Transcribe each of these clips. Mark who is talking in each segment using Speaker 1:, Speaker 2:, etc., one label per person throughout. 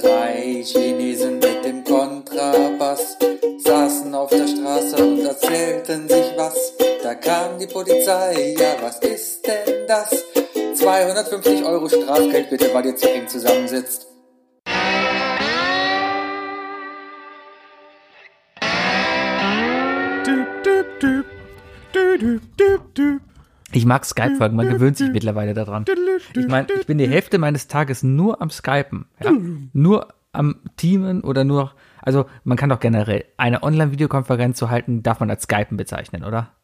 Speaker 1: Drei Chinesen mit dem Kontrabass saßen auf der Straße und erzählten sich was. Da kam die Polizei, ja, was ist denn das? 250 Euro Strafgeld bitte, weil ihr zu eng zusammensitzt.
Speaker 2: Ich mag Skype-Folgen, man gewöhnt sich mittlerweile daran. Ich meine, ich bin die Hälfte meines Tages nur am Skypen. Ja? Nur am Teamen oder nur, also man kann doch generell eine Online-Videokonferenz zu halten, darf man als Skypen bezeichnen, oder?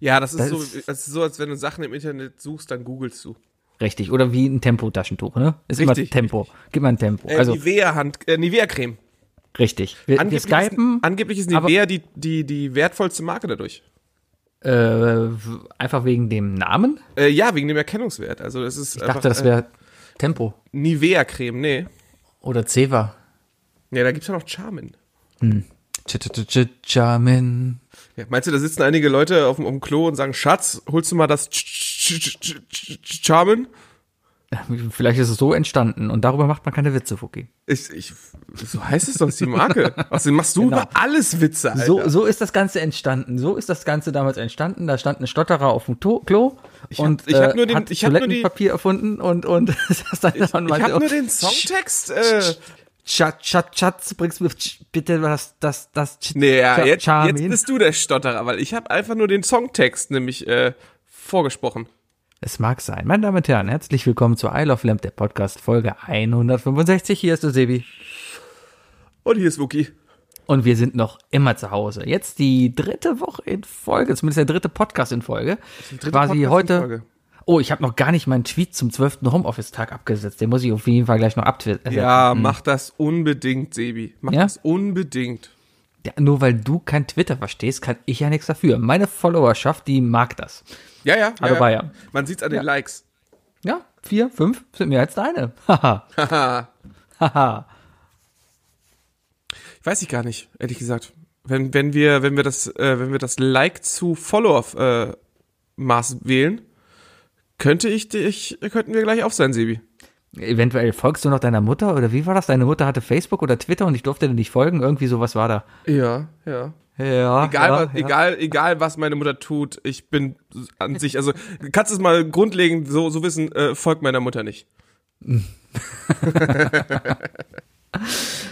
Speaker 3: Ja, das ist,
Speaker 2: Das
Speaker 3: so,
Speaker 2: ist-
Speaker 3: das ist so, als wenn du Sachen im Internet suchst, dann googelst du.
Speaker 2: Richtig. Oder wie ein Tempo-Taschentuch, ne? Ist
Speaker 3: Richtig,
Speaker 2: immer Tempo. Gib mal ein Tempo.
Speaker 3: Äh,
Speaker 2: also,
Speaker 3: Nivea-Hand, äh, Nivea-Creme.
Speaker 2: richtig. Wir, wir
Speaker 3: Angeblich,
Speaker 2: skypen,
Speaker 3: ist, angeblich ist
Speaker 2: aber-
Speaker 3: Nivea die, die, die wertvollste Marke dadurch.
Speaker 2: Äh, einfach wegen dem Namen?
Speaker 3: Äh, ja, wegen dem Erkennungswert. Also das ist
Speaker 2: Ich dachte, das wäre Tempo.
Speaker 3: äh, Nivea-Creme, nee.
Speaker 2: Oder Ceva.
Speaker 3: Ja, da gibt's ja noch Charmin.
Speaker 2: Ch- ch- ch- ch- Charmin.
Speaker 3: Ja, meinst du, da sitzen einige Leute auf dem, auf dem Klo und sagen, Schatz, holst du mal das Ch- Charmin?
Speaker 2: Vielleicht ist es so entstanden und darüber macht man keine Witze, Fuki.
Speaker 3: Ich, ich, so heißt es ist die Marke. Außerdem machst du
Speaker 2: Genau.
Speaker 3: über alles Witze, Alter.
Speaker 2: So, so ist das Ganze entstanden. So ist das Ganze damals entstanden. Da stand ein Stotterer auf dem to Klo
Speaker 3: hab-
Speaker 2: und
Speaker 3: ich hab
Speaker 2: äh,
Speaker 3: nur den-
Speaker 2: hat
Speaker 3: ich hab nur die-
Speaker 2: Toilettenpapier erfunden und und das dann
Speaker 3: ich ich habe nur den Songtext. Äh,
Speaker 2: Schatz, Schatz, Schatz, bringst mir bitte das das das
Speaker 3: nee, ja, jetzt, jetzt bist du der Stotterer, weil ich habe einfach nur den Songtext nämlich äh, vorgesprochen.
Speaker 2: Es mag sein. Meine Damen und Herren, herzlich willkommen zu I Love Lamp, der Podcast Folge 165. Hier ist der Sebi.
Speaker 3: Und hier ist Wookie.
Speaker 2: Und wir sind noch immer zu Hause. Jetzt die dritte Woche in Folge, zumindest der dritte Podcast in Folge. Quasi heute. Oh, ich habe noch gar nicht meinen Tweet zum 12. Homeoffice-Tag abgesetzt. Den muss ich auf jeden Fall gleich noch absetzen.
Speaker 3: Ja, mach das unbedingt, Sebi. Mach
Speaker 2: Ja?
Speaker 3: das unbedingt.
Speaker 2: Ja, nur weil du kein Twitter verstehst, kann ich ja nichts dafür. Meine Followerschaft, die mag das.
Speaker 3: Ja, ja.
Speaker 2: Hallo,
Speaker 3: ja,
Speaker 2: Bayer.
Speaker 3: Man sieht's an den Likes.
Speaker 2: Ja, vier, fünf sind mehr als deine. Haha.
Speaker 3: Haha.
Speaker 2: Haha.
Speaker 3: Weiß ich gar nicht, ehrlich gesagt. Wenn, wenn wir, wenn wir das, äh, wenn wir das Like zu Follow äh, Maß wählen, könnte ich dich, könnten wir gleich auf sein, Sebi.
Speaker 2: Eventuell folgst du noch deiner Mutter oder wie war das? Deine Mutter hatte Facebook oder Twitter und ich durfte dir nicht folgen. Irgendwie sowas war da.
Speaker 3: Ja, ja.
Speaker 2: Ja.
Speaker 3: Egal,
Speaker 2: ja,
Speaker 3: was,
Speaker 2: ja.
Speaker 3: egal, egal, was meine Mutter tut, ich bin an sich, also du kannst es mal grundlegend so, so wissen, äh, folgt meiner Mutter nicht.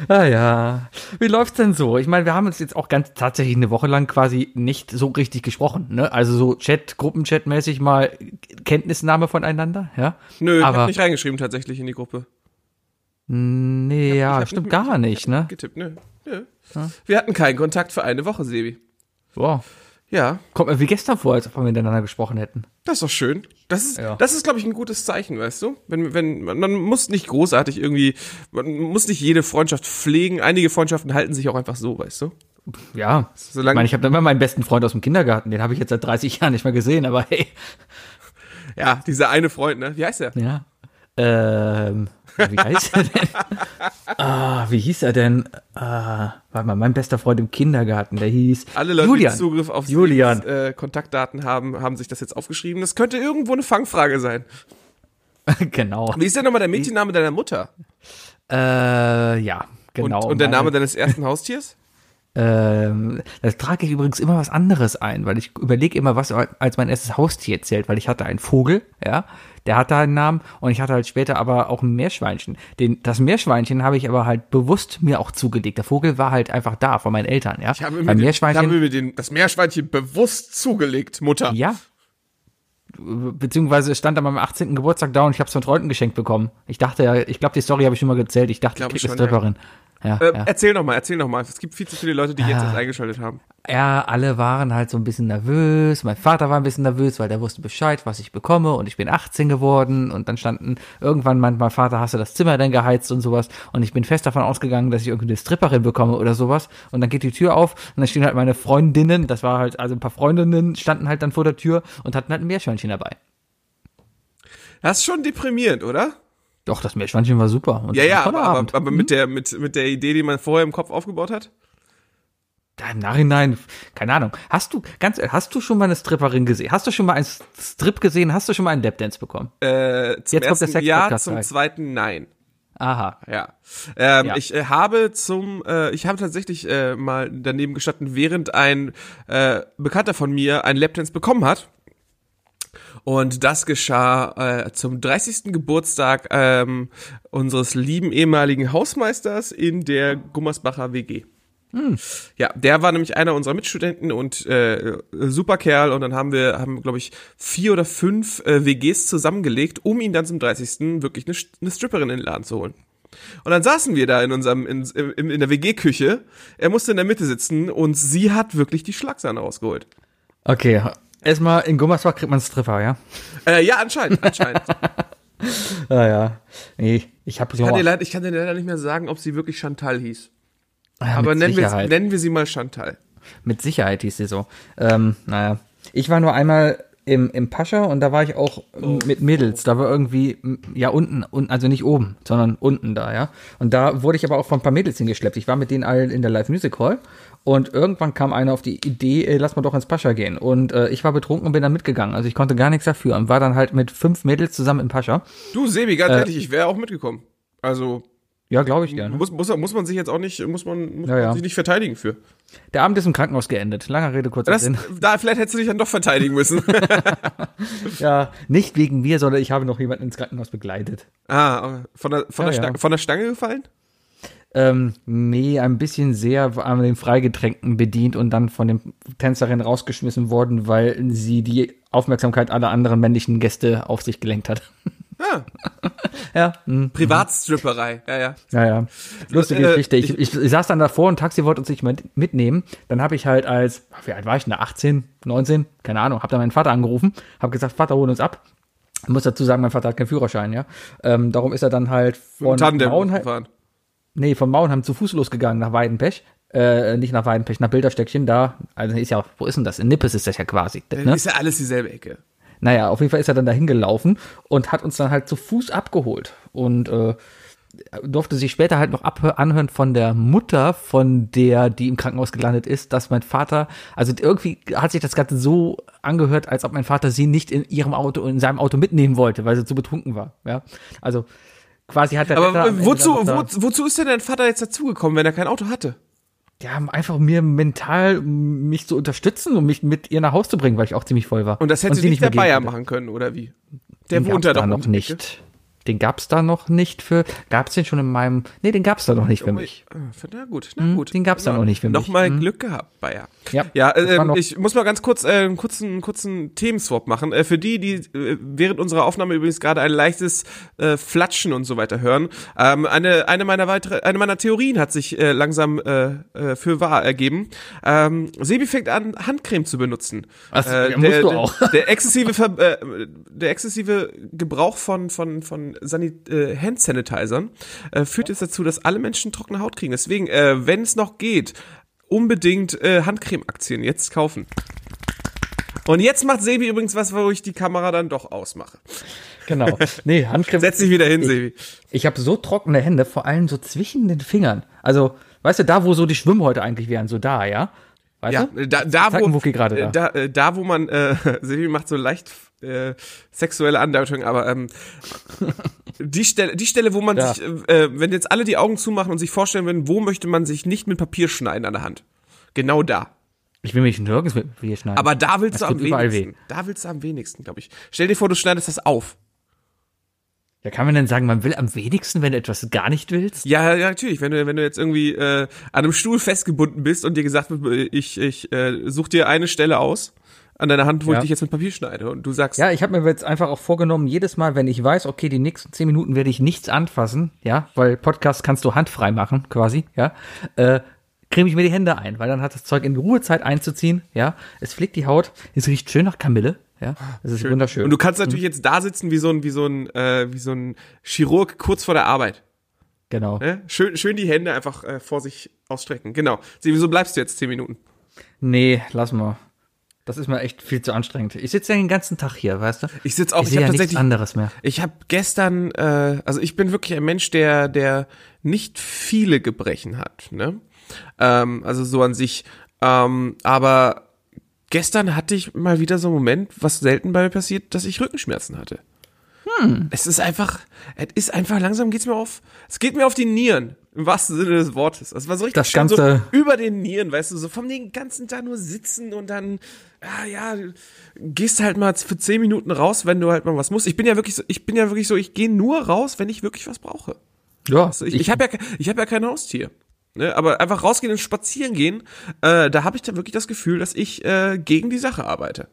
Speaker 2: Ah ja. Wie läuft's denn so? Ich meine, wir haben uns jetzt auch ganz tatsächlich eine Woche lang quasi nicht so richtig gesprochen, ne? Also so Chat, Gruppenchat-mäßig mal Kenntnisnahme voneinander, ja?
Speaker 3: Nö, ich
Speaker 2: Aber-
Speaker 3: hab nicht reingeschrieben tatsächlich in die Gruppe.
Speaker 2: Nee, ja,
Speaker 3: hab
Speaker 2: stimmt gar nicht, ne?
Speaker 3: Getippt, nö. nö. Wir hatten keinen Kontakt für eine Woche, Sebi.
Speaker 2: Boah.
Speaker 3: Ja,
Speaker 2: Kommt mir wie gestern vor, als ob wir miteinander gesprochen hätten.
Speaker 3: Das ist doch schön. Das ist,
Speaker 2: Ja.
Speaker 3: das ist, glaube ich, ein gutes Zeichen, weißt du? Wenn, wenn, man, muss nicht großartig irgendwie, man muss nicht jede Freundschaft pflegen. Einige Freundschaften halten sich auch einfach so, weißt du?
Speaker 2: Ja.
Speaker 3: Solange-
Speaker 2: ich meine, ich habe immer meinen besten Freund aus dem Kindergarten, den habe ich jetzt seit 30 Jahren nicht mehr gesehen, aber hey.
Speaker 3: Ja, dieser eine Freund, ne? Wie heißt der?
Speaker 2: Ja. Ähm, wie heißt er denn? ah, wie hieß er denn? Ah, warte mal, mein bester Freund im Kindergarten, der hieß
Speaker 3: Alle Leute,
Speaker 2: Julian.
Speaker 3: die Zugriff auf
Speaker 2: Julian.
Speaker 3: Sebis, äh, Kontaktdaten haben, haben sich das jetzt aufgeschrieben. Das könnte irgendwo eine Fangfrage sein.
Speaker 2: genau.
Speaker 3: Wie ist denn nochmal der Mädchenname deiner Mutter?
Speaker 2: Äh, ja, genau.
Speaker 3: und, und der Name deines ersten Haustiers?
Speaker 2: Ähm, da trage ich übrigens immer was anderes ein, weil ich überlege immer, was als mein erstes Haustier zählt, weil ich hatte einen Vogel, ja, der hatte einen Namen und ich hatte halt später aber auch ein Meerschweinchen. Den, das Meerschweinchen habe ich aber halt bewusst mir auch zugelegt. Der Vogel war halt einfach da von meinen Eltern, ja.
Speaker 3: Ich habe mir,
Speaker 2: Beim
Speaker 3: den, ich
Speaker 2: Meerschweinchen,
Speaker 3: habe mir den, das Meerschweinchen bewusst zugelegt, Mutter.
Speaker 2: ja. Beziehungsweise es stand an meinem 18. Geburtstag da und ich habe es von Freunden geschenkt bekommen. Ich dachte ja, ich glaube, die Story habe ich schon mal gezählt. Ich dachte, ich
Speaker 3: ich
Speaker 2: eine
Speaker 3: schon, ja.
Speaker 2: Ja,
Speaker 3: Äh,
Speaker 2: ja.
Speaker 3: Erzähl noch mal, erzähl noch mal. Es gibt viel zu viele Leute, die jetzt erst eingeschaltet haben.
Speaker 2: ja, alle waren halt so ein bisschen nervös. Mein Vater war ein bisschen nervös, weil der wusste Bescheid, was ich bekomme und ich bin 18 geworden und dann standen irgendwann meint mein Vater, hast du das Zimmer denn geheizt und sowas und ich bin fest davon ausgegangen, dass ich irgendwie eine Stripperin bekomme oder sowas und dann geht die Tür auf und dann stehen halt meine Freundinnen, das war halt, also ein paar Freundinnen standen halt dann vor der Tür und hatten halt ein Meerschweinchen dabei.
Speaker 3: Das ist schon deprimierend, oder?
Speaker 2: Doch, das Meerschweinchen war super. Und
Speaker 3: Ja, ja, aber, aber, aber mit der, mit, mit der Idee, die man vorher im Kopf aufgebaut hat?
Speaker 2: Da Im Nachhinein, keine Ahnung. Hast du, ganz ehrlich, hast du schon mal eine Stripperin gesehen? Hast du schon mal einen Strip gesehen? Hast du schon mal einen Lapdance bekommen?
Speaker 3: Äh, zum
Speaker 2: Jetzt kommt der
Speaker 3: ersten Ja, zum
Speaker 2: rein.
Speaker 3: zweiten Nein.
Speaker 2: Aha.
Speaker 3: Ja. Ähm,
Speaker 2: Ja.
Speaker 3: Ich äh, habe zum, äh, ich habe tatsächlich äh, mal daneben gestanden, während ein äh, Bekannter von mir einen Lapdance bekommen hat. Und das geschah äh, zum 30. Geburtstag ähm, unseres lieben ehemaligen Hausmeisters in der Gummersbacher WG. Ja, der war nämlich einer unserer Mitstudenten und äh, super Kerl und dann haben wir, haben glaube ich vier oder fünf äh, WGs zusammengelegt, um ihn dann zum 30. wirklich eine, eine Stripperin in den Laden zu holen. Und dann saßen wir da in unserem in, in, in der WG-Küche. Er musste in der Mitte sitzen und sie hat wirklich die Schlagsahne rausgeholt.
Speaker 2: Okay. Erstmal in Gummersbach kriegt man Stripper, ja?
Speaker 3: Äh, ja, anscheinend, anscheinend.
Speaker 2: Ja, ja. Nee, ich habe so.
Speaker 3: Ich kann, dir leider, ich kann dir leider nicht mehr sagen, ob sie wirklich Chantal hieß.
Speaker 2: Ja,
Speaker 3: Aber
Speaker 2: mit
Speaker 3: nennen wir, nennen wir sie mal Chantal.
Speaker 2: Mit Sicherheit hieß sie so. Ähm, naja. Ich war nur einmal im, im Pascha und da war ich auch ähm, mit Mädels. Da war irgendwie, ja, unten, unten, also nicht oben, sondern unten da, ja. Und da wurde ich aber auch von ein paar Mädels hingeschleppt. Ich war mit denen allen in der Live Music Hall und irgendwann kam einer auf die Idee, ey, lass mal doch ins Pascha gehen. Und äh, ich war betrunken und bin dann mitgegangen. Also ich konnte gar nichts dafür und war dann halt mit fünf Mädels zusammen im Pascha.
Speaker 3: Du, Sebi, ganz ehrlich, ich wäre auch mitgekommen. Also,
Speaker 2: Ja, glaube ich gerne.
Speaker 3: muss, muss, muss man sich jetzt auch nicht, muss man, muss
Speaker 2: Ja,
Speaker 3: man
Speaker 2: ja.
Speaker 3: sich nicht verteidigen für.
Speaker 2: Der Abend ist im Krankenhaus geendet. Langer Rede, kurzer
Speaker 3: Das,
Speaker 2: Sinn.
Speaker 3: da, vielleicht hättest du dich dann doch verteidigen müssen.
Speaker 2: Ja, nicht wegen mir, sondern ich habe noch jemanden ins Krankenhaus begleitet.
Speaker 3: ah, von der, von,
Speaker 2: Ja,
Speaker 3: der. Stange, von der Stange gefallen?
Speaker 2: Ähm, nee, ein bisschen sehr an den Freigetränken bedient und dann von den Tänzerinnen rausgeschmissen worden, weil sie die Aufmerksamkeit aller anderen männlichen Gäste auf sich gelenkt hat.
Speaker 3: Ah,
Speaker 2: ja, hm,
Speaker 3: Privatstripperei. Ja, ja.
Speaker 2: ja, ja. Lustige
Speaker 3: Äh,
Speaker 2: Geschichte. Ich, ich, ich saß dann davor und Taxi wollte uns nicht mit, mitnehmen. Dann habe ich halt als, wie alt war ich denn? 18, 19? Keine Ahnung. Habe dann meinen Vater angerufen, habe gesagt, Vater, hol uns ab. Ich muss dazu sagen, mein Vater hat keinen Führerschein, ja. Ähm, darum ist er dann halt von
Speaker 3: Tandem
Speaker 2: Mauenheim,
Speaker 3: gefahren.
Speaker 2: Nee, von Mauenheim zu Fuß losgegangen nach Weidenpech. Äh, nicht nach Weidenpech, nach Bilderstöckchen da. Also ist ja, wo ist denn das? In Nippes ist das ja quasi. Ne?
Speaker 3: Ist ja alles dieselbe Ecke.
Speaker 2: Naja, auf jeden Fall ist er dann dahin gelaufen und hat uns dann halt zu Fuß abgeholt. Und äh, durfte sich später halt noch anhören von der Mutter, von der, die im Krankenhaus gelandet ist, dass mein Vater, also irgendwie hat sich das Ganze so angehört, als ob mein Vater sie nicht in ihrem Auto, in seinem Auto mitnehmen wollte, weil sie zu betrunken war. Ja, also quasi hat der
Speaker 3: Aber
Speaker 2: Retter
Speaker 3: wozu, wo, wozu ist denn dein Vater jetzt dazugekommen, wenn er kein Auto hatte?
Speaker 2: ja, einfach mir mental mich zu unterstützen und mich mit ihr nach Hause zu bringen, weil ich auch ziemlich voll war.
Speaker 3: Und das hätte
Speaker 2: sie
Speaker 3: nicht der Bayer machen können, oder wie? Der wohnt
Speaker 2: da
Speaker 3: doch
Speaker 2: noch nicht. Den gab's da noch nicht für. Gab's den schon in meinem. Nee, den gab's da noch nicht für mich.
Speaker 3: Ah, Na gut, na gut.
Speaker 2: den gab's da noch nicht für mich.
Speaker 3: Nochmal Glück gehabt, Bayer.
Speaker 2: Ja,
Speaker 3: ja ähm,
Speaker 2: noch-
Speaker 3: ich muss mal ganz kurz äh, einen kurzen, kurzen Themenswap machen. Äh, für die, die äh, während unserer Aufnahme übrigens gerade ein leichtes äh, Flatschen und so weiter hören. Ähm, eine, eine meiner weitere, eine meiner Theorien hat sich äh, langsam äh, äh, für wahr ergeben. Ähm, Sebi fängt an, Handcreme zu benutzen.
Speaker 2: Was?
Speaker 3: Äh,
Speaker 2: Ja, musst
Speaker 3: der,
Speaker 2: du
Speaker 3: der-
Speaker 2: auch.
Speaker 3: Der exzessive, Ver äh, der exzessive Gebrauch von, von, von Sanit äh, Hand Sanitizern äh, führt jetzt dazu, dass alle Menschen trockene Haut kriegen. Deswegen, äh, wenn es noch geht, unbedingt äh, Handcreme-Aktien jetzt kaufen. Und jetzt macht Sebi übrigens was, wo ich die Kamera dann doch ausmache.
Speaker 2: Genau. Nee, Handcreme.
Speaker 3: Setz dich wieder hin, Sebi.
Speaker 2: Ich habe so trockene Hände, vor allem so zwischen den Fingern. Also, weißt du, da, wo so die Schwimmhäute eigentlich wären, so da, ja? Weißt
Speaker 3: Ja,
Speaker 2: du?
Speaker 3: da, da
Speaker 2: Zeig
Speaker 3: wo
Speaker 2: gerade
Speaker 3: äh, da, äh, da wo man äh, Sebi macht so leicht äh, sexuelle Andeutung, aber ähm, die Stelle, die Stelle, wo man
Speaker 2: Ja.
Speaker 3: sich, äh, wenn jetzt alle die Augen zumachen und sich vorstellen würden, wo möchte man sich nicht mit Papier schneiden an der Hand? Genau da.
Speaker 2: Ich will mich nirgends mit hier schneiden.
Speaker 3: Aber da willst
Speaker 2: Das
Speaker 3: du am wenigsten.
Speaker 2: weh.
Speaker 3: Da willst du am wenigsten, glaube ich. Stell dir vor, du schneidest das auf.
Speaker 2: Ja, kann man denn sagen, man will am wenigsten, wenn du etwas gar nicht willst?
Speaker 3: Ja, ja, natürlich. Wenn du, wenn du jetzt irgendwie äh, an einem Stuhl festgebunden bist und dir gesagt wird, ich, ich äh, such dir eine Stelle aus an deiner Hand, wo
Speaker 2: Ja.
Speaker 3: ich dich jetzt mit Papier schneide und du sagst,
Speaker 2: Ja, ich habe mir jetzt einfach auch vorgenommen, jedes Mal, wenn ich weiß, okay, die nächsten zehn Minuten werde ich nichts anfassen, ja, weil Podcast kannst du handfrei machen, quasi, ja, äh, creme ich mir die Hände ein, weil dann hat das Zeug in Ruhezeit einzuziehen, ja, es pflegt die Haut, es riecht schön nach Kamille, ja, es ist wunderschön.
Speaker 3: Und du kannst natürlich jetzt da sitzen wie so ein, wie so ein, äh, wie so ein Chirurg kurz vor der Arbeit.
Speaker 2: genau.
Speaker 3: Ne? Schön, schön die Hände einfach äh, vor sich ausstrecken. Genau. Sie, wieso bleibst du jetzt zehn Minuten?
Speaker 2: Nee, lass mal. Das ist mir echt viel zu anstrengend. Ich sitze ja den ganzen Tag hier, weißt du?
Speaker 3: Ich sitz auch,
Speaker 2: ich
Speaker 3: ich, habe
Speaker 2: ja nichts
Speaker 3: tatsächlich,
Speaker 2: anderes mehr.
Speaker 3: ich habe gestern, äh, also ich bin wirklich ein Mensch, der, der nicht viele Gebrechen hat, ne? Ähm, also so an sich. Ähm, aber gestern hatte ich mal wieder so einen Moment, was selten bei mir passiert, dass ich Rückenschmerzen hatte. Hm. Es ist einfach, es ist einfach, langsam geht's mir auf, es geht mir auf die Nieren. Im wahrsten Sinne des Wortes. Das war so richtig
Speaker 2: Das Ganze-
Speaker 3: so über den Nieren, weißt du, so vom den ganzen Tag nur sitzen und dann, ja, ja, gehst halt mal für zehn Minuten raus, wenn du halt mal was musst. Ich bin ja wirklich so, ich bin ja wirklich so, ich gehe nur raus, wenn ich wirklich was brauche.
Speaker 2: Ja,
Speaker 3: Also ich, ich habe ja, ich habe ja kein Haustier. Ne, aber einfach rausgehen und spazieren gehen, äh, da habe ich dann wirklich das Gefühl, dass ich äh, gegen die Sache arbeite.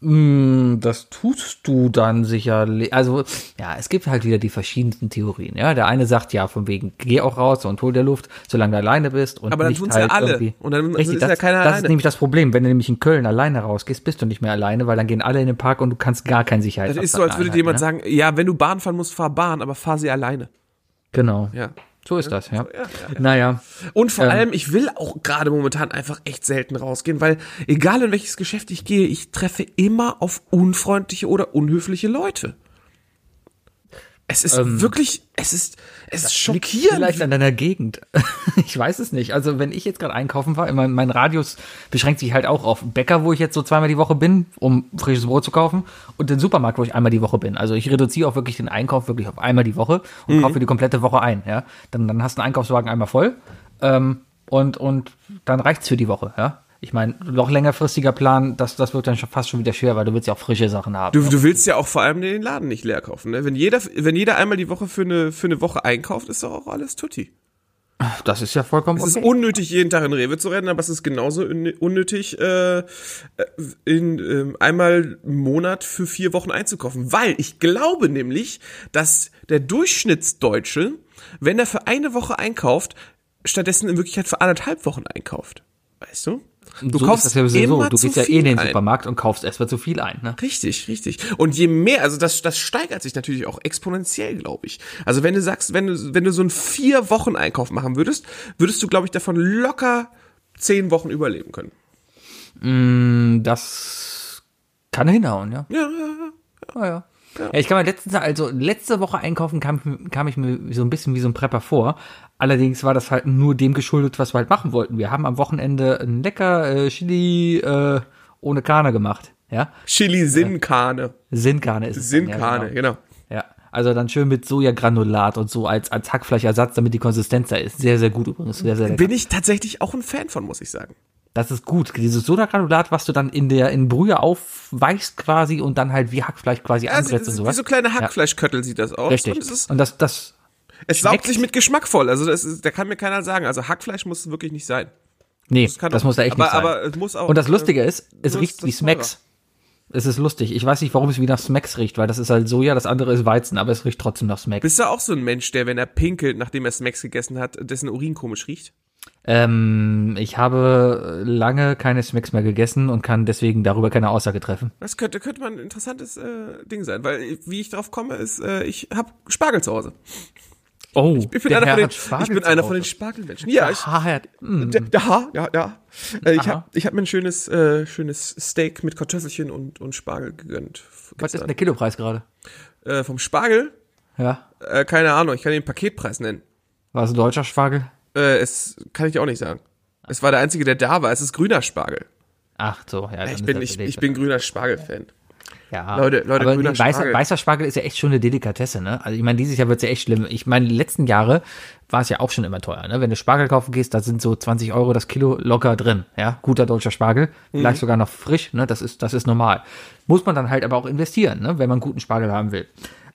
Speaker 2: Mm, Das tust du dann sicherlich. Also, ja, es gibt halt wieder die verschiedensten Theorien. Ja, der eine sagt ja, von wegen, geh auch raus und hol dir Luft, solange du alleine bist. Und
Speaker 3: Aber dann
Speaker 2: nicht
Speaker 3: tun's ja
Speaker 2: halt
Speaker 3: alle.
Speaker 2: irgendwie-
Speaker 3: Und dann
Speaker 2: Richtig,
Speaker 3: ist ja
Speaker 2: das,
Speaker 3: keiner
Speaker 2: Das
Speaker 3: alleine.
Speaker 2: ist nämlich das Problem. Wenn du nämlich in Köln alleine rausgehst, bist du nicht mehr alleine, weil dann gehen alle in den Park und du kannst gar kein
Speaker 3: Das
Speaker 2: Sicherheitsabstand
Speaker 3: ist so, als würde dir jemand
Speaker 2: einhalten,
Speaker 3: sagen, ja, wenn du Bahn fahren musst, fahr Bahn, aber fahr sie alleine.
Speaker 2: ne? Genau.
Speaker 3: Ja.
Speaker 2: So ist das, ja.
Speaker 3: ja, ja.
Speaker 2: Naja.
Speaker 3: Und vor
Speaker 2: Ähm.
Speaker 3: allem, ich will auch gerade momentan einfach echt selten rausgehen, weil egal in welches Geschäft ich gehe, ich treffe immer auf unfreundliche oder unhöfliche Leute. Es ist wirklich, es ist, es ist
Speaker 2: Ähm.
Speaker 3: Schockierend.
Speaker 2: Vielleicht an deiner Gegend. ich weiß es nicht. Also wenn ich jetzt gerade einkaufen war, mein, mein Radius beschränkt sich halt auch auf Bäcker, wo ich jetzt so zweimal die Woche bin, um frisches Brot zu kaufen, und den Supermarkt, wo ich einmal die Woche bin. Also ich reduziere auch wirklich den Einkauf wirklich auf einmal die Woche und kaufe die komplette Woche ein. Ja, dann dann hast du einen Einkaufswagen einmal voll ähm, und und dann reicht's für die Woche. Ja. Ich meine, noch längerfristiger Plan, das, das wird dann schon fast schon wieder schwer, weil du willst ja auch frische Sachen haben.
Speaker 3: Du, du willst ja auch vor allem den Laden nicht leer kaufen. Ne? Wenn, jeder, wenn jeder einmal die Woche für eine, für eine Woche einkauft, ist doch auch alles tutti.
Speaker 2: das ist ja vollkommen
Speaker 3: Es ist unnötig, jeden Tag in Rewe zu rennen, aber es ist genauso un- unnötig, äh, in, ähm, einmal im Monat für vier Wochen einzukaufen. Weil ich glaube nämlich, dass der Durchschnittsdeutsche, wenn er für eine Woche einkauft, stattdessen in Wirklichkeit für anderthalb Wochen einkauft. Weißt du? Du
Speaker 2: so das ja
Speaker 3: immer
Speaker 2: Du gehst ja eh in den
Speaker 3: ein.
Speaker 2: Supermarkt und kaufst erstmal zu viel ein. Ne?
Speaker 3: Richtig, richtig. Und je mehr, also das, das steigert sich natürlich auch exponentiell, glaube ich. Also wenn du sagst, wenn du, wenn du so einen vier Wochen Einkauf machen würdest, würdest du, glaube ich, davon locker zehn Wochen überleben können.
Speaker 2: Das kann hinhauen, ja.
Speaker 3: Ja, ja, ja.
Speaker 2: Ja, ja. Ja, ich kann mir letztens, also letzte Woche einkaufen kam, kam ich mir so ein bisschen wie so ein Prepper vor. Allerdings war das halt nur dem geschuldet, was wir halt machen wollten. Wir haben am Wochenende ein lecker äh, Chili äh, ohne Karne gemacht. Ja,
Speaker 3: Chili Sinnkane.
Speaker 2: Sinnkarne ist es. dann,
Speaker 3: Sinnkane,
Speaker 2: ja, genau.
Speaker 3: genau.
Speaker 2: ja, also dann schön mit Sojagranulat und so als als Hackfleischersatz, damit die Konsistenz da ist. Sehr sehr gut übrigens, sehr sehr lecker.
Speaker 3: Bin ich tatsächlich auch ein Fan von, muss ich sagen.
Speaker 2: Das ist gut. Dieses Sojagranulat, was du dann in der in Brühe aufweichst quasi und dann halt wie Hackfleisch quasi
Speaker 3: Ja,
Speaker 2: anbrätst und
Speaker 3: wie
Speaker 2: sowas.
Speaker 3: so kleine Hackfleischköttel sieht das aus.
Speaker 2: Richtig.
Speaker 3: Und
Speaker 2: Und das das
Speaker 3: es saugt
Speaker 2: schmeckt.
Speaker 3: sich mit Geschmack voll. Also das ist, da kann mir keiner sagen. Also Hackfleisch muss es wirklich nicht sein.
Speaker 2: Nee,
Speaker 3: kann
Speaker 2: das
Speaker 3: auch-
Speaker 2: muss da echt
Speaker 3: aber,
Speaker 2: nicht sein.
Speaker 3: Aber es muss auch.
Speaker 2: und das Lustige
Speaker 3: äh,
Speaker 2: ist, es riecht wie
Speaker 3: das teurer.
Speaker 2: Smacks. Es ist lustig. Ich weiß nicht, warum es wie nach Smacks riecht, weil das ist halt Soja, das andere ist Weizen, aber es riecht trotzdem nach Smacks.
Speaker 3: Bist du auch so ein Mensch, der, wenn er pinkelt, nachdem er Smacks gegessen hat, dessen Urin komisch riecht?
Speaker 2: Ähm, ich habe lange keine Smacks mehr gegessen und kann deswegen darüber keine Aussage treffen.
Speaker 3: Das könnte, könnte mal ein interessantes äh, Ding sein, weil wie ich drauf komme, ist, äh, ich habe Spargel zu Hause.
Speaker 2: Oh,
Speaker 3: Ich bin einer, von den, ich bin einer von den Spargelmenschen. Ja, ich.
Speaker 2: Mm.
Speaker 3: Haar, ja, ja. Äh, ich habe ich hab mir ein schönes, äh, schönes Steak mit Kartoffelchen und, und Spargel gegönnt.
Speaker 2: Was ist
Speaker 3: gestern.
Speaker 2: denn der Kilopreis gerade?
Speaker 3: Äh, vom Spargel?
Speaker 2: Ja.
Speaker 3: Äh, keine Ahnung, ich kann den Paketpreis nennen.
Speaker 2: War es ein deutscher Spargel?
Speaker 3: Äh, es kann ich auch nicht sagen. Es war der einzige, der da war. Es ist grüner Spargel.
Speaker 2: Ach so, ja.
Speaker 3: Ich bin, ich, ich bin grüner Spargel-Fan.
Speaker 2: Ja,
Speaker 3: Leute- Leute,
Speaker 2: aber
Speaker 3: grüner
Speaker 2: weißer,
Speaker 3: Spargel.
Speaker 2: weißer Spargel ist ja echt schon eine Delikatesse, ne? Also ich meine, dieses Jahr wird's ja echt schlimm. Ich meine, die letzten Jahre war es ja auch schon immer teuer, ne? Wenn du Spargel kaufen gehst, da sind so 20 Euro das Kilo locker drin, ja? Guter deutscher Spargel, vielleicht sogar noch frisch, ne? Das ist, das ist normal. Muss man dann halt aber auch investieren, ne? Wenn man guten Spargel haben will.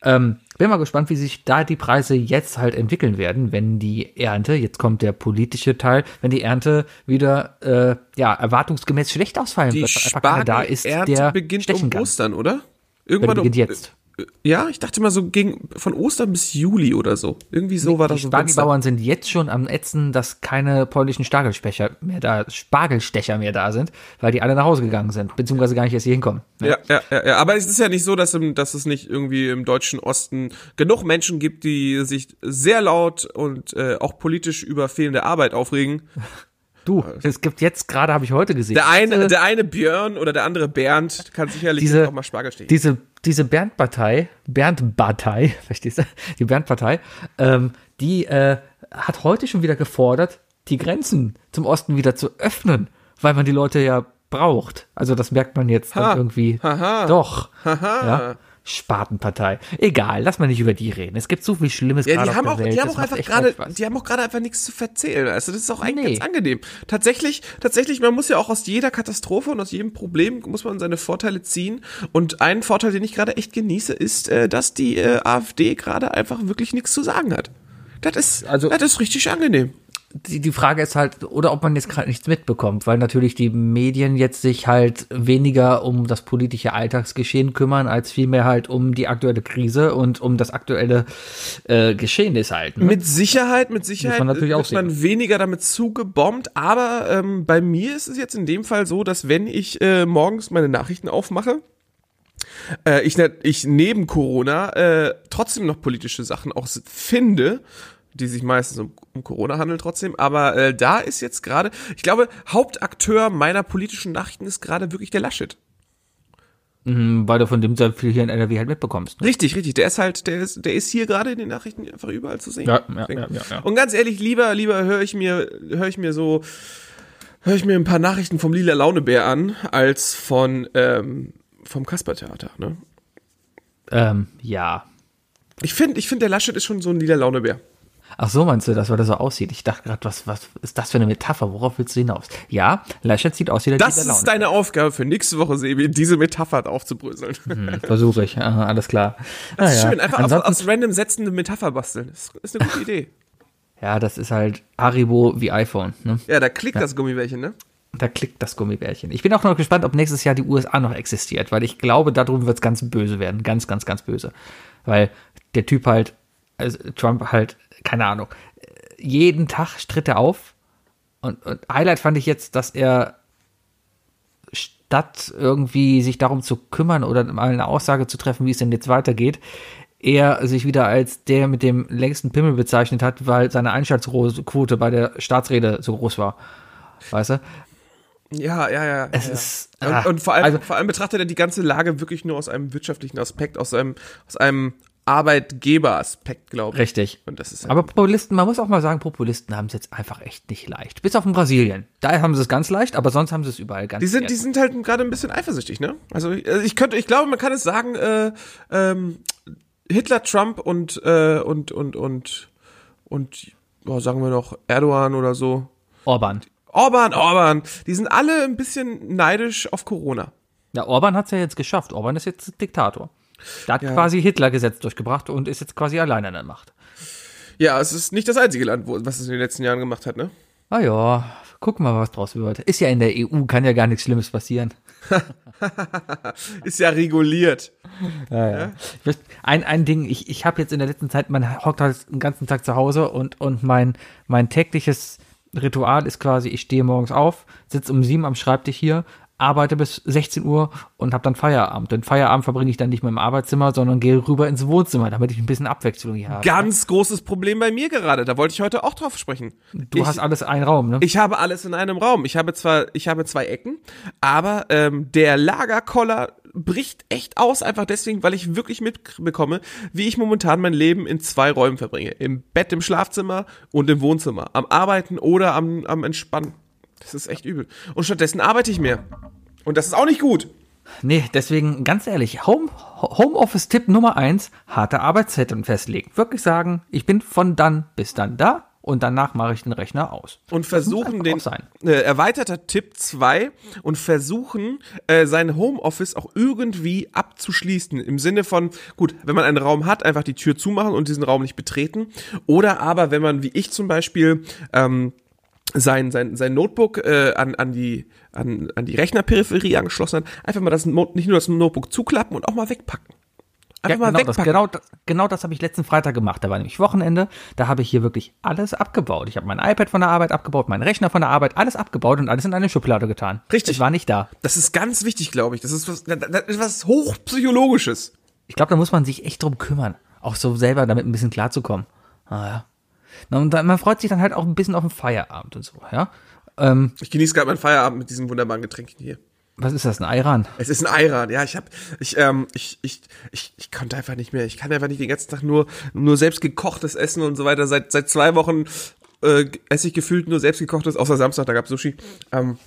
Speaker 2: Ähm, bin mal gespannt, wie sich da die Preise jetzt halt entwickeln werden, wenn die Ernte, jetzt kommt der politische Teil, wenn die Ernte wieder äh, ja erwartungsgemäß schlecht ausfallen
Speaker 3: Die
Speaker 2: wird, da ist,
Speaker 3: Spargelernte
Speaker 2: der
Speaker 3: beginnt um. Ostern, oder? Irgendwann
Speaker 2: beginnt
Speaker 3: um,
Speaker 2: jetzt.
Speaker 3: Ja, ich dachte mal so gegen von Ostern bis Juli oder so. Irgendwie so war
Speaker 2: Die
Speaker 3: das so. Fenster.
Speaker 2: Spargelbauern sind jetzt schon am Ätzen, dass keine polnischen Spargelstecher mehr da, Spargelstecher mehr da sind, weil die alle nach Hause gegangen sind, beziehungsweise gar nicht erst hier hinkommen. ne?
Speaker 3: Ja, ja, ja, ja, aber es ist ja nicht so, dass, im, dass es nicht irgendwie im deutschen Osten genug Menschen gibt, die sich sehr laut und äh, auch politisch über fehlende Arbeit aufregen.
Speaker 2: Du, es gibt jetzt gerade, habe ich heute gesehen,
Speaker 3: Der eine, der eine Björn oder der andere Bernd kann sicherlich
Speaker 2: diese,
Speaker 3: auch mal Spargel stechen.
Speaker 2: diese, diese Bernd-Partei, Bernd-Partei, verstehst du? Die Bernd-Partei, ähm, die äh, hat heute schon wieder gefordert, die Grenzen zum Osten wieder zu öffnen, weil man die Leute ja braucht. Also das merkt man jetzt
Speaker 3: Ha.
Speaker 2: dann irgendwie
Speaker 3: Haha.
Speaker 2: doch.
Speaker 3: Haha.
Speaker 2: Ja. Spatenpartei. Egal, lass mal nicht über die reden. Es gibt so viel Schlimmes
Speaker 3: Ja,
Speaker 2: gerade
Speaker 3: die haben
Speaker 2: auf
Speaker 3: auch,
Speaker 2: der Welt.
Speaker 3: die haben auch einfach gerade, die haben auch gerade einfach nichts zu erzählen. Also das ist auch eigentlich
Speaker 2: Nee.
Speaker 3: ganz angenehm. Tatsächlich, tatsächlich, man muss ja auch aus jeder Katastrophe und aus jedem Problem muss man seine Vorteile ziehen. Und ein Vorteil, den ich gerade echt genieße, ist, äh, dass die äh, AfD gerade einfach wirklich nichts zu sagen hat. Das ist,
Speaker 2: Also-
Speaker 3: das ist richtig angenehm.
Speaker 2: Die, die Frage ist halt, oder ob man jetzt gerade nichts mitbekommt, weil natürlich die Medien jetzt sich halt weniger um das politische Alltagsgeschehen kümmern, als vielmehr halt um die aktuelle Krise und um das aktuelle äh, Geschehnis halt. Ne?
Speaker 3: Mit Sicherheit, mit Sicherheit
Speaker 2: man natürlich auch
Speaker 3: ist man weniger damit zugebombt, aber ähm, bei mir ist es jetzt in dem Fall so, dass wenn ich äh, morgens meine Nachrichten aufmache, äh, ich, ich neben Corona äh, trotzdem noch politische Sachen auch finde, die sich meistens um, um Corona handeln trotzdem, aber äh, da ist jetzt gerade, ich glaube, Hauptakteur meiner politischen Nachrichten ist gerade wirklich der Laschet.
Speaker 2: Mhm, weil du von dem sehr viel hier in NRW halt mitbekommst. Ne?
Speaker 3: Richtig, richtig. Der ist halt, der ist, der ist hier gerade in den Nachrichten einfach überall zu sehen.
Speaker 2: Ja, ja, ja, ja, ja.
Speaker 3: Und ganz ehrlich, lieber, lieber höre ich mir, höre ich mir so, höre ich mir ein paar Nachrichten vom Lila Launebär an, als von ähm, vom Kaspertheater. Ne?
Speaker 2: Ähm, ja.
Speaker 3: Ich finde, ich finde, der Laschet ist schon so ein Lila Launebär.
Speaker 2: Ach so meinst du das, weil das so aussieht? Ich dachte gerade, was, was ist das für eine Metapher? Worauf willst du hinaus? Ja, Laschet sieht aus wie der
Speaker 3: Das ist deine Aufgabe für nächste Woche, Sebi, diese Metapher aufzubröseln.
Speaker 2: Hm, Versuche ich, Aha, alles klar.
Speaker 3: Das ist
Speaker 2: Naja.
Speaker 3: schön, einfach
Speaker 2: Ansonsten,
Speaker 3: aus random Sätzen eine Metapher basteln. Das ist eine gute Idee.
Speaker 2: Ja, das ist halt Haribo wie iPhone. Ne?
Speaker 3: Ja, da klickt das Gummibärchen, ne?
Speaker 2: Da klickt das Gummibärchen. Ich bin auch noch gespannt, ob nächstes Jahr die USA noch existiert, weil ich glaube, da drüben wird es ganz böse werden. Ganz, ganz, ganz böse. Weil der Typ halt, also Trump halt, keine Ahnung, jeden Tag stritt er auf. Und, und Highlight fand ich jetzt, dass er statt irgendwie sich darum zu kümmern oder mal eine Aussage zu treffen, wie es denn jetzt weitergeht, er sich wieder als der mit dem längsten Pimmel bezeichnet hat, weil seine Einschaltquote bei der Staatsrede so groß war. Weißt du?
Speaker 3: Ja, ja, ja.
Speaker 2: Es
Speaker 3: ja.
Speaker 2: ist-
Speaker 3: Und,
Speaker 2: ah,
Speaker 3: und vor, allem,
Speaker 2: also-
Speaker 3: vor allem betrachtet er die ganze Lage wirklich nur aus einem wirtschaftlichen Aspekt, aus einem, aus einem Arbeitgeberaspekt, glaube ich.
Speaker 2: Richtig.
Speaker 3: Und das ist halt
Speaker 2: Aber Populisten, man muss auch mal sagen, Populisten haben es jetzt einfach echt nicht leicht. Bis auf in Brasilien. Da haben sie es ganz leicht, aber sonst haben sie es überall ganz
Speaker 3: Die sind,
Speaker 2: schwer.
Speaker 3: die sind halt gerade ein bisschen eifersüchtig, ne? Also ich, also ich könnte, ich glaube, man kann es sagen, äh, ähm, Hitler, Trump und äh, und und und und ja, sagen wir noch Erdogan oder so.
Speaker 2: Orban.
Speaker 3: Orban, Orban, die sind alle ein bisschen neidisch auf Corona.
Speaker 2: Ja, Orban hat es ja jetzt geschafft. Orban ist jetzt Diktator. Der hat quasi Hitler-Gesetz durchgebracht und ist jetzt quasi alleine an der Macht.
Speaker 3: Ja, es ist nicht das einzige Land, wo, was es in den letzten Jahren gemacht hat, ne?
Speaker 2: Ah ja, gucken wir mal, was draus wird. Ist ja in der EU, kann ja gar nichts Schlimmes passieren.
Speaker 3: Ist ja reguliert.
Speaker 2: Ich möcht- Ein, ein Ding, ich, ich habe jetzt in der letzten Zeit, man hockt halt den ganzen Tag zu Hause und, und mein, mein tägliches Ritual ist quasi, ich stehe morgens auf, sitze um sieben am Schreibtisch hier, arbeite bis 16 Uhr und habe dann Feierabend. Den Feierabend verbringe ich dann nicht mehr im Arbeitszimmer, sondern gehe rüber ins Wohnzimmer, damit ich ein bisschen Abwechslung hier habe.
Speaker 3: Ganz großes Problem bei mir gerade. Da wollte ich heute auch drauf sprechen.
Speaker 2: du
Speaker 3: ich,
Speaker 2: hast alles einen Raum, ne?
Speaker 3: Ich habe alles in einem Raum. Ich habe zwar, ich habe zwei Ecken, aber ähm, der Lagerkoller bricht echt aus, einfach deswegen, weil ich wirklich mitbekomme, wie ich momentan mein Leben in zwei Räumen verbringe. Im Bett, im Schlafzimmer und im Wohnzimmer. Am Arbeiten oder am, am Entspannen. Das ist echt übel. Und stattdessen arbeite ich mehr. Und das ist auch nicht gut.
Speaker 2: Nee, deswegen ganz ehrlich, Home, Homeoffice-Tipp Nummer eins, harte Arbeitszeiten festlegen. Wirklich sagen, ich bin von dann bis dann da und danach mache ich den Rechner aus.
Speaker 3: und versuchen den äh, erweiterter Tipp 2 und versuchen äh, sein Homeoffice auch irgendwie abzuschließen im Sinne von gut, wenn man einen Raum hat, einfach die Tür zumachen und diesen Raum nicht betreten oder aber wenn man wie ich zum Beispiel ähm, sein, sein, sein Notebook äh, an, an, die, an, an die Rechnerperipherie angeschlossen hat, einfach mal das Not, nicht nur das Notebook zuklappen und auch mal wegpacken. Einfach
Speaker 2: Ja,
Speaker 3: mal
Speaker 2: genau, das,
Speaker 3: wegpacken.
Speaker 2: genau, das, genau das habe ich letzten Freitag gemacht. Da war nämlich Wochenende. Da habe ich hier wirklich alles abgebaut. Ich habe mein iPad von der Arbeit abgebaut, meinen Rechner von der Arbeit, alles abgebaut und alles in eine Schublade getan.
Speaker 3: Richtig.
Speaker 2: Es war nicht da.
Speaker 3: Das ist ganz wichtig, glaube ich. Das ist was, das ist was hochpsychologisches.
Speaker 2: Ich glaube, da muss man sich echt drum kümmern. Auch so selber damit ein bisschen klarzukommen. Ah, ja. Und dann, man freut sich dann halt auch ein bisschen auf den Feierabend und so, ja. Ähm,
Speaker 3: Ich genieße gerade meinen Feierabend mit diesem wunderbaren Getränk hier.
Speaker 2: was ist das, ein Ayran?
Speaker 3: Es ist ein Ayran, ja. Ich hab, ich, ähm, ich, ich, ich, ich konnte einfach nicht mehr. Ich kann einfach nicht den ganzen Tag nur, nur selbst gekochtes essen und so weiter. Seit, seit zwei Wochen äh, esse ich gefühlt nur selbst gekochtes, außer Samstag, da gab's Sushi. Ähm,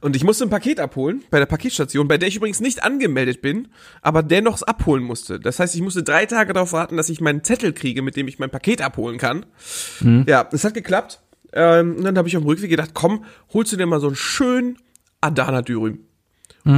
Speaker 3: Und ich musste ein Paket abholen bei der Paketstation, bei der ich übrigens nicht angemeldet bin, aber dennoch es abholen musste. Das heißt, ich musste drei Tage darauf warten, dass ich meinen Zettel kriege, mit dem ich mein Paket abholen kann. Ja, es hat geklappt. Ähm, und dann habe ich auf dem Rückweg gedacht, komm, holst du dir mal so einen schönen Adana Dürüm.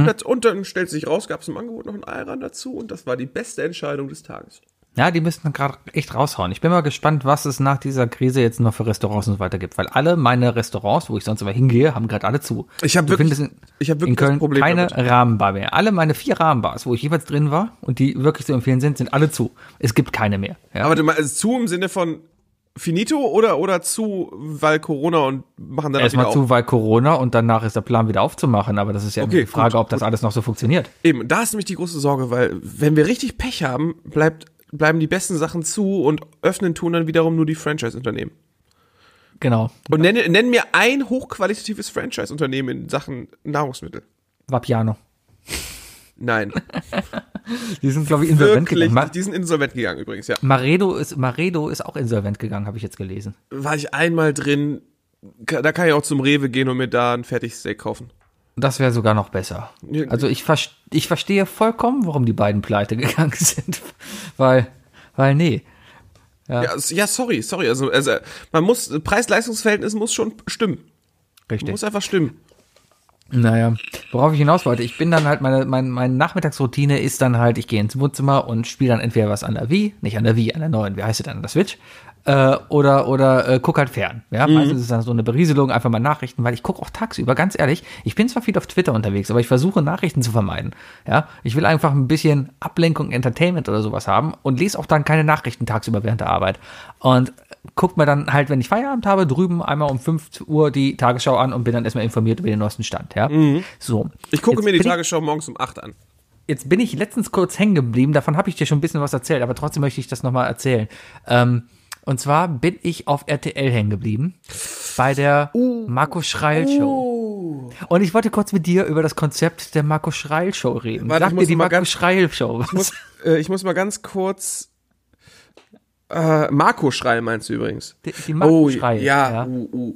Speaker 3: Und, und dann stellt sich raus, gab es im Angebot noch einen Ayran dazu und das war die beste Entscheidung des Tages.
Speaker 2: Ja, die müssen gerade echt raushauen. Ich bin mal gespannt, was es nach dieser Krise jetzt noch für Restaurants und so weiter gibt, weil alle meine Restaurants, wo ich sonst immer hingehe, haben gerade alle zu.
Speaker 3: Ich hab
Speaker 2: Du
Speaker 3: wirklich-
Speaker 2: in,
Speaker 3: ich hab wirklich
Speaker 2: in Köln
Speaker 3: Problem
Speaker 2: keine
Speaker 3: damit.
Speaker 2: Rahmenbar mehr. Alle meine vier Rahmenbars, wo ich jeweils drin war und die wirklich zu empfehlen sind, sind alle zu. Es gibt keine mehr. Ja?
Speaker 3: Aber meinst also zu im Sinne von finito oder, oder zu, weil Corona und machen dann auch
Speaker 2: Erstmal zu, weil Corona und danach ist der Plan wieder aufzumachen, aber das ist ja
Speaker 3: Okay,
Speaker 2: die Frage,
Speaker 3: gut,
Speaker 2: ob das alles noch so funktioniert.
Speaker 3: Eben, da ist nämlich die große Sorge, weil wenn wir richtig Pech haben, bleibt, bleiben die besten Sachen zu und öffnen tun dann wiederum nur die Franchise-Unternehmen.
Speaker 2: Genau.
Speaker 3: Und nenn, nenn mir ein hochqualitatives Franchise-Unternehmen in Sachen Nahrungsmittel.
Speaker 2: Vapiano.
Speaker 3: Nein,
Speaker 2: Die sind, glaube ich, insolvent
Speaker 3: wirklich.
Speaker 2: gegangen. Ma
Speaker 3: Die sind insolvent gegangen übrigens, ja.
Speaker 2: Maredo ist, Maredo ist auch insolvent gegangen, habe ich jetzt gelesen.
Speaker 3: War ich einmal drin, da kann ich auch zum Rewe gehen und mir da ein Fertigsteak kaufen.
Speaker 2: Das wäre sogar noch besser.
Speaker 3: Ja.
Speaker 2: Also ich, vers ich verstehe vollkommen, warum die beiden pleite gegangen sind. weil, weil nee.
Speaker 3: Ja, s- ja sorry, sorry. Also, also man muss, Preis-Leistungs-Verhältnis muss schon stimmen.
Speaker 2: Richtig.
Speaker 3: Muss einfach stimmen.
Speaker 2: Naja, worauf ich hinaus wollte, ich bin dann halt, meine, meine, meine Nachmittagsroutine ist dann halt, ich gehe ins Wohnzimmer und spiele dann entweder was an der Wii, nicht an der Wii, an der neuen, wie heißt sie dann, an der Switch, äh, oder, oder äh, guck halt fern. Ja, meistens ist dann so eine Berieselung, einfach mal Nachrichten, weil ich gucke auch tagsüber, ganz ehrlich, ich bin zwar viel auf Twitter unterwegs, aber ich versuche Nachrichten zu vermeiden. Ja, ich will einfach ein bisschen Ablenkung, Entertainment oder sowas haben und lese auch dann keine Nachrichten tagsüber während der Arbeit. Und guck mir dann halt, wenn ich Feierabend habe, drüben einmal um 5 Uhr die Tagesschau an und bin dann erstmal informiert über den neuesten Stand, ja. So.
Speaker 3: Ich gucke
Speaker 2: Jetzt
Speaker 3: mir die Tagesschau morgens um 8 an.
Speaker 2: Jetzt bin ich letztens kurz hängen geblieben, davon habe ich dir schon ein bisschen was erzählt, aber trotzdem möchte ich das nochmal erzählen. Ähm, und zwar bin ich auf RTL hängen geblieben bei der
Speaker 3: Uh.
Speaker 2: Marco Schreil Show. Und ich wollte kurz mit dir über das Konzept der Marco Schreil Show reden.
Speaker 3: Warte, ich
Speaker 2: Sag
Speaker 3: muss
Speaker 2: dir die
Speaker 3: mal
Speaker 2: Marco
Speaker 3: ganz-
Speaker 2: Schreil Show. was?
Speaker 3: muss, äh, ich muss mal ganz kurz. Äh, Marco Schreil meinst du übrigens?
Speaker 2: Die- die Marco
Speaker 3: oh,
Speaker 2: Schreil,
Speaker 3: Ja,
Speaker 2: ja.
Speaker 3: Uh, uh.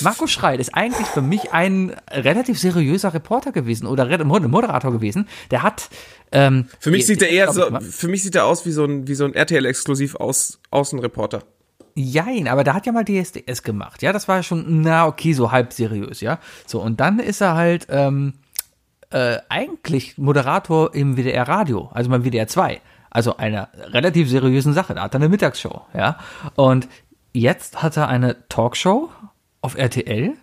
Speaker 2: Marco Schreil ist eigentlich für mich ein relativ seriöser Reporter gewesen oder Moderator gewesen. Der hat ähm,
Speaker 3: Für mich
Speaker 2: die-
Speaker 3: sieht er eher so, für mich sieht er aus wie so ein, wie so ein RTL-exklusiv aus, Außenreporter.
Speaker 2: Jein, aber der hat ja mal DSDS gemacht, ja, das war schon, na okay, so halb seriös, ja. So, und dann ist er halt ähm, äh, eigentlich Moderator im WDR Radio, also beim WDR 2, also einer relativ seriösen Sache, da hat er eine Mittagsshow, ja. Und jetzt hat er eine Talkshow auf RTL,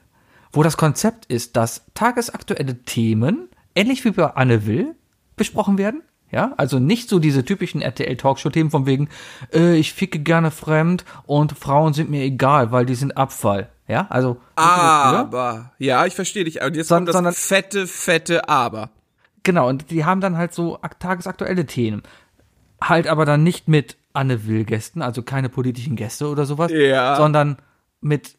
Speaker 2: wo das Konzept ist, dass tagesaktuelle Themen, ähnlich wie bei Anne Will, besprochen werden. Ja, also nicht so diese typischen RTL-Talkshow-Themen von wegen, äh, ich ficke gerne fremd und Frauen sind mir egal, weil die sind Abfall. Ja, also. ja?
Speaker 3: Aber, ja, ich verstehe dich. Und jetzt
Speaker 2: Son-
Speaker 3: kommt das
Speaker 2: sondern-
Speaker 3: fette, fette Aber.
Speaker 2: Genau, und die haben dann halt so ak- tagesaktuelle Themen. Halt aber dann nicht mit Anne Will-Gästen, also keine politischen Gäste oder sowas,
Speaker 3: Ja.
Speaker 2: sondern mit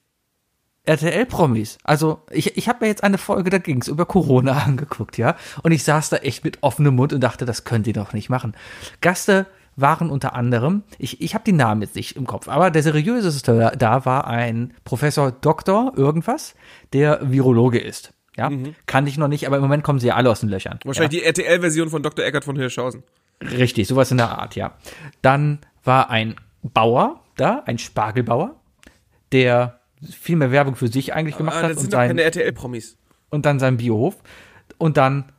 Speaker 2: RTL-Promis. Also ich, ich habe mir jetzt eine Folge, da ging's über Corona angeguckt, ja. Und ich saß da echt mit offenem Mund und dachte, das könnt ihr doch nicht machen. Gaste waren unter anderem, ich, ich habe die Namen jetzt nicht im Kopf, aber der seriöseste da, da war ein Professor Doktor irgendwas, der Virologe ist. Ja, kannte ich noch nicht, aber im Moment kommen sie ja alle aus den Löchern.
Speaker 3: Wahrscheinlich die RTL-Version von Dr. Eckert von Hirschhausen.
Speaker 2: Richtig, sowas in der Art, ja. Dann war ein Bauer da, ein Spargelbauer, der viel mehr Werbung für sich eigentlich gemacht
Speaker 3: Ah,
Speaker 2: hat
Speaker 3: das
Speaker 2: und,
Speaker 3: sind doch
Speaker 2: sein,
Speaker 3: keine RTL-Promis.
Speaker 2: und dann sein Biohof. Und dann,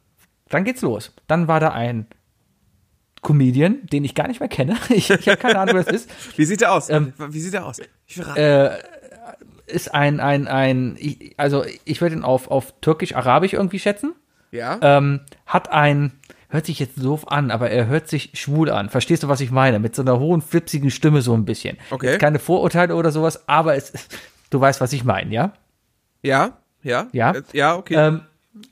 Speaker 2: dann geht's los. Dann war da ein Comedian, den ich gar nicht mehr kenne. Ich, ich habe keine Ahnung, wer das ist.
Speaker 3: Wie sieht der aus?
Speaker 2: Ähm,
Speaker 3: Wie sieht der aus? Ich verrate.
Speaker 2: Ist ein, ein, ein, ich, also ich würde ihn auf, auf Türkisch-Arabisch irgendwie schätzen.
Speaker 3: ja?
Speaker 2: ähm, hat ein, hört sich jetzt doof an, aber er hört sich schwul an. Verstehst du, was ich meine? Mit so einer hohen, flipsigen Stimme so ein bisschen.
Speaker 3: Okay.
Speaker 2: Jetzt keine Vorurteile oder sowas, aber es, du weißt, was ich meine, ja?
Speaker 3: ja? Ja?
Speaker 2: Ja.
Speaker 3: Äh, Ja, okay.
Speaker 2: Ähm,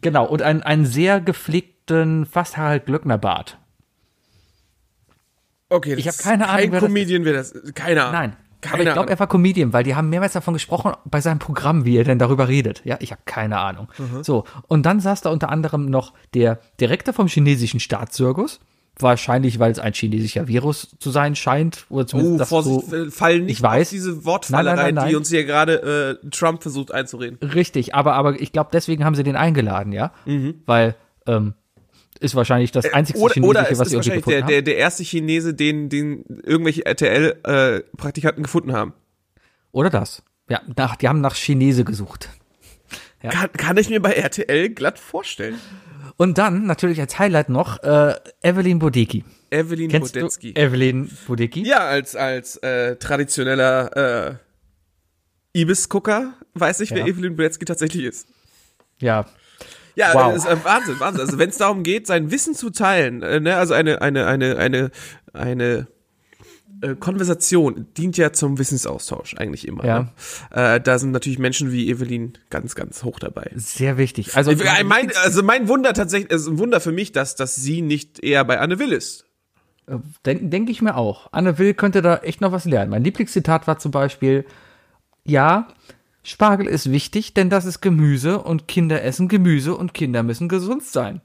Speaker 2: genau, und einen, einen sehr gepflegten, fast Harald Glöckner Bart.
Speaker 3: okay.
Speaker 2: ich
Speaker 3: das
Speaker 2: hab keine Ahnung,
Speaker 3: Kein
Speaker 2: wer das
Speaker 3: Comedian wäre das. Keine Ahnung.
Speaker 2: Nein.
Speaker 3: Keine
Speaker 2: aber ich glaube, er war Comedian, weil die haben mehrmals davon gesprochen bei seinem Programm, wie er denn darüber redet. Ja, ich habe keine Ahnung.
Speaker 3: Mhm.
Speaker 2: So, und dann saß da unter anderem noch der Direktor vom chinesischen Staatszirkus, Wahrscheinlich, weil es ein chinesischer Virus zu sein scheint. Oder zumindest
Speaker 3: Oh, Vorsicht,
Speaker 2: so,
Speaker 3: fallen nicht
Speaker 2: ich weiß.
Speaker 3: diese Wortfalle
Speaker 2: Nein, nein,
Speaker 3: rein, die uns hier gerade äh, Trump versucht einzureden.
Speaker 2: Richtig, aber, aber ich glaube, deswegen haben sie den eingeladen, ja? Weil, ähm, ist wahrscheinlich das einzige
Speaker 3: Mhm. Äh, Oder,
Speaker 2: chinesische,
Speaker 3: oder es
Speaker 2: was sie irgendwie
Speaker 3: wahrscheinlich
Speaker 2: gefunden
Speaker 3: der,
Speaker 2: haben.
Speaker 3: der, der erste Chinese, den, den irgendwelche RTL-Praktikanten gefunden haben.
Speaker 2: Oder das. Ja, nach, die haben nach Chinese gesucht. Ja.
Speaker 3: Kann, kann ich mir bei RTL glatt vorstellen.
Speaker 2: Und dann natürlich als Highlight noch äh, Evelyn Bodecki.
Speaker 3: Evelyn
Speaker 2: Kennst
Speaker 3: Bodecki.
Speaker 2: Evelyn Bodecki?
Speaker 3: Ja, als, als äh, traditioneller äh, Ibis-Gucker weiß ich, wer
Speaker 2: Ja.
Speaker 3: Evelyn Bodecki tatsächlich ist.
Speaker 2: Ja.
Speaker 3: Ja,
Speaker 2: Wow.
Speaker 3: das ist äh, Wahnsinn, Wahnsinn. Also wenn es darum geht, sein Wissen zu teilen, äh, ne, also eine, eine, eine, eine, eine äh, Konversation dient ja zum Wissensaustausch eigentlich immer.
Speaker 2: Ja.
Speaker 3: Ne? Äh, da sind natürlich Menschen wie Evelyn ganz, ganz hoch dabei.
Speaker 2: Sehr wichtig. Also,
Speaker 3: Ich- äh, mein, also mein Wunder tatsächlich, es ist ein Wunder für mich, dass, dass sie nicht eher bei Anne Will ist.
Speaker 2: Denke denk ich mir auch. Anne Will könnte da echt noch was lernen. Mein Lieblingszitat war zum Beispiel, ja, Spargel ist wichtig, denn das ist Gemüse und Kinder essen Gemüse und Kinder müssen gesund sein.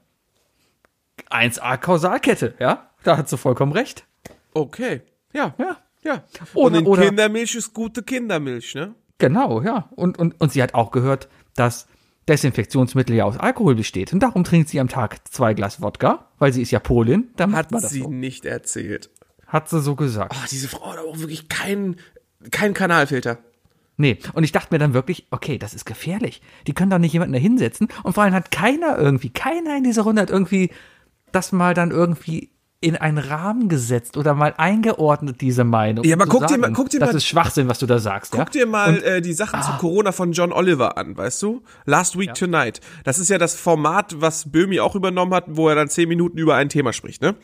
Speaker 2: 1a Kausalkette, ja? Da hat sie vollkommen recht.
Speaker 3: Okay. Ja.
Speaker 2: Ja.
Speaker 3: Ja.
Speaker 2: Oder-
Speaker 3: und in
Speaker 2: oder-
Speaker 3: Kindermilch ist gute Kindermilch, ne?
Speaker 2: Genau, ja. Und, und, und sie hat auch gehört, dass Desinfektionsmittel ja aus Alkohol besteht. Und darum trinkt sie am Tag zwei Glas Wodka, weil sie ist ja Polin. Da macht
Speaker 3: Hat
Speaker 2: man das
Speaker 3: sie
Speaker 2: so.
Speaker 3: nicht erzählt.
Speaker 2: Hat sie so gesagt.
Speaker 3: Oh, diese Frau hat auch wirklich keinen kein Kanalfilter.
Speaker 2: Nee, und ich dachte mir dann wirklich, okay, das ist gefährlich. Die können doch nicht jemanden da hinsetzen. Und vor allem hat keiner irgendwie, keiner in dieser Runde hat irgendwie das mal dann irgendwie in einen Rahmen gesetzt oder mal eingeordnet, diese Meinung.
Speaker 3: Ja, aber guck dir mal-
Speaker 2: sagen,
Speaker 3: guck dir
Speaker 2: das
Speaker 3: mal-
Speaker 2: ist Schwachsinn, was du da sagst. ja?
Speaker 3: Guck dir mal äh, die Sachen zu Corona von John Oliver an, weißt du? Last Week Tonight. Das ist ja das Format, was Böhmi auch übernommen hat, wo er dann zehn Minuten über ein Thema spricht, ne?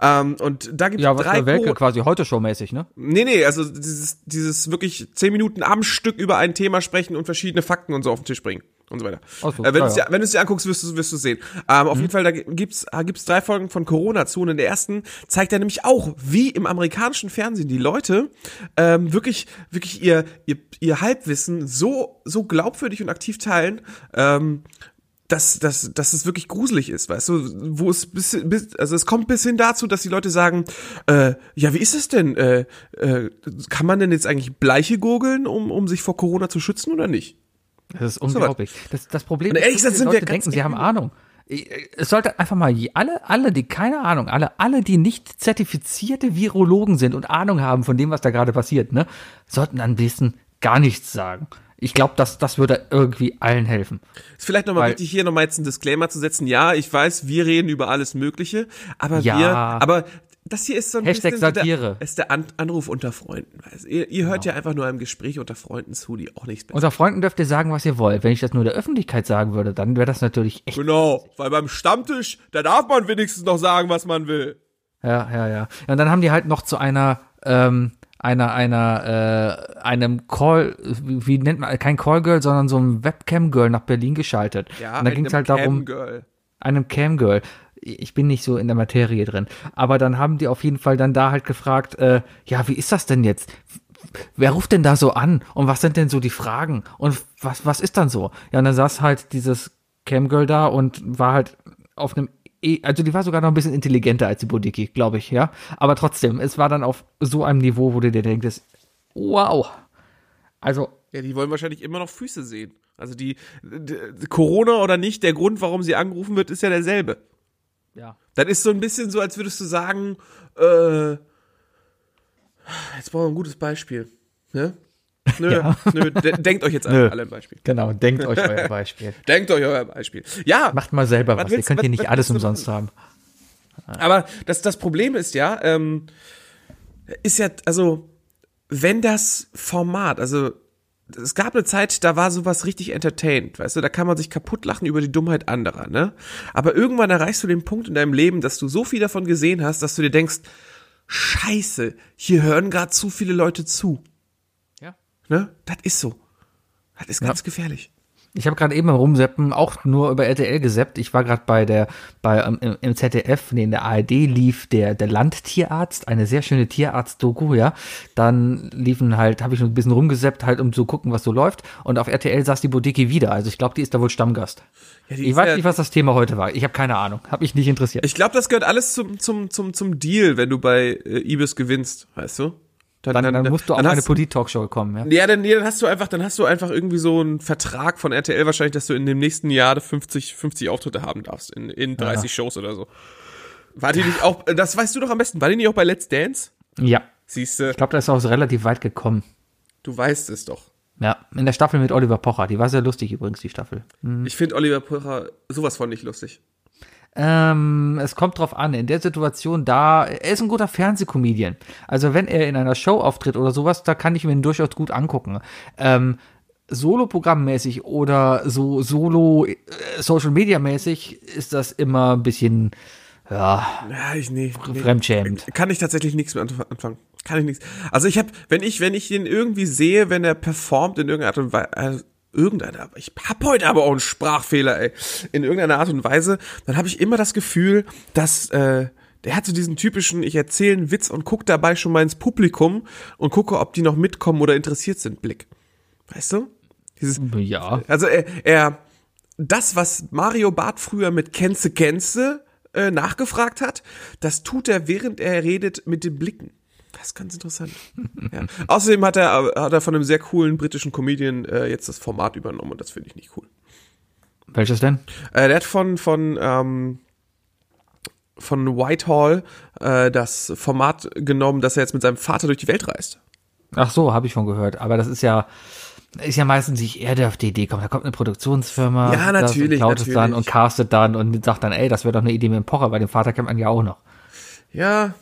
Speaker 3: Ähm, und da gibt es
Speaker 2: Ja, was
Speaker 3: drei
Speaker 2: Welke quasi heute showmäßig, ne?
Speaker 3: Nee, nee, also dieses, dieses wirklich zehn Minuten am Stück über ein Thema sprechen und verschiedene Fakten und so auf den Tisch bringen und so weiter.
Speaker 2: So,
Speaker 3: äh, wenn
Speaker 2: ja,
Speaker 3: du es
Speaker 2: ja.
Speaker 3: dir, wenn du es dir anguckst, wirst du wirst du sehen. Ähm, auf jeden Fall, da gibt's äh, gibt's drei Folgen von Corona zu und in der ersten zeigt er nämlich auch, wie im amerikanischen Fernsehen die Leute ähm, wirklich wirklich ihr ihr ihr Halbwissen so so glaubwürdig und aktiv teilen. Ähm, dass, dass, dass es wirklich gruselig ist, weißt du, wo es bis, bis also es kommt bis hin dazu, dass die Leute sagen, äh, ja, wie ist es denn? Äh, äh, kann man denn jetzt eigentlich Bleiche gurgeln, um, um sich vor Corona zu schützen oder nicht?
Speaker 2: Das ist unglaublich. Das, das Problem
Speaker 3: Und ehrlich
Speaker 2: ist,
Speaker 3: sind wir
Speaker 2: Leute
Speaker 3: ganz
Speaker 2: denken, sie haben Ahnung. Es sollte einfach mal alle, alle, die keine Ahnung, alle, alle, die nicht zertifizierte Virologen sind und Ahnung haben von dem, was da gerade passiert, ne, sollten am besten gar nichts sagen. Ich glaube, das, das würde irgendwie allen helfen.
Speaker 3: Ist vielleicht nochmal wichtig, hier nochmal jetzt einen Disclaimer zu setzen. Ja, ich weiß, wir reden über alles Mögliche, aber
Speaker 2: Ja.
Speaker 3: wir, aber das hier ist so ein
Speaker 2: Hashtag
Speaker 3: bisschen
Speaker 2: Satire.
Speaker 3: der, ist der An Anruf unter Freunden. Also ihr, ihr hört ja einfach nur einem Gespräch unter Freunden zu, die auch nichts besser
Speaker 2: Unter Freunden dürft ihr sagen, was ihr wollt. Wenn ich das nur der Öffentlichkeit sagen würde, dann wäre das natürlich echt.
Speaker 3: Genau, weil beim Stammtisch, da darf man wenigstens noch sagen, was man will.
Speaker 2: Ja, ja, ja. Und dann haben die halt noch zu einer, ähm, einer, einer, äh, einem Call, wie, wie nennt man, kein Callgirl, sondern so ein Webcam-Girl nach Berlin geschaltet.
Speaker 3: Ja,
Speaker 2: und da ging es halt darum,
Speaker 3: Girl.
Speaker 2: einem Camgirl. Ich bin nicht so in der Materie drin. Aber dann haben die auf jeden Fall dann da halt gefragt, äh, ja, wie ist das denn jetzt? Wer ruft denn da so an? Und was sind denn so die Fragen? Und was, was ist dann so? Ja, und dann saß halt dieses Camgirl da und war halt auf einem, E- also die war sogar noch ein bisschen intelligenter als die Bodiki, glaube ich, ja. Aber trotzdem, es war dann auf so einem Niveau, wo du dir denkst, wow. Also,
Speaker 3: Ja, die wollen wahrscheinlich immer noch Füße sehen. Also die, die Corona oder nicht, der Grund, warum sie angerufen wird, ist ja derselbe.
Speaker 2: Ja.
Speaker 3: Das ist so ein bisschen so, als würdest du sagen, äh, jetzt brauchen wir ein gutes Beispiel. Ne? Nö,
Speaker 2: Ja.
Speaker 3: nö, de denkt euch jetzt alle ein Beispiel.
Speaker 2: Genau, denkt euch euer Beispiel.
Speaker 3: Denkt euch euer Beispiel. Ja,
Speaker 2: Macht mal selber
Speaker 3: Was
Speaker 2: was. Ihr
Speaker 3: willst-
Speaker 2: könnt hier
Speaker 3: was-
Speaker 2: nicht
Speaker 3: was
Speaker 2: alles umsonst haben.
Speaker 3: aber das, das Problem ist ja, ähm, ist ja, also, wenn das Format, also, es gab eine Zeit, da war sowas richtig entertained, weißt du, da kann man sich kaputt lachen über die Dummheit anderer, ne? Aber irgendwann erreichst du den Punkt in deinem Leben, dass du so viel davon gesehen hast, dass du dir denkst, Scheiße, hier hören gerade zu viele Leute zu.
Speaker 2: Ja.
Speaker 3: Ne? Das ist so. Das ist ganz gefährlich.
Speaker 2: Ich habe gerade eben beim Rumseppen auch nur über RTL geseppt. Ich war gerade bei der, bei ähm, im, im ZDF, nee, in der ARD lief der, der Landtierarzt, eine sehr schöne Tierarzt-Doku, ja. Dann liefen halt, habe ich ein bisschen rumgeseppt, halt um zu gucken, was so läuft. Und auf RTL saß die Bodeki wieder. Also ich glaube, die ist da wohl Stammgast.
Speaker 3: Ja,
Speaker 2: Ich weiß
Speaker 3: ja-
Speaker 2: nicht, was das Thema heute war. Ich habe keine Ahnung. Habe mich nicht interessiert.
Speaker 3: Ich glaube, das gehört alles zum, zum, zum, zum Deal, wenn du bei äh, Ibis gewinnst, weißt du?
Speaker 2: Dann, dann, musst du auf
Speaker 3: dann
Speaker 2: eine Polit-Talkshow kommen, ja.
Speaker 3: Ja, dann, nee, dann hast du einfach, dann hast du einfach irgendwie so einen Vertrag von RTL wahrscheinlich, dass du in dem nächsten Jahr 50, 50 Auftritte haben darfst in, in 30 Shows oder so. War die nicht auch, das weißt du doch am besten, war die nicht auch bei Let's Dance?
Speaker 2: Ja.
Speaker 3: Siehste,
Speaker 2: Ich glaube, da ist auch so relativ weit gekommen.
Speaker 3: du weißt es doch.
Speaker 2: Ja, in der Staffel mit Oliver Pocher. Die war sehr lustig übrigens, die Staffel.
Speaker 3: Ich finde Oliver Pocher sowas von nicht lustig.
Speaker 2: Ähm, es kommt drauf an. In der Situation da, er ist ein guter Fernsehcomedian. Also wenn er in einer Show auftritt oder sowas, da kann ich mir ihn durchaus gut angucken. Ähm, Solo-Programmmäßig oder so Solo äh, Social Media mäßig ist das immer ein bisschen ja,
Speaker 3: Ja, ich nee. nee.
Speaker 2: fremdschämend.
Speaker 3: Kann ich tatsächlich nichts mehr anf- anfangen. Kann ich nichts. Also ich habe, wenn ich, wenn ich ihn irgendwie sehe, wenn er performt in irgendeiner Art und Weise, äh, irgendeiner, aber ich hab heute aber auch einen Sprachfehler, ey, in irgendeiner Art und Weise, dann habe ich immer das Gefühl, dass äh, der hat so diesen typischen, ich erzähle einen Witz und guck dabei schon mal ins Publikum und gucke, ob die noch mitkommen oder interessiert sind, Blick. Weißt du? Dieses,
Speaker 2: Ja.
Speaker 3: also er, er das, was Mario Barth früher mit Kenze Kenze äh, nachgefragt hat, das tut er, während er redet, mit den Blicken. Das ist ganz interessant. ja. Außerdem hat er, hat er von einem sehr coolen britischen Comedian äh, jetzt das Format übernommen und das finde ich nicht cool.
Speaker 2: Welches denn?
Speaker 3: Äh, der hat von, von, ähm, von Whitehall äh, das Format genommen, dass er jetzt mit seinem Vater durch die Welt reist.
Speaker 2: Ach so, habe ich schon gehört. Aber das ist ja, ist ja meistens nicht er, der auf die Idee kommt. Da kommt eine Produktionsfirma.
Speaker 3: Ja, natürlich,
Speaker 2: und klaut es dann
Speaker 3: natürlich.
Speaker 2: und castet dann und sagt dann, ey, das wäre doch eine Idee mit dem Pocher, weil den Vater kennt man ja auch noch.
Speaker 3: Ja.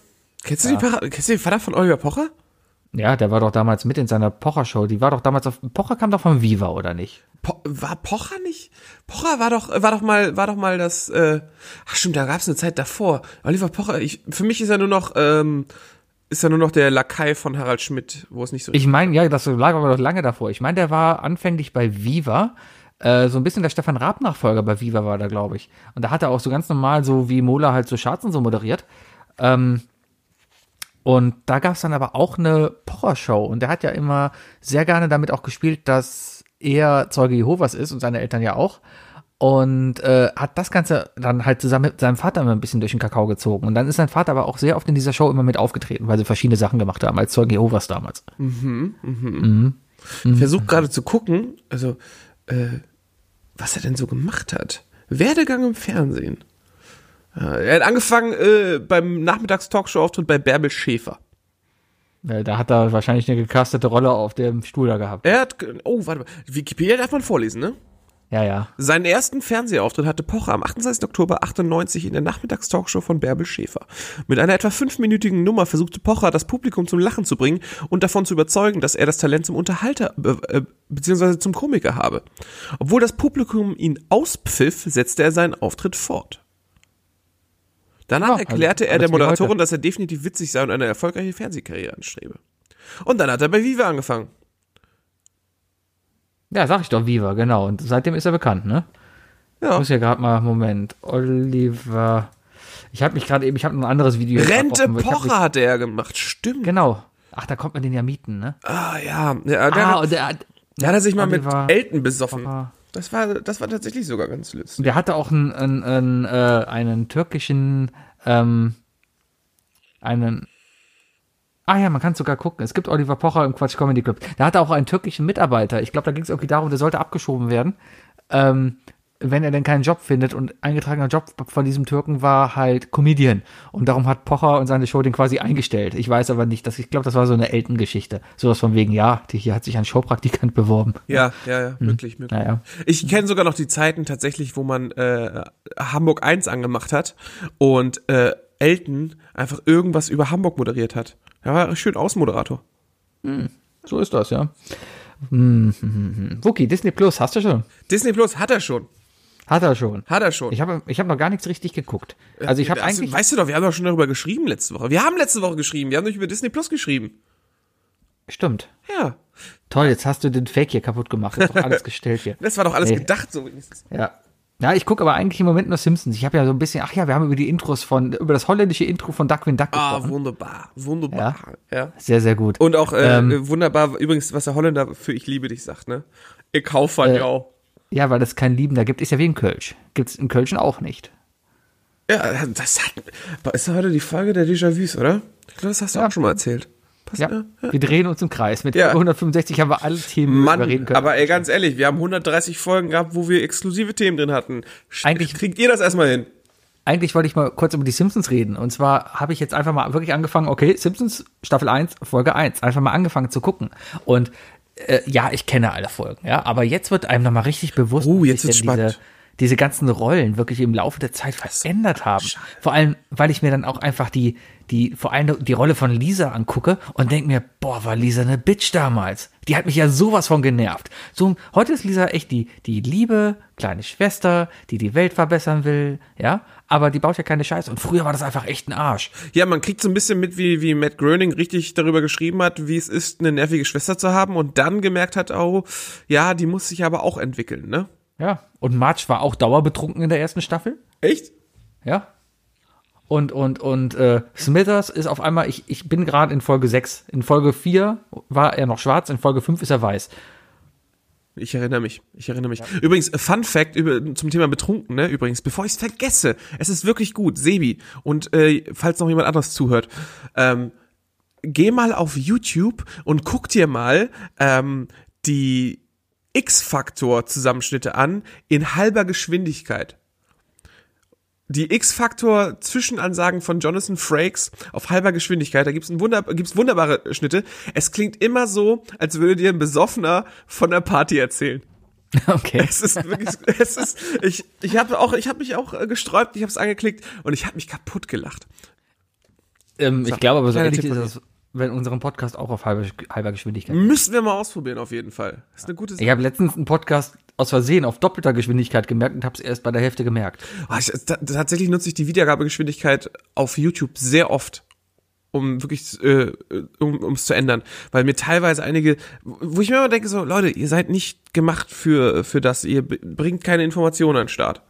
Speaker 3: Kennst du, Die, Para- kennst du den Vater von Oliver Pocher?
Speaker 2: Ja, der war doch damals mit in seiner Pocher-Show. Die war doch damals auf, Pocher kam doch von Viva, oder nicht?
Speaker 3: Po war Pocher nicht? Pocher war doch, war doch mal, war doch mal das, äh, ach stimmt, da gab es eine Zeit davor. Oliver Pocher, ich, für mich ist er nur noch, ähm, ist er nur noch der Lakai von Harald Schmidt, wo es nicht so
Speaker 2: Ich meine, ja, das lag aber noch lange davor. Ich meine, der war anfänglich bei Viva. Äh, so ein bisschen der Stefan Raab-Nachfolger bei Viva war da, glaube ich. Und da hat er auch so ganz normal, so wie Mola halt so Charts und so moderiert. Ähm, und da gab es dann aber auch eine Pocher-Show. Und der hat ja immer sehr gerne damit auch gespielt, dass er Zeuge Jehovas ist und seine Eltern ja auch. Und äh, hat das Ganze dann halt zusammen mit seinem Vater immer ein bisschen durch den Kakao gezogen. Und dann ist sein Vater aber auch sehr oft in dieser Show immer mit aufgetreten, weil sie verschiedene Sachen gemacht haben, als Zeuge Jehovas damals.
Speaker 3: Ich versuche gerade zu gucken, also, äh, was er denn so gemacht hat. Werdegang im Fernsehen. Äh, er hat angefangen äh, beim Nachmittags-Talkshow-Auftritt bei Bärbel Schäfer.
Speaker 2: Ja, da hat er wahrscheinlich eine gecastete Rolle auf dem Stuhl da gehabt.
Speaker 3: Er hat, oh, warte mal, Wikipedia darf man vorlesen, ne?
Speaker 2: Ja, ja.
Speaker 3: Seinen ersten Fernsehauftritt hatte Pocher am 28. Oktober 98 in der Nachmittagstalkshow von Bärbel Schäfer. Mit einer etwa fünfminütigen Nummer versuchte Pocher, das Publikum zum Lachen zu bringen und davon zu überzeugen, dass er das Talent zum Unterhalter äh, bzw. zum Komiker habe. Obwohl das Publikum ihn auspfiff, setzte er seinen Auftritt fort. Danach
Speaker 2: Ja,
Speaker 3: erklärte
Speaker 2: also
Speaker 3: er der Moderatorin, dass er definitiv witzig sei und eine erfolgreiche Fernsehkarriere anstrebe. Und dann hat er bei Viva angefangen.
Speaker 2: Ja, sag ich doch, Viva, genau. Und seitdem ist er bekannt, ne? Ich
Speaker 3: Ja.
Speaker 2: muss ja gerade mal, Moment, Oliver. Ich habe mich gerade eben, ich habe noch ein anderes Video.
Speaker 3: Rente.
Speaker 2: Ich
Speaker 3: Pocher hatte er gemacht, stimmt.
Speaker 2: Genau. Ach, da kommt man den ja mieten, ne?
Speaker 3: Ah, ja. ja der,
Speaker 2: Ah,
Speaker 3: hat,
Speaker 2: und der, hat-
Speaker 3: der hat er sich mal mit
Speaker 2: Oliver
Speaker 3: Elton besoffen.
Speaker 2: Pocher.
Speaker 3: Das war, das war tatsächlich sogar ganz lustig.
Speaker 2: der hatte auch einen, einen, einen, äh, einen türkischen, ähm, einen, Ah ja, man kann sogar gucken. Es gibt Oliver Pocher im Quatsch Comedy Club. Da hat er auch einen türkischen Mitarbeiter. Ich glaube, da ging es irgendwie darum, der sollte abgeschoben werden. Ähm, wenn er denn keinen Job findet und eingetragener Job von diesem Türken war halt Comedian. Und darum hat Pocher und seine Show den quasi eingestellt. Ich weiß aber nicht, dass ich glaube, das war so eine Elton-Geschichte. Sowas von wegen, ja, die, hier hat sich ein Showpraktikant beworben.
Speaker 3: Ja, ja, ja, möglich, möglich.
Speaker 2: Naja.
Speaker 3: Ich kenne sogar noch die Zeiten tatsächlich, wo man äh, Hamburg 1 angemacht hat und äh, Elton einfach irgendwas über Hamburg moderiert hat. Er war schön Außenmoderator.
Speaker 2: So ist das, ja. Hm, hm, hm, hm. Wookie, Disney Plus, hast du schon?
Speaker 3: Disney Plus hat er schon.
Speaker 2: Hat er schon.
Speaker 3: Hat er schon.
Speaker 2: Ich habe ich hab noch gar nichts richtig geguckt. Also ich habe
Speaker 3: Das-
Speaker 2: eigentlich.
Speaker 3: Weißt du doch, wir haben doch schon darüber geschrieben letzte Woche. Wir haben letzte Woche geschrieben. Wir haben nicht über Disney Plus geschrieben.
Speaker 2: Stimmt.
Speaker 3: Ja.
Speaker 2: Toll, jetzt hast du den Fake hier kaputt gemacht. Ist doch alles gestellt hier.
Speaker 3: Das war doch alles
Speaker 2: Nee.
Speaker 3: gedacht so wenigstens.
Speaker 2: Ja. Ja, ich gucke aber eigentlich im Moment nur Simpsons. Ich habe ja so ein bisschen, ach ja, wir haben über die Intros von, über das holländische Intro von Duckwin Duck
Speaker 3: Ah,
Speaker 2: gesprochen.
Speaker 3: wunderbar, wunderbar. Ja.
Speaker 2: Sehr, sehr gut.
Speaker 3: Und auch äh,
Speaker 2: Ähm,
Speaker 3: wunderbar, übrigens, was der Holländer für Ich liebe dich sagt, ne? Ich kaufe von
Speaker 2: Äh,
Speaker 3: ja auch.
Speaker 2: Ja, weil es kein Lieben da gibt, ist ja wie in Kölsch. Gibt's in Kölschen auch nicht.
Speaker 3: Ja, das hat. Ist ja heute die Folge der Déjà-vus, oder? Ich glaube, das hast du
Speaker 2: Ja.
Speaker 3: auch schon mal erzählt. Passt,
Speaker 2: Ja,
Speaker 3: ne?
Speaker 2: wir drehen uns im Kreis. Mit
Speaker 3: Ja.
Speaker 2: 165 haben wir alle Themen,
Speaker 3: Mann,
Speaker 2: reden können.
Speaker 3: aber ey, ganz ehrlich, wir haben 130 Folgen gehabt, wo wir exklusive Themen drin hatten. Sch-
Speaker 2: Eigentlich-
Speaker 3: kriegt ihr das erstmal hin?
Speaker 2: Eigentlich wollte ich mal kurz über die Simpsons reden. Und zwar habe ich jetzt einfach mal wirklich angefangen, okay, Simpsons Staffel 1, Folge 1, einfach mal angefangen zu gucken. Und äh, ja, ich kenne alle Folgen, ja, aber jetzt wird einem nochmal richtig bewusst, wie
Speaker 3: jetzt
Speaker 2: denn diese,
Speaker 3: spannend.
Speaker 2: Diese ganzen Rollen wirklich im Laufe der Zeit verändert haben. Vor allem, weil ich mir dann auch einfach die, die, vor allem die Rolle von Lisa angucke und denke mir, boah, war Lisa eine Bitch damals. Die hat mich ja sowas von genervt. So, heute ist Lisa echt die, die liebe kleine Schwester, die die Welt verbessern will, ja, aber die baut ja keine Scheiße. Und früher war das einfach echt ein Arsch.
Speaker 3: Ja, man kriegt so ein bisschen mit, wie, wie Matt Groening richtig darüber geschrieben hat, wie es ist, eine nervige Schwester zu haben und dann gemerkt hat, oh, ja, die muss sich aber auch entwickeln, ne?
Speaker 2: Ja. Und Marge war auch dauerbetrunken in der ersten Staffel.
Speaker 3: Echt?
Speaker 2: Ja. Und, und, und äh, Smithers ist auf einmal, ich, ich bin gerade in Folge 6. In Folge 4 war er noch schwarz, in Folge 5 ist er weiß.
Speaker 3: Ich erinnere mich, ich erinnere mich. Übrigens, äh, Fun Fact über, zum Thema betrunken, ne? Übrigens, bevor ich es vergesse, es ist wirklich gut, Sebi. Und äh, falls noch jemand anderes zuhört, ähm, geh mal auf YouTube und guck dir mal ähm, die X-Faktor-Zusammenschnitte an in halber Geschwindigkeit. Die X-Faktor-Zwischenansagen von Jonathan Frakes auf halber Geschwindigkeit, da gibt's ein Wunder, gibt's wunderbare Schnitte. Es klingt immer so, als würde dir ein Besoffener von der Party erzählen.
Speaker 2: Okay.
Speaker 3: Es ist wirklich, es ist, ich, ich habe auch, ich habe mich auch äh, gesträubt, ich habe es angeklickt und ich habe mich kaputt gelacht.
Speaker 2: Ähm, ich glaube aber so
Speaker 3: Tipp
Speaker 2: ist das, wenn unseren Podcast auch auf halber, halber Geschwindigkeit.
Speaker 3: Müssen wir mal ausprobieren auf jeden Fall. Das ist eine gute Sache.
Speaker 2: Ich habe letztens einen Podcast aus Versehen auf doppelter Geschwindigkeit gemerkt und habe es erst bei der Hälfte gemerkt.
Speaker 3: Oh, ich, ta- tatsächlich nutze ich die Wiedergabegeschwindigkeit auf YouTube sehr oft, um wirklich äh, um ums zu ändern, weil mir teilweise einige, wo ich mir immer denke so, Leute, ihr seid nicht gemacht für für das, ihr bringt keine Informationen an den Start.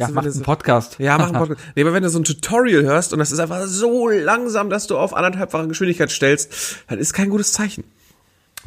Speaker 2: Ja,
Speaker 3: wenn du
Speaker 2: einen
Speaker 3: so-
Speaker 2: Podcast.
Speaker 3: Ja, mach einen Podcast. Nee, aber wenn du so ein Tutorial hörst und das ist einfach so langsam, dass du auf anderthalbfache Geschwindigkeit stellst, dann ist kein gutes Zeichen.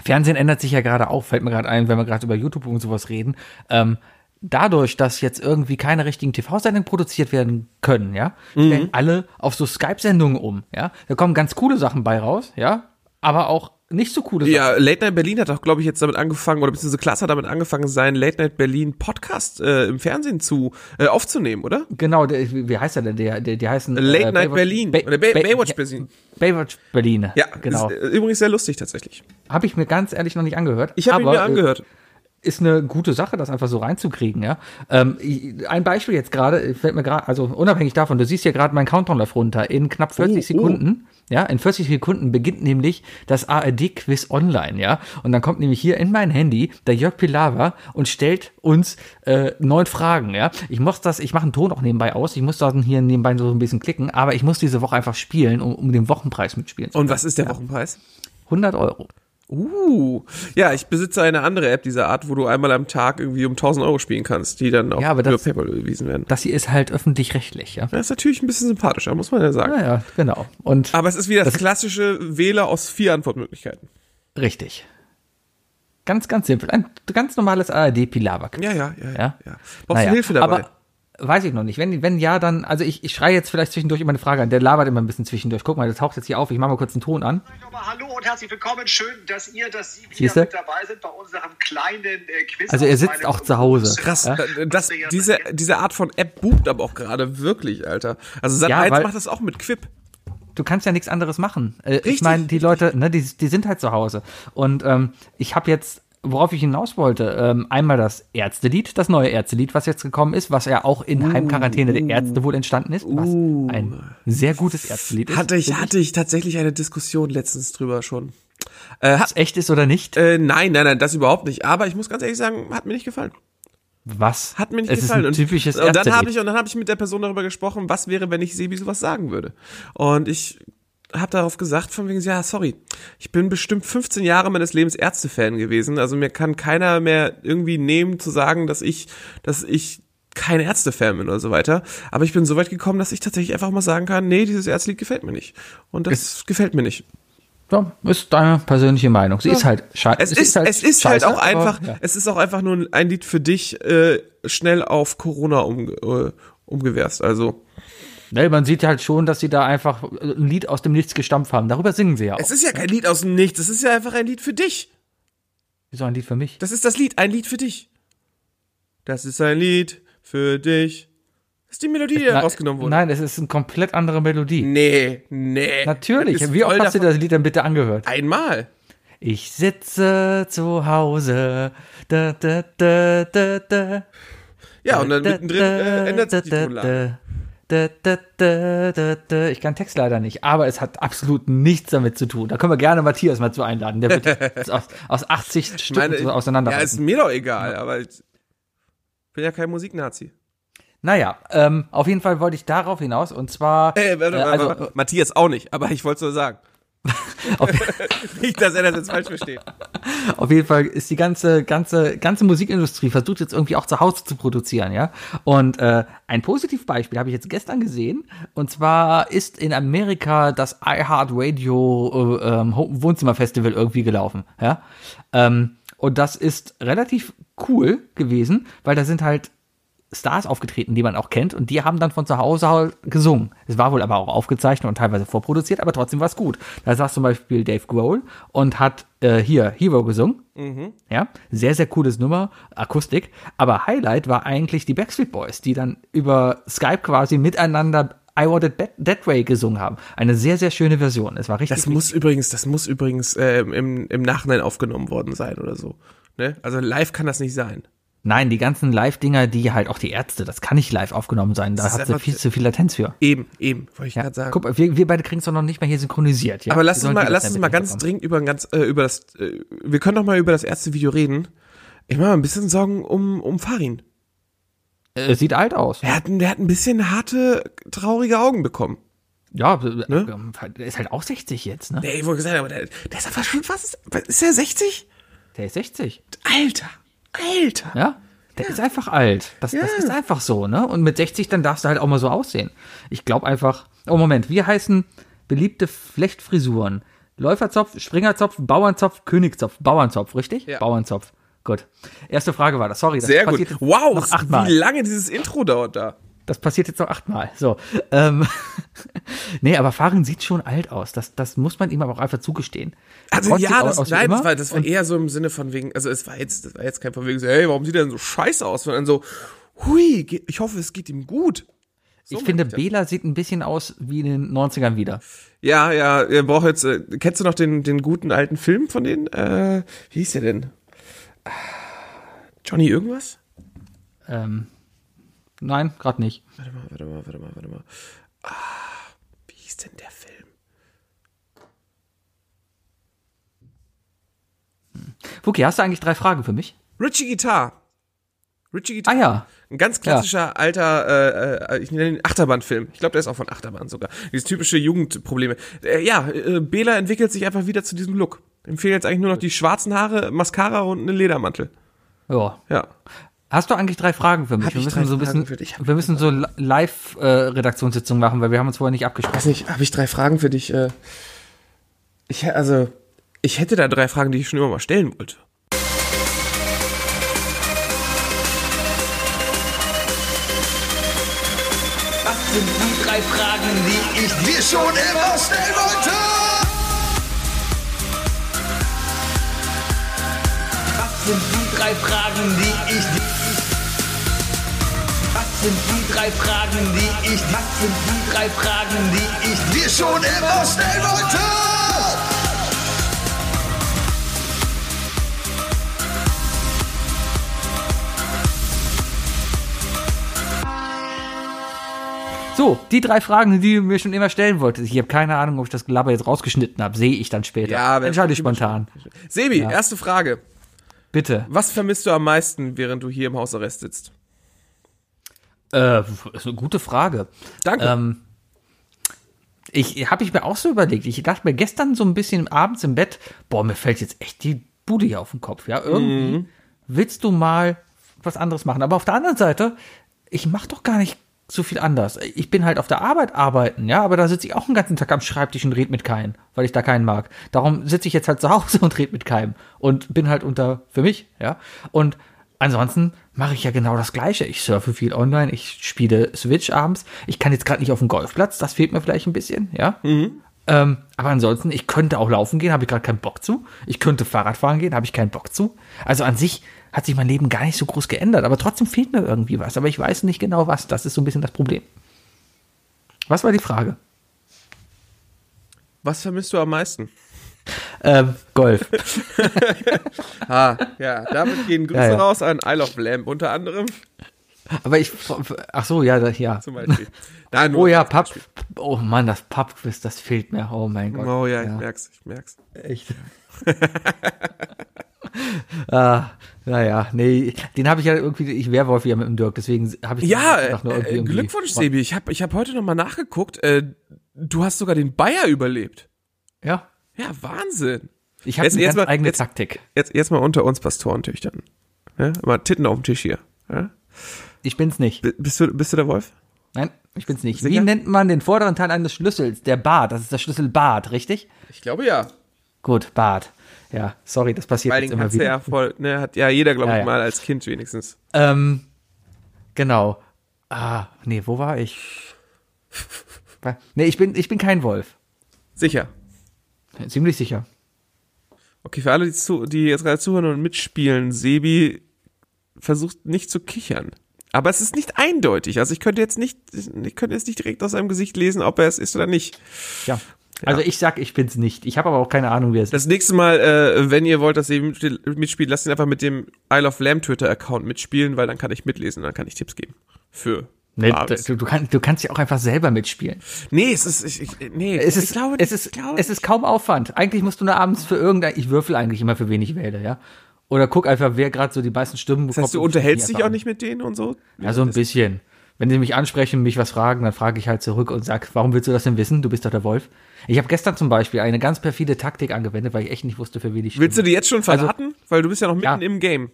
Speaker 2: Fernsehen ändert sich ja gerade auch, fällt mir gerade ein, wenn wir gerade über YouTube und sowas reden. Ähm, dadurch, dass jetzt irgendwie keine richtigen TV-Sendungen produziert werden können, ja,
Speaker 3: Mhm.
Speaker 2: stellen alle auf so Skype-Sendungen um, ja. Da kommen ganz coole Sachen bei raus, ja, aber auch nicht so coole Sachen.
Speaker 3: Ja, Late Night Berlin hat auch, glaube ich, jetzt damit angefangen, oder beziehungsweise Klaas hat damit angefangen, seinen Late Night Berlin Podcast äh, im Fernsehen zu äh, aufzunehmen, oder?
Speaker 2: Genau, der, wie heißt er denn? Der, der, die heißen
Speaker 3: Late
Speaker 2: äh,
Speaker 3: Night
Speaker 2: Baywatch-
Speaker 3: Berlin.
Speaker 2: Bay-
Speaker 3: Oder Bay-
Speaker 2: Bay-
Speaker 3: Baywatch Berlin.
Speaker 2: Baywatch Berlin.
Speaker 3: Ja,
Speaker 2: genau.
Speaker 3: Ist, äh, übrigens sehr lustig tatsächlich.
Speaker 2: Habe ich mir ganz ehrlich noch nicht angehört.
Speaker 3: Ich habe ihn mir
Speaker 2: äh,
Speaker 3: angehört.
Speaker 2: Ist eine gute Sache, das einfach so reinzukriegen, ja. Ähm, ein Beispiel jetzt gerade, fällt mir gerade, also unabhängig davon, du siehst hier gerade mein Countdown läuft runter. In knapp 40
Speaker 3: Oh, oh.
Speaker 2: Sekunden, ja, in 40 Sekunden beginnt nämlich das ARD-Quiz online, ja. Und dann kommt nämlich hier in mein Handy der Jörg Pilawa und stellt uns äh, neun Fragen, ja. Ich muss das, ich mache einen Ton auch nebenbei aus, ich muss da hier nebenbei so ein bisschen klicken, aber ich muss diese Woche einfach spielen, um, um den Wochenpreis mitspielen zu
Speaker 3: Und was ist der Wochenpreis?
Speaker 2: 100 Euro.
Speaker 3: Uh, ja, ich besitze eine andere App dieser Art, wo du einmal am Tag irgendwie um 1000 Euro spielen kannst, die dann auch
Speaker 2: Ja,
Speaker 3: über
Speaker 2: das-
Speaker 3: PayPal überwiesen werden.
Speaker 2: Das hier ist halt öffentlich-rechtlich, ja.
Speaker 3: Das ist natürlich ein bisschen sympathischer, muss man ja sagen.
Speaker 2: Naja, genau. Und
Speaker 3: Aber es ist wieder das klassische Wähler aus vier Antwortmöglichkeiten.
Speaker 2: Richtig. Ganz, ganz simpel. Ein ganz normales ARD-Pilawa.
Speaker 3: Ja, ja, ja, ja.
Speaker 2: Ja?
Speaker 3: Brauchst du Hilfe dabei?
Speaker 2: Aber weiß ich noch nicht. Wenn, wenn ja, dann, also ich, ich schreie jetzt vielleicht zwischendurch immer eine Frage an. Der labert immer ein bisschen zwischendurch. Guck mal, der taucht jetzt hier auf. Ich mache mal kurz einen Ton an.
Speaker 4: Hallo und herzlich willkommen. Schön, dass ihr, dass Sie
Speaker 2: Siehste?
Speaker 4: wieder mit dabei sind bei unserem kleinen äh, Quiz.
Speaker 2: Also er sitzt auch zu Hause.
Speaker 3: Krass,
Speaker 2: Ja?
Speaker 3: da- das, diese, diese Art von App boomt aber auch gerade wirklich, Alter. Also Sat
Speaker 2: Ja,
Speaker 3: 1
Speaker 2: weil-
Speaker 3: macht das auch mit Quip.
Speaker 2: Du kannst ja nichts anderes machen. Äh, ich
Speaker 3: Richtig,
Speaker 2: meine, die Leute, ne, die, die sind halt zu Hause. Und ähm, ich habe jetzt worauf ich hinaus wollte, ähm, einmal das Ärztelied, das neue Ärztelied, was jetzt gekommen ist, was ja auch in Heimquarantäne der Ärzte wohl entstanden ist, was ein sehr gutes Ärztelied ist.
Speaker 3: Hatte ich, hatte ich tatsächlich eine Diskussion letztens drüber schon. Äh, hat,
Speaker 2: Was echt ist oder nicht?
Speaker 3: äh, nein, nein, nein, das überhaupt nicht. Aber ich muss ganz ehrlich sagen, hat mir nicht gefallen.
Speaker 2: Was?
Speaker 3: Hat mir nicht
Speaker 2: es
Speaker 3: gefallen.
Speaker 2: Ist ein typisches
Speaker 3: und, und dann habe ich und dann habe ich mit der Person darüber gesprochen, was wäre, wenn ich Sebi sowas sagen würde. Und ich habe darauf gesagt, von wegen, ja, sorry, ich bin bestimmt 15 Jahre meines Lebens Ärzte-Fan gewesen. Also mir kann keiner mehr irgendwie nehmen zu sagen, dass ich, dass ich kein Ärzte-Fan bin oder so weiter. Aber ich bin so weit gekommen, dass ich tatsächlich einfach mal sagen kann, nee, dieses Ärztelied gefällt mir nicht. Und das gefällt mir nicht.
Speaker 2: So, ist deine persönliche Meinung. Sie ist halt scheiße.
Speaker 3: Es, ist, es ist halt auch einfach, es ist auch einfach nur ein Lied für dich, äh, schnell auf Corona um, äh, umgewerst. Also,
Speaker 2: Ne, man sieht halt schon, dass sie da einfach ein Lied aus dem Nichts gestampft haben. Darüber singen sie ja auch.
Speaker 3: es ist ja kein Lied aus dem Nichts, es ist ja einfach ein Lied für dich.
Speaker 2: Wieso ein Lied für mich?
Speaker 3: Das ist das Lied, ein Lied für dich. Das ist ein Lied für dich. Das ist die Melodie, die da rausgenommen wurde.
Speaker 2: Nein, es ist eine komplett andere Melodie.
Speaker 3: Nee, nee.
Speaker 2: Natürlich. Wie oft hast du das Lied denn bitte angehört?
Speaker 3: Einmal.
Speaker 2: Ich sitze zu Hause. Da, da, da, da, da.
Speaker 3: Ja, und dann mittendrin äh, ändert sich die Tonlage.
Speaker 2: Ich kann Text leider nicht, aber es hat absolut nichts damit zu tun. Da können wir gerne Matthias mal zu einladen. Der wird aus, aus 80
Speaker 3: Ich
Speaker 2: Stücken so
Speaker 3: ja, ist mir doch egal, aber ich bin ja kein Musiknazi.
Speaker 2: Naja, ähm, auf jeden Fall wollte ich darauf hinaus und zwar.
Speaker 3: Äh, warte,
Speaker 2: äh,
Speaker 3: warte,
Speaker 2: also,
Speaker 3: warte. Matthias auch nicht, aber ich wollte es nur sagen. Nicht, dass er das jetzt falsch versteht.
Speaker 2: Auf jeden Fall ist die ganze, ganze, ganze Musikindustrie versucht jetzt irgendwie auch zu Hause zu produzieren, ja. Und äh, ein Positivbeispiel habe ich jetzt gestern gesehen. Und zwar ist in Amerika das iHeartRadio äh, ähm, Wohnzimmerfestival irgendwie gelaufen, ja. Ähm, und das ist relativ cool gewesen, weil da sind halt Stars aufgetreten, die man auch kennt, und die haben dann von zu Hause halt gesungen. Es war wohl aber auch aufgezeichnet und teilweise vorproduziert, aber trotzdem war es gut. Da saß zum Beispiel Dave Grohl und hat äh, hier Hero gesungen. Ja, sehr, sehr cooles Nummer, Akustik. Aber Highlight war eigentlich die Backstreet Boys, die dann über Skype quasi miteinander I Want It That Way gesungen haben. Eine sehr, sehr schöne Version. Es war richtig.
Speaker 3: Das muss übrigens, das muss übrigens äh, im, im Nachhinein aufgenommen worden sein oder so. Ne? Also live kann das nicht sein.
Speaker 2: Nein, die ganzen Live-Dinger, die halt auch die Ärzte, das kann nicht live aufgenommen sein. Da hat sie
Speaker 3: einfach-
Speaker 2: viel zu viel Latenz für.
Speaker 3: Eben, eben, wollte ich
Speaker 2: Ja,
Speaker 3: gerade sagen.
Speaker 2: guck mal, wir, wir beide kriegen es doch noch nicht mal hier synchronisiert. Ja?
Speaker 3: Aber lass uns mal, lass uns mal ganz dringend über ein ganz, äh, über das, äh, wir können doch mal über das erste Video reden. Ich mache mal ein bisschen Sorgen um, um Farin.
Speaker 2: Äh, sieht alt aus.
Speaker 3: Er hat, der hat ein bisschen harte, traurige Augen bekommen.
Speaker 2: Ja, äh,
Speaker 3: Ne?
Speaker 2: der ist halt auch 60 jetzt, ne?
Speaker 3: Der, ich wollte gesagt, aber der, der ist aber schon fast, ist der 60?
Speaker 2: Der ist 60.
Speaker 3: Alter, Alter.
Speaker 2: Ja? Der ist einfach alt. Das, das ist einfach so, ne? Und mit 60 dann darfst du halt auch mal so aussehen. Ich glaube einfach. Oh, Moment, wie heißen beliebte Flechtfrisuren? Läuferzopf, Springerzopf, Bauernzopf, Königzopf, Bauernzopf, richtig?
Speaker 3: Ja.
Speaker 2: Bauernzopf. Gut. Erste Frage war das. Sorry, das
Speaker 3: Sehr gut. Wow, wie lange dieses Intro dauert da.
Speaker 2: Das passiert jetzt noch achtmal. So. Ähm, nee, aber Farin sieht schon alt aus. Das, das muss man ihm aber auch einfach zugestehen.
Speaker 3: Also
Speaker 2: Trotzdem
Speaker 3: ja, das, nein, das war, das war eher so im Sinne von wegen, also es war jetzt, das war jetzt kein von wegen so, hey, warum sieht er denn so scheiße aus? Sondern so, hui, ich hoffe, es geht ihm gut. So
Speaker 2: ich finde, Bela sieht ein bisschen aus wie in den 90ern wieder.
Speaker 3: Ja, ja, er braucht jetzt, äh, kennst du noch den, den guten alten Film von denen? Äh, wie hieß der denn? Ah, Johnny irgendwas?
Speaker 2: Ähm, nein, gerade nicht.
Speaker 3: Warte mal, warte mal, warte mal, warte mal. Ah, wie hieß denn der Film?
Speaker 2: Fuki, hast du eigentlich drei Fragen für mich?
Speaker 3: Richie Guitar. Richie Guitar.
Speaker 2: Ah ja.
Speaker 3: Ein ganz klassischer alter, äh, äh, ich nenne ihn Achterbahnfilm. Ich glaube, der ist auch von Achterbahn sogar. Dieses typische Jugendprobleme. Äh, ja, äh, Bela entwickelt sich einfach wieder zu diesem Look. Ihm fehlen jetzt eigentlich nur noch die schwarzen Haare, Mascara und einen Ledermantel.
Speaker 2: Ja.
Speaker 3: Ja.
Speaker 2: Hast du eigentlich drei Fragen für mich?
Speaker 3: Hab
Speaker 2: wir müssen so bisschen,
Speaker 3: für dich?
Speaker 2: wir müssen so Li- Live-Redaktionssitzungen machen, weil wir haben uns vorher nicht abgesprochen.
Speaker 3: Weiß nicht, habe ich drei Fragen für dich? Äh, ich, also, ich hätte da drei Fragen, die ich schon immer mal stellen wollte.
Speaker 5: Was sind die drei Fragen, die ich dir schon immer stellen wollte? Was sind die drei Fragen, die ich dir... Sind die drei Fragen, die ich... Was sind die drei Fragen, die ich dir schon immer stellen wollte?
Speaker 2: So, die drei Fragen, die du mir schon immer stellen wolltest. Ich habe keine Ahnung, ob ich das Gelaber jetzt rausgeschnitten habe. Sehe ich dann später.
Speaker 3: Ja, wenn-
Speaker 2: Entscheide ich spontan.
Speaker 3: Sebi, erste Frage.
Speaker 2: Bitte.
Speaker 3: Was vermisst du am meisten, während du hier im Hausarrest sitzt?
Speaker 2: Äh, ist eine gute Frage.
Speaker 3: Danke.
Speaker 2: Ähm, Ich habe ich mir auch so überlegt. Ich dachte mir gestern so ein bisschen abends im Bett, boah, mir fällt jetzt echt die Bude hier auf den Kopf. Ja, irgendwie willst du mal was anderes machen. Aber auf der anderen Seite, ich mache doch gar nicht so viel anders. Ich bin halt auf der Arbeit arbeiten, ja, aber da sitze ich auch den ganzen Tag am Schreibtisch und red mit keinem, weil ich da keinen mag. Darum sitze ich jetzt halt zu Hause und red mit keinem und bin halt unter für mich, ja. Und ansonsten mache ich ja genau das Gleiche. Ich surfe viel online, ich spiele Switch abends. Ich kann jetzt gerade nicht auf den Golfplatz, das fehlt mir vielleicht ein bisschen, ja. Ähm, aber ansonsten, ich könnte auch laufen gehen, habe ich gerade keinen Bock zu. Ich könnte Fahrrad fahren gehen, habe ich keinen Bock zu. Also an sich hat sich mein Leben gar nicht so groß geändert, aber trotzdem fehlt mir irgendwie was. Aber ich weiß nicht genau was. Das ist so ein bisschen das Problem. Was war die Frage?
Speaker 3: Was vermisst du am meisten?
Speaker 2: Ähm, Golf.
Speaker 3: Ah, ja, damit gehen Grüße
Speaker 2: Ja, ja.
Speaker 3: raus an Isle of Lamp unter anderem
Speaker 2: Aber ich, ach so, ja, ja.
Speaker 3: zum Beispiel. Nein,
Speaker 2: Oh ja, Pub. Oh Mann, das Pubquiz, das fehlt mir. Oh mein Gott.
Speaker 3: Oh ja, ich merk's, ich merk's.
Speaker 2: Echt. ah, naja, nee, den habe ich ja irgendwie, ich Werwolf ja mit dem Dirk, deswegen habe ich
Speaker 3: Ja,
Speaker 2: einfach nur
Speaker 3: äh,
Speaker 2: irgendwie- irgendwie-
Speaker 3: Glückwunsch, Sebi. Ich habe ich hab heute nochmal nachgeguckt. Äh, du hast sogar den Bayer überlebt.
Speaker 2: Ja,
Speaker 3: Ja, Wahnsinn.
Speaker 2: ich habe
Speaker 3: Jetzt-
Speaker 2: eine
Speaker 3: jetzt
Speaker 2: ganz
Speaker 3: mal-
Speaker 2: eigene
Speaker 3: jetzt-
Speaker 2: Taktik.
Speaker 3: Jetzt, jetzt mal unter uns Pastorentüchtern. Ja? Mal Titten auf dem Tisch hier. Ja?
Speaker 2: Ich bin's nicht.
Speaker 3: B- Bist du, bist du der Wolf?
Speaker 2: Nein, ich bin's nicht.
Speaker 3: Sicher?
Speaker 2: Wie nennt man den vorderen Teil eines Schlüssels? Der Bart, das ist der Schlüssel Bart, richtig?
Speaker 3: Ich glaube ja.
Speaker 2: Gut, Bart. Ja, sorry, das passiert jetzt immer wieder.
Speaker 3: ja voll, ne, hat ja jeder, glaube
Speaker 2: Ja,
Speaker 3: ich,
Speaker 2: ja.
Speaker 3: mal als Kind wenigstens.
Speaker 2: Ähm, genau. Ah, nee, wo war ich? Nee, ich bin, ich bin kein Wolf.
Speaker 3: Sicher.
Speaker 2: Ziemlich sicher.
Speaker 3: Okay, für alle, die, die jetzt gerade zuhören und mitspielen, Sebi versucht nicht zu kichern. Aber es ist nicht eindeutig. Also ich könnte jetzt nicht, ich könnte jetzt nicht direkt aus seinem Gesicht lesen, ob er es ist oder nicht.
Speaker 2: Ja. Also ich sag, ich bin's nicht. Ich habe aber auch keine Ahnung, wer es ist.
Speaker 3: Das nächste Mal, äh, wenn ihr wollt, dass Sebi mitspielt- lasst ihn einfach mit dem Isle of Lamb Twitter-Account mitspielen, weil dann kann ich mitlesen, dann kann ich Tipps geben. Für
Speaker 2: Nee, du, du, kannst, du kannst ja auch einfach selber mitspielen.
Speaker 3: Nee, es ist, ich, ich, nee,
Speaker 2: Es ist,
Speaker 3: ich glaube,
Speaker 2: es ist,
Speaker 3: glaube,
Speaker 2: es ist kaum Aufwand. Eigentlich musst du nur abends für irgendein, ich würfel eigentlich immer für wen ich wähle, ja. Oder guck einfach, wer gerade so die meisten Stimmen
Speaker 3: das heißt, du unterhältst dich auch nicht mit denen und so?
Speaker 2: Ja, so ein bisschen. Wenn sie mich ansprechen, mich was fragen, dann frage ich halt zurück und sag, warum willst du das denn wissen? Du bist doch der Wolf. Ich habe gestern zum Beispiel eine ganz perfide Taktik angewendet, weil ich echt nicht wusste, für wen ich
Speaker 3: Willst du die jetzt schon verraten? weil du bist ja noch mitten
Speaker 2: Ja.
Speaker 3: im Game.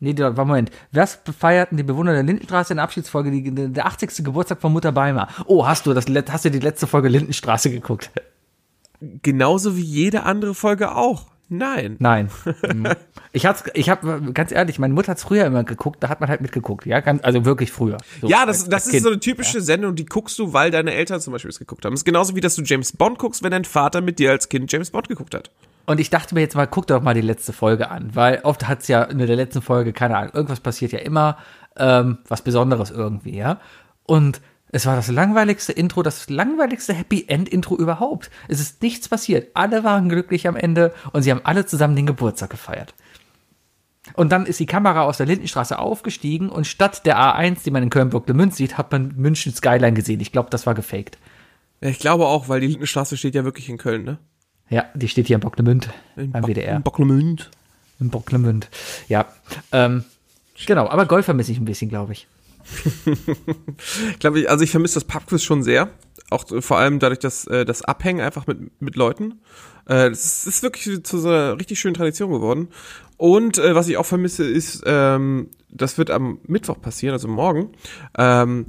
Speaker 2: Nee, die- Moment. Was feierten die Bewohner der Lindenstraße in der Abschiedsfolge, die, der 80. Geburtstag von Mutter Beimer? Oh, hast du das, hast du die letzte Folge Lindenstraße geguckt?
Speaker 3: Genauso wie jede andere Folge auch. Nein.
Speaker 2: Nein. Mhm. ich hat's, ich habe ganz ehrlich, meine Mutter hat's früher immer geguckt, da hat man halt mitgeguckt, ja, ganz, also wirklich früher. So,
Speaker 3: Ja, das,
Speaker 2: als-
Speaker 3: das
Speaker 2: als
Speaker 3: ist
Speaker 2: Kind.
Speaker 3: so eine typische Sendung, die guckst du, weil deine Eltern zum Beispiel es geguckt haben. Das ist genauso wie, dass du James Bond guckst, wenn dein Vater mit dir als Kind James Bond geguckt hat.
Speaker 2: Und ich dachte mir jetzt mal, guck doch mal die letzte Folge an, weil oft hat's ja in der letzten Folge, keine Ahnung, irgendwas passiert ja immer, ähm, was Besonderes irgendwie, ja. Und es war das langweiligste Intro, das langweiligste Happy End Intro überhaupt. Es ist nichts passiert. Alle waren glücklich am Ende und sie haben alle zusammen den Geburtstag gefeiert. Und dann ist die Kamera aus der Lindenstraße aufgestiegen und statt der A1, die man in Köln-Burg-Münz sieht, hat man München Skyline gesehen. Ich glaube, das war gefaked.
Speaker 3: Ja, ich glaube auch, weil die Lindenstraße steht ja wirklich in Köln, ne?
Speaker 2: Ja, die steht hier in Bocklemünd
Speaker 3: In
Speaker 2: beim
Speaker 3: Bock-
Speaker 2: WDR.
Speaker 3: In Bocklemünd.
Speaker 2: In Bocklemünd. Ja. Ähm, genau, aber Golf vermisse ich ein bisschen, glaube ich.
Speaker 3: Ich glaube, ich, also ich vermisse das Pubquiz schon sehr. Auch äh, vor allem dadurch, dass äh, das Abhängen einfach mit, mit Leuten. Äh, das ist, wirklich zu so einer richtig schönen Tradition geworden. Und äh, was ich auch vermisse, ist, ähm, das wird am Mittwoch passieren, also morgen. Ähm,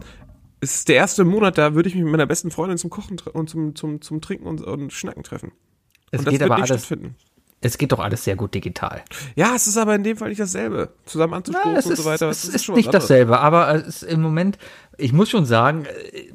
Speaker 3: es ist der erste Monat, da würde ich mich mit meiner besten Freundin zum Kochen und zum, zum, zum Trinken und, und Schnacken treffen.
Speaker 2: Es geht aber alles, es geht doch alles sehr gut digital.
Speaker 3: Ja, es ist aber in dem Fall nicht dasselbe. Zusammen anzustoßen
Speaker 2: es
Speaker 3: und
Speaker 2: ist,
Speaker 3: so weiter.
Speaker 2: es ist
Speaker 3: schon
Speaker 2: nicht
Speaker 3: anderes.
Speaker 2: dasselbe, aber es ist im Moment, ich muss schon sagen, äh,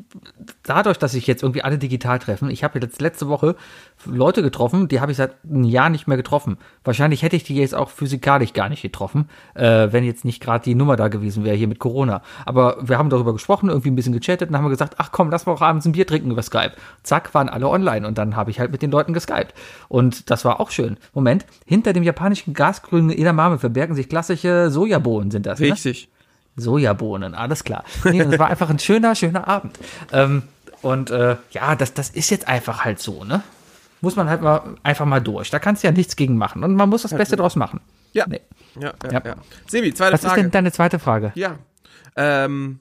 Speaker 2: dadurch, dass sich jetzt irgendwie alle digital treffen, ich habe jetzt letzte Woche Leute getroffen, die habe ich seit einem Jahr nicht mehr getroffen. Wahrscheinlich hätte ich die jetzt auch physikalisch gar nicht getroffen, äh, wenn jetzt nicht gerade die Nummer da gewesen wäre hier mit Corona. Aber wir haben darüber gesprochen, irgendwie ein bisschen gechattet und haben gesagt, ach komm, lass mal auch abends ein Bier trinken über Skype. Zack, waren alle online und dann habe ich halt mit den Leuten geskypt. Und das war auch schön. Moment, hinter dem japanischen gasgrünen Edamame verbergen sich klassische Sojabohnen, sind das, ne? Sojabohnen, alles klar. Nee, das war einfach ein schöner, schöner Abend. Ähm, und äh, ja, das, das ist jetzt einfach halt so, ne? Muss man halt mal einfach mal durch. Da kannst du ja nichts gegen machen. Und man muss das Beste draus machen.
Speaker 3: Ja.
Speaker 2: Nee.
Speaker 3: Ja, ja,
Speaker 2: Ja.
Speaker 3: ja. Sebi, zweite
Speaker 2: Was ist
Speaker 3: Frage.
Speaker 2: denn deine zweite Frage?
Speaker 3: Ja. Ähm,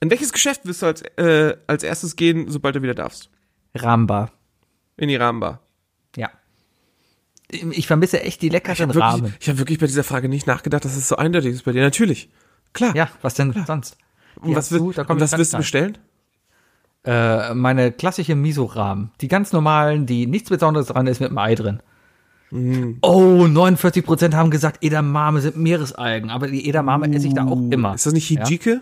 Speaker 3: in welches Geschäft wirst du als, äh, als erstes gehen, sobald du wieder darfst?
Speaker 2: Rahmenbar.
Speaker 3: In die Rahmenbar.
Speaker 2: Ja. Ich vermisse echt die
Speaker 3: Ich
Speaker 2: leckeren
Speaker 3: habe
Speaker 2: Rahmen.
Speaker 3: wirklich, ich hab wirklich bei dieser Frage nicht nachgedacht, dass es so eindeutig ist bei dir. Natürlich. Klar.
Speaker 2: Ja, was denn sonst?
Speaker 3: Und was,
Speaker 2: da komm
Speaker 3: und was willst du bestellen?
Speaker 2: Äh, meine klassische Miso-Rahmen. Die ganz normalen, die nichts Besonderes dran ist mit dem Ei drin.
Speaker 3: Mhm.
Speaker 2: Oh, 49% haben gesagt, Edamame sind Meeresalgen, aber die Edamame esse ich da auch immer.
Speaker 3: Uh, Ist das nicht Hijike?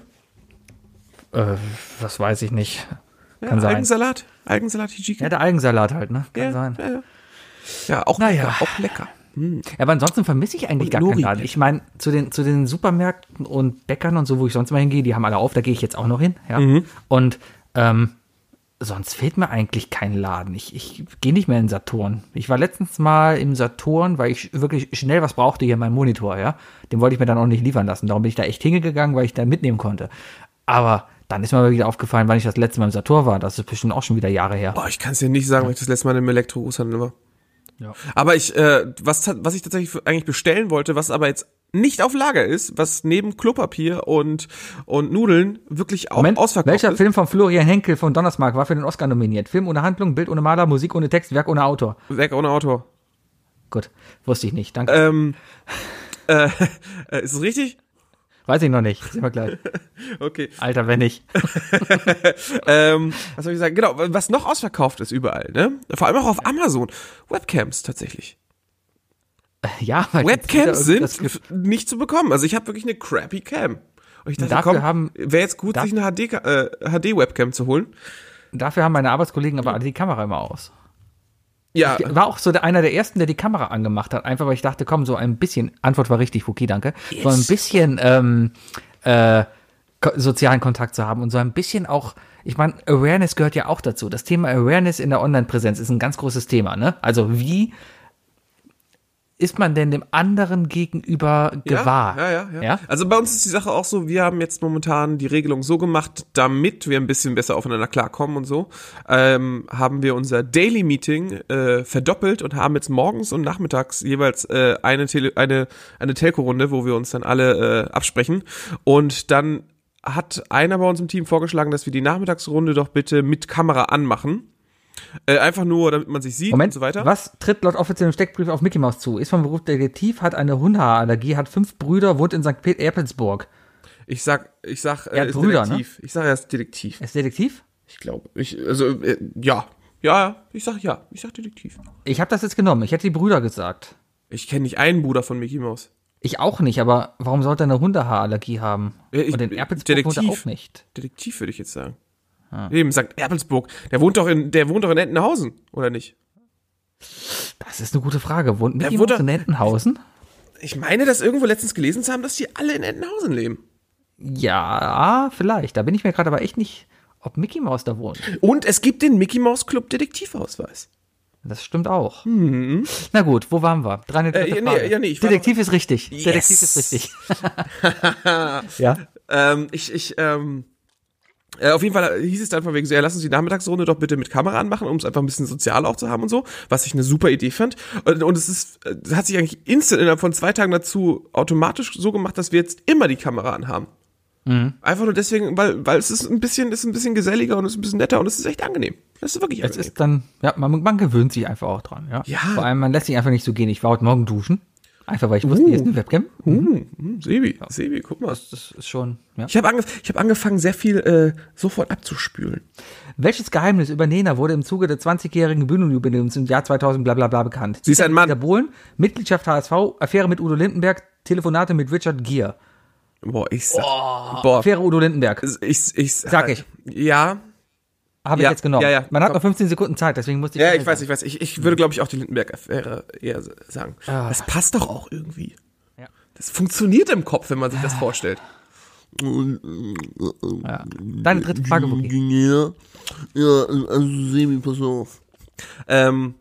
Speaker 2: Äh, das weiß ich nicht.
Speaker 3: Ja,
Speaker 2: Kann sein.
Speaker 3: Algensalat? Algensalat Hijike?
Speaker 2: Ja, der Algensalat halt, ne? Kann
Speaker 3: ja,
Speaker 2: sein.
Speaker 3: Ja, ja. ja auch
Speaker 2: Naja.
Speaker 3: lecker. Auch lecker.
Speaker 2: Ja, aber ansonsten vermisse ich eigentlich
Speaker 3: Und
Speaker 2: gar keinen. Laden. Ich meine, zu den, zu den Supermärkten und Bäckern und so, wo ich sonst mal hingehe, die haben alle auf, da gehe ich jetzt auch noch hin. Ja?
Speaker 3: Mhm.
Speaker 2: Und ähm, sonst fehlt mir eigentlich kein Laden. Ich, ich gehe nicht mehr in Saturn. Ich war letztens mal im Saturn, weil ich wirklich schnell was brauchte hier, mein Monitor, ja. Den wollte ich mir dann auch nicht liefern lassen. Darum bin ich da echt hingegangen, weil ich da mitnehmen konnte. Aber dann ist mir wieder aufgefallen, wann ich das letzte Mal im Saturn war. Das ist bestimmt auch schon wieder Jahre her.
Speaker 3: Boah, ich kann es dir nicht sagen, weil ich das letzte Mal im Elektro-Großhandel war.
Speaker 2: Ja.
Speaker 3: Aber ich, äh, was, was ich tatsächlich eigentlich bestellen wollte, was aber jetzt nicht auf Lager ist, was neben Klopapier und, und Nudeln wirklich auch
Speaker 2: Moment,
Speaker 3: ausverkauft
Speaker 2: welcher
Speaker 3: ist.
Speaker 2: Film von Florian Henkel von Donnersmarck war für den Oscar nominiert? Film ohne Handlung, Bild ohne Maler, Musik ohne Text, Werk ohne Autor.
Speaker 3: Werk ohne Autor.
Speaker 2: Gut, wusste ich nicht. Danke.
Speaker 3: Ähm, äh, äh, ist es richtig?
Speaker 2: Weiß ich noch nicht. Sehen wir gleich.
Speaker 3: Okay.
Speaker 2: Alter, wenn nicht.
Speaker 3: Ähm, was soll ich sagen? Genau, was noch ausverkauft ist überall, ne? Vor allem auch auf Amazon. Webcams tatsächlich.
Speaker 2: Ja, weil
Speaker 3: Webcams sind nicht zu bekommen. Also ich habe wirklich eine crappy Cam. Und ich dachte,
Speaker 2: Dafür
Speaker 3: komm,
Speaker 2: haben-
Speaker 3: wäre jetzt gut, sich eine HD, äh, HD-Webcam zu holen.
Speaker 2: Dafür haben meine Arbeitskollegen aber alle die Kamera immer aus.
Speaker 3: Ja,
Speaker 2: Ich war auch so der, einer der ersten, der die Kamera angemacht hat. Einfach weil ich dachte, komm, so ein bisschen, Antwort war richtig, Fuki, danke. So ein bisschen ähm, äh, sozialen Kontakt zu haben und so ein bisschen auch, ich meine, Awareness gehört ja auch dazu. Das Thema Awareness in der Online-Präsenz ist ein ganz großes Thema, ne? Also wie ist man denn dem anderen gegenüber gewahr?
Speaker 3: Ja, ja, ja,
Speaker 2: ja?
Speaker 3: Also bei uns ist die Sache auch so, wir haben jetzt momentan die Regelung so gemacht, damit wir ein bisschen besser aufeinander klarkommen und so, ähm, haben wir unser Daily Meeting äh, verdoppelt und haben jetzt morgens und nachmittags jeweils äh, eine, Tele eine, eine Telco-Runde, wo wir uns dann alle äh, absprechen. Und dann hat einer bei uns im Team vorgeschlagen, dass wir die Nachmittagsrunde doch bitte mit Kamera anmachen. Äh, einfach nur, damit man sich sieht
Speaker 2: Moment,
Speaker 3: und so weiter.
Speaker 2: was tritt laut offiziellem Steckbrief auf Mickey Mouse zu? Ist vom Beruf Detektiv, hat eine Hundehaarallergie, hat fünf Brüder, wohnt in St. Petersburg.
Speaker 3: Ich sag, ich sag,
Speaker 2: Er
Speaker 3: äh,
Speaker 2: hat
Speaker 3: ist
Speaker 2: Brüder, ne?
Speaker 3: Detektiv. Ich sag, er ist Detektiv.
Speaker 2: Er ist Detektiv?
Speaker 3: Ich glaube, ich, also, äh, ja. Ja, ich sag ja. Ich sag Detektiv.
Speaker 2: Ich habe das jetzt genommen. Ich hätte die Brüder gesagt.
Speaker 3: Ich kenne nicht einen Bruder von Mickey Mouse.
Speaker 2: Ich auch nicht, aber warum sollte er eine Hundehaarallergie haben?
Speaker 3: Ich-
Speaker 2: Und in Erpelsburg er
Speaker 3: Detektiv.
Speaker 2: auch nicht.
Speaker 3: Detektiv würde ich jetzt sagen.
Speaker 2: Ah.
Speaker 3: Eben sagt Erpelsburg. Der wohnt doch in, der wohnt doch in Entenhausen, oder nicht?
Speaker 2: Das ist eine gute Frage. Wohnt Mickey Mouse in Entenhausen?
Speaker 3: Ich meine, das irgendwo letztens gelesen zu haben, dass die alle in Entenhausen leben.
Speaker 2: Ja, vielleicht. Da bin ich mir gerade aber echt nicht, ob Mickey Mouse da wohnt.
Speaker 3: Und es gibt den Mickey Mouse Club Detektivausweis.
Speaker 2: Das stimmt auch. Na gut, wo waren wir? Drei
Speaker 3: Äh,
Speaker 2: dritte
Speaker 3: ja, nee, ja, nee,
Speaker 2: Detektiv ist richtig.
Speaker 3: Yes.
Speaker 2: Detektiv ist richtig. ja.
Speaker 3: Ähm, ich, ich, ähm, äh, auf jeden Fall hieß es dann von wegen so, ja, lass uns die Nachmittagsrunde doch bitte mit Kamera anmachen, um es einfach ein bisschen sozial auch zu haben und so, was ich eine super Idee fand. Und, und es ist, es hat sich eigentlich instant innerhalb von zwei Tagen dazu automatisch so gemacht, dass wir jetzt immer die Kamera anhaben. Einfach nur deswegen, weil, weil es ist ein bisschen, ist ein bisschen geselliger und es ist ein bisschen netter und es ist echt angenehm. Das ist wirklich
Speaker 2: Es
Speaker 3: angenehm.
Speaker 2: ist dann, ja, man, man gewöhnt sich einfach auch dran. Ja.
Speaker 3: Ja.
Speaker 2: Vor allem, man lässt sich einfach nicht so gehen. Ich war heute Morgen duschen. Einfach weil ich wusste, hier ist eine Webcam.
Speaker 3: Hm, Sebi, Sebi, guck mal.
Speaker 2: Das ist schon, ja.
Speaker 3: Ich habe angef ich hab angefangen, sehr viel äh, sofort abzuspülen.
Speaker 2: Welches Geheimnis über Nena wurde im Zuge des 20-jährigen Bühnenjubiläums im Jahr 2000 bla bla bla bekannt?
Speaker 3: Sie ist ein Mann.
Speaker 2: Bohlen, Mitgliedschaft HSV, Affäre mit Udo Lindenberg, Telefonate mit Richard Gere.
Speaker 3: Boah, ich sag. Boah.
Speaker 2: Affäre Udo Lindenberg.
Speaker 3: Ich, ich,
Speaker 2: Sag ich.
Speaker 3: Ja,
Speaker 2: Habe ich
Speaker 3: Ja,
Speaker 2: jetzt genommen.
Speaker 3: ja, ja.
Speaker 2: Man hat
Speaker 3: Komm.
Speaker 2: noch 15 Sekunden Zeit, deswegen musste ich.
Speaker 3: Ja, ich weiß, ich weiß. Ich, ich würde, glaube ich, auch die Lindenberg-Affäre eher sagen. Das passt doch auch irgendwie.
Speaker 2: Ja.
Speaker 3: Das funktioniert im Kopf, wenn man sich das vorstellt.
Speaker 2: Ja. Deine dritte Frage, Wookie.
Speaker 3: Ja, ja, also Semi, pass auf. Ähm,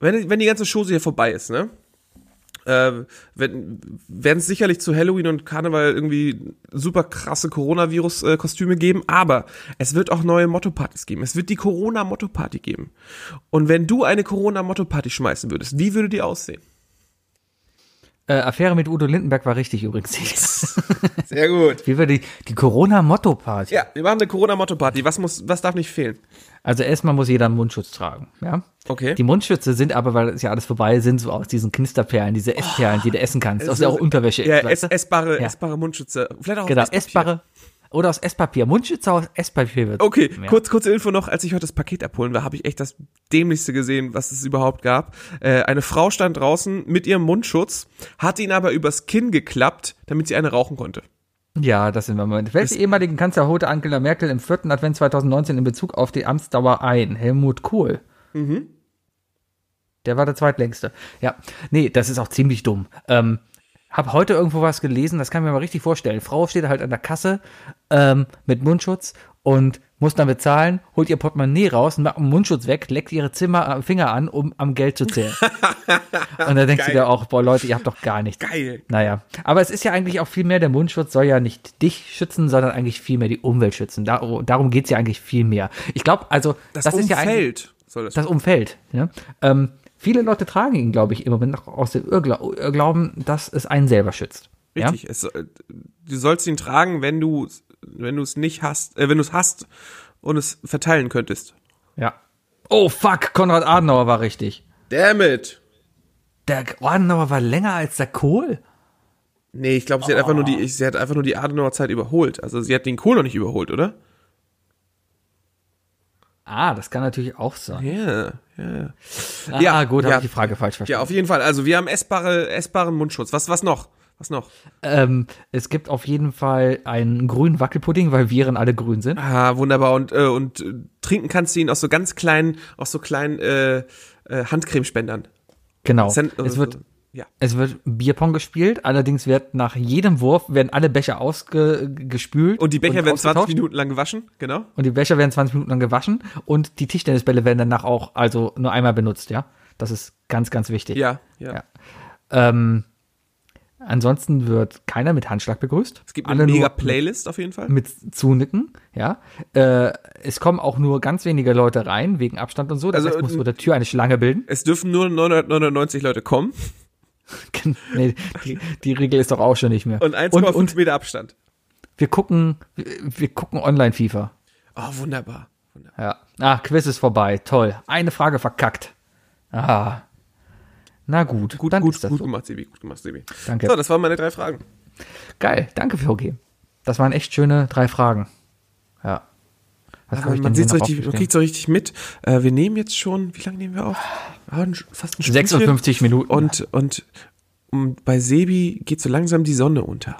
Speaker 3: wenn, wenn die ganze Chose hier vorbei ist, ne? Äh, werden es sicherlich zu Halloween und Karneval irgendwie super krasse Coronavirus-Kostüme geben, aber es wird auch neue Motto-Partys geben. Es wird die Corona-Motto-Party geben. Und wenn du eine Corona-Motto-Party schmeißen würdest, wie würde die aussehen?
Speaker 2: Äh, Affäre mit Udo Lindenberg war richtig übrigens.
Speaker 3: Sehr gut.
Speaker 2: Wie war die, die Corona-Motto-Party?
Speaker 3: Ja, wir machen eine Corona-Motto-Party. Was muss, was darf nicht fehlen?
Speaker 2: Also erstmal muss jeder einen Mundschutz tragen, ja.
Speaker 3: Okay.
Speaker 2: Die Mundschütze sind aber, weil es ja alles vorbei ist, sind so aus diesen Knisterperlen, diese Essperlen, die du essen kannst, aus der auch Unterwäsche
Speaker 3: Ja,
Speaker 2: ist,
Speaker 3: ess, essbare,
Speaker 2: Ja.
Speaker 3: essbare Mundschütze. Vielleicht auch
Speaker 2: Genau,
Speaker 3: Esspapier.
Speaker 2: essbare oder aus Esspapier. Mundschütze aus Esspapier wird.
Speaker 3: Okay,
Speaker 2: Ja.
Speaker 3: kurz, kurze Info noch, als ich heute das Paket abholen war, habe ich echt das dämlichste gesehen, was es überhaupt gab. Äh, eine Frau stand draußen mit ihrem Mundschutz, hat ihn aber übers Kinn geklappt, damit sie eine rauchen konnte.
Speaker 2: Ja, das sind wir mal. Welche ehemaligen Kanzler holte Angela Merkel im vierten Advent 2019 in Bezug auf die Amtsdauer ein? Helmut Kohl. Mhm. Der war der zweitlängste. Ja, nee, das ist auch ziemlich dumm. Ähm, hab heute irgendwo was gelesen, das kann ich mir mal richtig vorstellen. Frau steht halt an der Kasse ähm, mit Mundschutz und muss dann bezahlen, holt ihr Portemonnaie raus, macht den Mundschutz weg, leckt ihre Zimmer, Finger an, um am Geld zu zählen. und dann denkst du
Speaker 3: Geil.
Speaker 2: dir auch, boah Leute, ihr habt doch gar nichts.
Speaker 3: Geil.
Speaker 2: Naja, aber es ist ja eigentlich auch viel mehr, der Mundschutz soll ja nicht dich schützen, sondern eigentlich viel mehr die Umwelt schützen. Da, darum geht's ja eigentlich viel mehr. Ich glaube, also,
Speaker 3: Das,
Speaker 2: das, ist ja eigentlich
Speaker 3: Umfeld soll das.
Speaker 2: das Umfeld. Ja? Ähm, viele Leute tragen ihn, glaube ich, im Moment noch aus dem Irrgla Irrglauben, dass es einen selber schützt.
Speaker 3: Richtig. Es, soll- du sollst ihn tragen, wenn du wenn du es nicht hast, äh, wenn du es hast und es verteilen könntest.
Speaker 2: Ja? ja. Oh fuck, Konrad Adenauer war richtig.
Speaker 3: Damn it.
Speaker 2: Der Adenauer war länger als der Kohl.
Speaker 3: Nee, ich glaube, sie hat einfach nur die, sie hat einfach nur die Adenauer Zeit überholt. Also sie hat den Kohl noch nicht überholt, oder?
Speaker 2: Ah, das kann natürlich auch sein.
Speaker 3: Ja, ja.
Speaker 2: Ah,
Speaker 3: Ja,
Speaker 2: gut, habe
Speaker 3: ja.
Speaker 2: ich die Frage falsch verstanden.
Speaker 3: Ja, auf jeden Fall. Also wir haben essbare, essbaren Mundschutz. Was, was noch? Was noch?
Speaker 2: Ähm, es gibt auf jeden Fall einen grünen Wackelpudding, weil Viren alle grün sind.
Speaker 3: Ah, wunderbar. Und, äh, und äh, trinken kannst du ihn aus so ganz kleinen, aus so kleinen äh, äh, Handcremespendern.
Speaker 2: Genau.
Speaker 3: Zen-
Speaker 2: es wird
Speaker 3: ja.
Speaker 2: Es wird Bierpong gespielt, allerdings wird nach jedem Wurf werden alle Becher ausgespült.
Speaker 3: Und die Becher werden 20
Speaker 2: ausgetauscht.
Speaker 3: Minuten lang gewaschen, genau.
Speaker 2: Und die Becher werden 20 Minuten lang gewaschen und die Tischtennisbälle werden danach auch also nur einmal benutzt, ja. Das ist ganz, ganz wichtig.
Speaker 3: Ja, ja.
Speaker 2: Ja. Ähm, ansonsten wird keiner mit Handschlag begrüßt.
Speaker 3: Es gibt eine mega Playlist auf jeden Fall.
Speaker 2: mit Zunicken, ja. Äh, es kommen auch nur ganz wenige Leute rein, wegen Abstand und so. Das
Speaker 3: Also,
Speaker 2: heißt, muss
Speaker 3: äh,
Speaker 2: vor der Tür eine Schlange bilden.
Speaker 3: Es dürfen nur 999 Leute kommen
Speaker 2: nee, die, die Regel ist doch auch schon nicht mehr.
Speaker 3: und 1,5
Speaker 2: und, und
Speaker 3: Meter Abstand.
Speaker 2: wir gucken, wir, gucken online FIFA.
Speaker 3: Oh, wunderbar. wunderbar.
Speaker 2: Ja. Ah, Quiz ist vorbei. Toll. Eine Frage verkackt. Ah. Na gut.
Speaker 3: Gut,
Speaker 2: dann
Speaker 3: gut,
Speaker 2: ist das
Speaker 3: gut
Speaker 2: so.
Speaker 3: gemacht, Sebi. Gut gemacht, Sebi.
Speaker 2: Danke.
Speaker 3: So, das waren meine drei Fragen.
Speaker 2: Geil. Danke, VG. Das waren echt schöne drei Fragen. Ja. Was
Speaker 3: Aber man sieht's richtig, man kriegt's so richtig mit. Äh, wir nehmen jetzt schon, wie lange nehmen wir auf? Ah, fast ein Stündchen.
Speaker 2: 56 Minuten.
Speaker 3: Und, und um, bei Sebi geht so langsam die Sonne unter.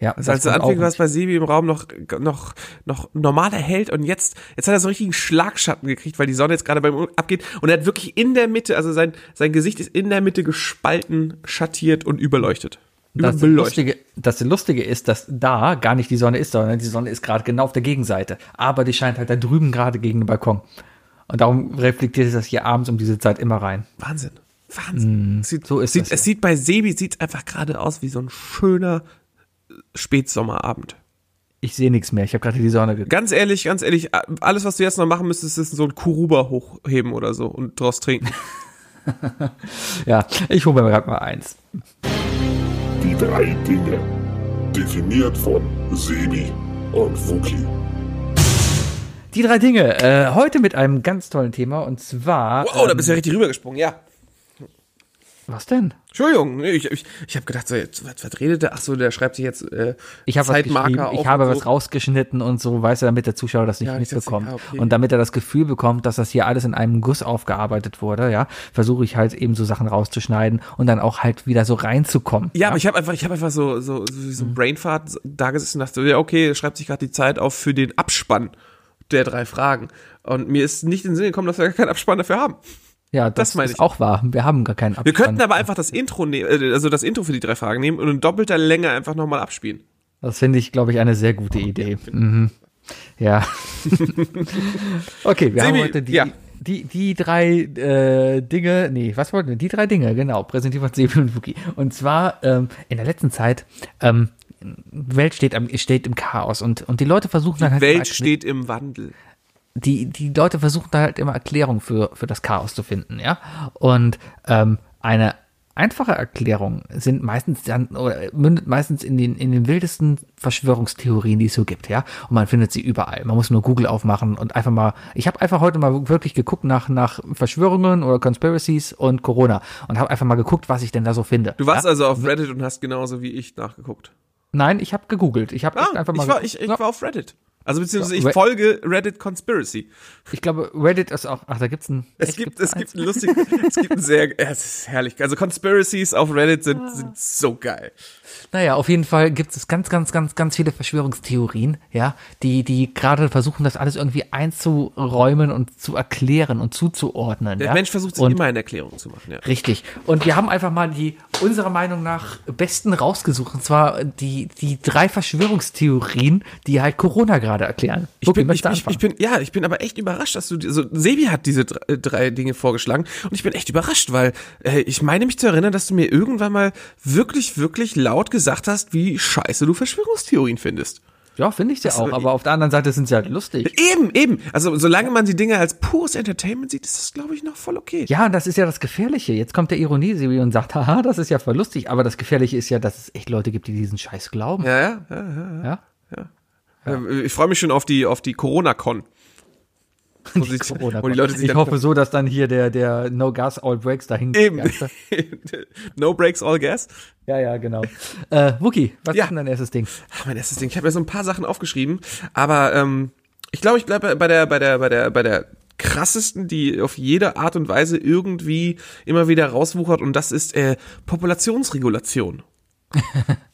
Speaker 2: ja,
Speaker 3: Also als
Speaker 2: auch
Speaker 3: war es bei Sebi im Raum noch, noch, noch normal erhellt und jetzt, jetzt hat er so einen richtigen Schlagschatten gekriegt, weil die Sonne jetzt gerade bei ihm abgeht und er hat wirklich in der Mitte, also sein, sein Gesicht ist in der Mitte gespalten, schattiert und überleuchtet.
Speaker 2: Das. Lustige, das Lustige ist, dass da gar nicht die Sonne ist, sondern die Sonne ist gerade genau auf der Gegenseite. Aber die scheint halt da drüben gerade gegen den Balkon. Und darum reflektiert sich das hier abends um diese Zeit immer rein.
Speaker 3: Wahnsinn. Wahnsinn. Es sieht,
Speaker 2: Mm, so ist
Speaker 3: sieht,
Speaker 2: das
Speaker 3: es sieht bei Sebi sieht einfach gerade aus wie so ein schöner äh, Spätsommerabend.
Speaker 2: Ich sehe nichts mehr. Ich habe gerade die Sonne geguckt.
Speaker 3: Ganz ehrlich, ganz ehrlich, alles, was du jetzt noch machen müsstest, ist so ein Kuruba hochheben oder so und draus trinken.
Speaker 2: Ja, ich hole mir gerade mal eins.
Speaker 6: Die drei Dinge. Definiert von Sebi und Fuki.
Speaker 2: Die drei Dinge. Äh, heute mit einem ganz tollen Thema und zwar.
Speaker 3: Wow, da
Speaker 2: ähm,
Speaker 3: bist du ja richtig rübergesprungen, ja.
Speaker 2: Was denn?
Speaker 3: Entschuldigung, ich, ich, ich habe gedacht, so, jetzt, was, was redet der? Ach so, der schreibt sich jetzt äh,
Speaker 2: Ich habe was geschrieben,
Speaker 3: auf
Speaker 2: ich habe
Speaker 3: und
Speaker 2: was
Speaker 3: so.
Speaker 2: rausgeschnitten und so, weißt du, damit der Zuschauer das nicht
Speaker 3: Ja,
Speaker 2: mitbekommt.
Speaker 3: ja, okay.
Speaker 2: Und damit er das Gefühl bekommt, dass das hier alles in einem Guss aufgearbeitet wurde, ja, versuche ich halt eben so Sachen rauszuschneiden und dann auch halt wieder so reinzukommen.
Speaker 3: Ja, aber ich habe einfach, ich habe einfach so so so, wie so
Speaker 2: Mhm.
Speaker 3: Brainfart da gesessen und dachte, ja okay, schreibt sich gerade die Zeit auf für den Abspann der drei Fragen. Und mir ist nicht in den Sinn gekommen, dass wir gar keinen Abspann dafür haben.
Speaker 2: Ja, das,
Speaker 3: das meine
Speaker 2: ist
Speaker 3: ich.
Speaker 2: auch wahr. Wir haben gar keinen
Speaker 3: Wir
Speaker 2: Abspann.
Speaker 3: könnten aber einfach das Intro nehmen, äh, also das Intro für die drei Fragen nehmen und in doppelter Länge einfach nochmal abspielen.
Speaker 2: Das finde ich, glaube ich, eine sehr gute Idee. Mhm. Ja. okay, wir haben
Speaker 3: Sebi,
Speaker 2: heute die,
Speaker 3: ja.
Speaker 2: die, die drei äh, Dinge, nee, was wollten wir? Die drei Dinge, genau, präsentiert von Sebi und Wookie. Und zwar ähm, in der letzten Zeit, ähm, Welt steht, am, steht im Chaos und, und die Leute versuchen dann halt
Speaker 3: Welt
Speaker 2: immer-
Speaker 3: steht im Wandel.
Speaker 2: die, die Leute versuchen da halt immer Erklärung für, für das Chaos zu finden, ja. Und ähm, eine einfache Erklärungen sind meistens dann oder mündet meistens in den in den wildesten Verschwörungstheorien, die es so gibt, ja. Und man findet sie überall. Man muss nur Google aufmachen und einfach mal. Ich habe einfach heute mal wirklich geguckt nach nach Verschwörungen oder Conspiracies und Corona und habe einfach mal geguckt, was ich denn da so finde.
Speaker 3: Du warst
Speaker 2: ja?
Speaker 3: also auf Reddit und hast genauso wie ich nachgeguckt.
Speaker 2: Nein, ich habe gegoogelt. Ich habe
Speaker 3: Ah,
Speaker 2: einfach mal.
Speaker 3: ich, war, ich, ich
Speaker 2: Ja.
Speaker 3: war auf Reddit. Also beziehungsweise ich folge Reddit Conspiracy.
Speaker 2: Ich glaube, Reddit ist auch. Ach, da gibt's ein.
Speaker 3: Es
Speaker 2: echt,
Speaker 3: gibt,
Speaker 2: gibt's
Speaker 3: es gibt ein lustig, es gibt ein sehr, es ist herrlich. Also Conspiracies auf Reddit sind, sind so geil.
Speaker 2: Naja, auf jeden Fall gibt es ganz, ganz, ganz, ganz viele Verschwörungstheorien, ja, die, die gerade versuchen, das alles irgendwie einzuräumen und zu erklären und zuzuordnen.
Speaker 3: Der
Speaker 2: ja?
Speaker 3: Mensch versucht sich immer eine Erklärung zu machen, ja.
Speaker 2: Richtig. Und wir haben einfach mal die unserer Meinung nach besten rausgesucht. Und zwar die, die drei Verschwörungstheorien, die halt Corona gerade erklären.
Speaker 3: Ich
Speaker 2: Wuppi,
Speaker 3: bin, ich, ich, ich bin, ja, ich bin aber echt überrascht, dass du, so, Sebi hat diese drei, äh, drei Dinge vorgeschlagen und ich bin echt überrascht, weil äh, ich meine mich zu erinnern, dass du mir irgendwann mal wirklich, wirklich laut gesagt hast, wie scheiße du Verschwörungstheorien findest.
Speaker 2: Ja, finde ich ja auch.
Speaker 3: aber-
Speaker 2: auf der anderen Seite sind sie halt lustig.
Speaker 3: Eben, eben. Also solange man die Dinge als pures Entertainment sieht, ist das, glaube ich, noch voll okay.
Speaker 2: Ja, und das ist ja das Gefährliche. Jetzt kommt der Ironie Sebi, und sagt, haha, das ist ja voll lustig. Aber das Gefährliche ist ja, dass es echt Leute gibt, die diesen Scheiß glauben.
Speaker 3: Ja, ja, ja. ja.
Speaker 2: Ja?
Speaker 3: Äh, Ich freue mich schon auf die, auf die Corona-Con. Wo, sich-
Speaker 2: Corona
Speaker 3: wo die Leute sich
Speaker 2: ich hoffe so, dass dann hier der, der No Gas All Breaks dahin
Speaker 3: Eben.
Speaker 2: Du?
Speaker 3: no breaks, all gas.
Speaker 2: Ja, ja, genau. Äh, Wookie, was
Speaker 3: Ja.
Speaker 2: ist denn dein erstes Ding?
Speaker 3: Ach, mein erstes Ding. Ich habe mir so ein paar Sachen aufgeschrieben, aber ähm, ich glaube, ich bleibe bei der, bei der, bei der, bei der krassesten, die auf jede Art und Weise irgendwie immer wieder rauswuchert und das ist äh, Populationsregulation.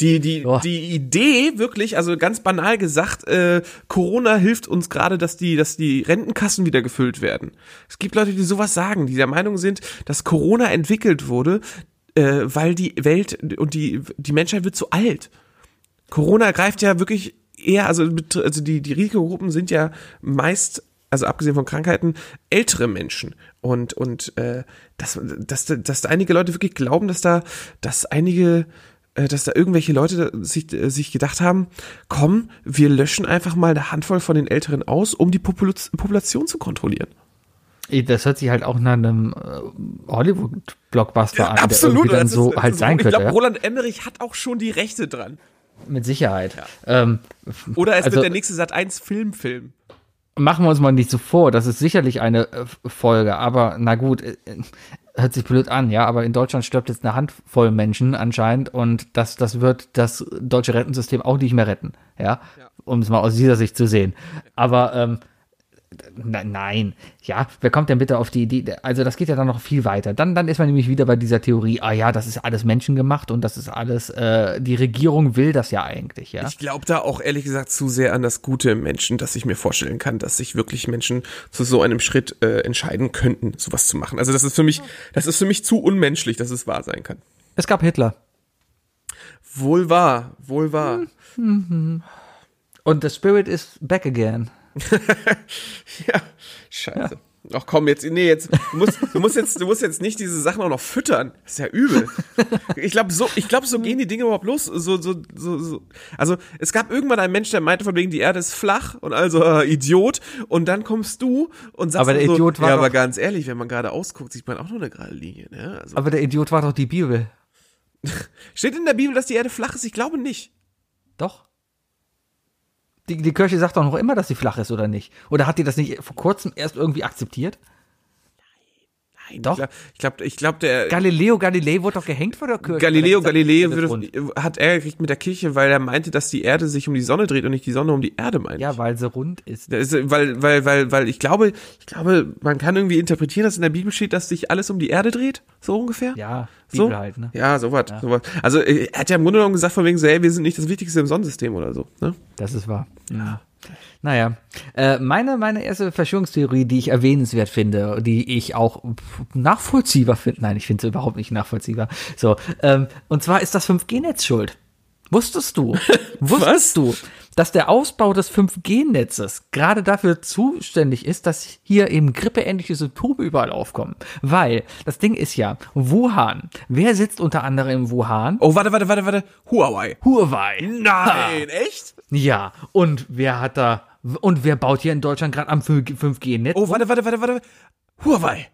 Speaker 3: Die, die, die Idee wirklich, also ganz banal gesagt, äh, Corona hilft uns gerade, dass die, dass die Rentenkassen wieder gefüllt werden. Es gibt Leute, die sowas sagen, die der Meinung sind, dass Corona entwickelt wurde, äh, weil die Welt und die, die Menschheit wird zu alt. Corona greift ja wirklich eher, also, also die, die Risikogruppen sind ja meist, also abgesehen von Krankheiten, ältere Menschen. Und, und äh, dass, dass, dass da einige Leute wirklich glauben, dass da, dass einige, dass da irgendwelche Leute sich, äh, sich gedacht haben, komm, wir löschen einfach mal eine Handvoll von den Älteren aus, um die Populaz- Population zu kontrollieren.
Speaker 2: Das hört sich halt auch nach einem äh, Hollywood-Blockbuster an, der
Speaker 3: Absolut.
Speaker 2: irgendwie dann so
Speaker 3: ist-
Speaker 2: halt sein
Speaker 3: ich
Speaker 2: könnte.
Speaker 3: glaube,
Speaker 2: ja?
Speaker 3: Roland Emmerich hat auch schon die Rechte dran.
Speaker 2: Mit Sicherheit. Ähm,
Speaker 3: Oder es
Speaker 2: Also-
Speaker 3: wird der nächste Sat 1 Filmfilm.
Speaker 2: machen wir uns mal nicht so vor, das ist sicherlich eine äh, Folge, aber na gut, äh, äh, hört sich blöd an, ja, aber in Deutschland stirbt jetzt eine Handvoll Menschen anscheinend und das, das wird das deutsche Rentensystem auch nicht mehr retten, ja, um es mal aus dieser Sicht zu sehen. Aber ähm, nein, ja, wer kommt denn bitte auf die Idee? Also das geht ja dann noch viel weiter. Dann, dann ist man nämlich wieder bei dieser Theorie, ah ja, das ist alles menschengemacht und das ist alles, äh, die Regierung will das ja eigentlich, ja.
Speaker 3: Ich glaube da auch ehrlich gesagt zu sehr an das Gute im Menschen, dass ich mir vorstellen kann, dass sich wirklich Menschen zu so einem Schritt äh, entscheiden könnten, sowas zu machen. Also das ist für mich, das ist für mich zu unmenschlich, dass es wahr sein kann.
Speaker 2: Es gab Hitler.
Speaker 3: Wohl wahr, wohl wahr.
Speaker 2: Und the spirit is back again.
Speaker 3: Ja, scheiße. Ach komm, jetzt, nee, jetzt, du musst, du musst jetzt, du musst jetzt nicht diese Sachen auch noch füttern. Das ist ja übel. Ich glaube, so, ich glaube, so gehen die Dinge überhaupt los. So, so, so, so. Also, es gab irgendwann einen Mensch, der meinte von wegen, die Erde ist flach und also, äh, Idiot. Und dann kommst du und sagst
Speaker 2: Aber der
Speaker 3: so,
Speaker 2: Idiot war
Speaker 3: ja, aber ganz ehrlich, wenn man gerade ausguckt, sieht man auch nur eine gerade Linie, ne? Also,
Speaker 2: Aber der Idiot war doch die Bibel.
Speaker 3: steht in der Bibel, dass die Erde flach ist? Ich glaube nicht.
Speaker 2: Doch. Die, die Kirche sagt doch noch immer, dass sie flach ist, oder nicht? Oder hat die das nicht vor kurzem erst irgendwie akzeptiert?
Speaker 3: Nein,
Speaker 2: Doch.
Speaker 3: Ich glaube, ich glaube, der,
Speaker 2: Galileo Galilei wurde doch gehängt vor der Kirche.
Speaker 3: Galileo
Speaker 2: er
Speaker 3: Galilei
Speaker 2: hat,
Speaker 3: Ärger gekriegt mit der Kirche, weil er meinte, dass die Erde sich um die Sonne dreht und nicht die Sonne um die Erde meint.
Speaker 2: Ja, weil sie rund ist.
Speaker 3: Ist, weil, weil, weil, weil ich glaube, ich glaube, man kann irgendwie interpretieren, dass in der Bibel steht, dass sich alles um die Erde dreht, so ungefähr.
Speaker 2: Ja,
Speaker 3: so?
Speaker 2: Bibel halt, ne?
Speaker 3: Ja, sowas, sowas. Also er hat ja im Grunde genommen gesagt von wegen so, hey, wir sind nicht das Wichtigste im Sonnensystem oder so. Ne?
Speaker 2: Das ist wahr. Ja. Naja, äh, meine, meine erste Verschwörungstheorie, die ich erwähnenswert finde, die ich auch nachvollziehbar finde, nein, ich finde sie überhaupt nicht nachvollziehbar. So, ähm, und zwar ist das 5G-Netz schuld. Wusstest du, wusstest du, dass der Ausbau des 5G-Netzes gerade dafür zuständig ist, dass hier eben grippeähnliche Symptome überall aufkommen? Weil das Ding ist ja, Wuhan. Wer sitzt unter anderem in Wuhan?
Speaker 3: Oh, warte, warte, warte, warte. Huawei.
Speaker 2: Huawei.
Speaker 3: Nein, echt?
Speaker 2: Ja, und wer hat da und wer baut hier in Deutschland gerade am 5G-Netz?
Speaker 3: Oh, warte, warte, warte, warte. Huawei.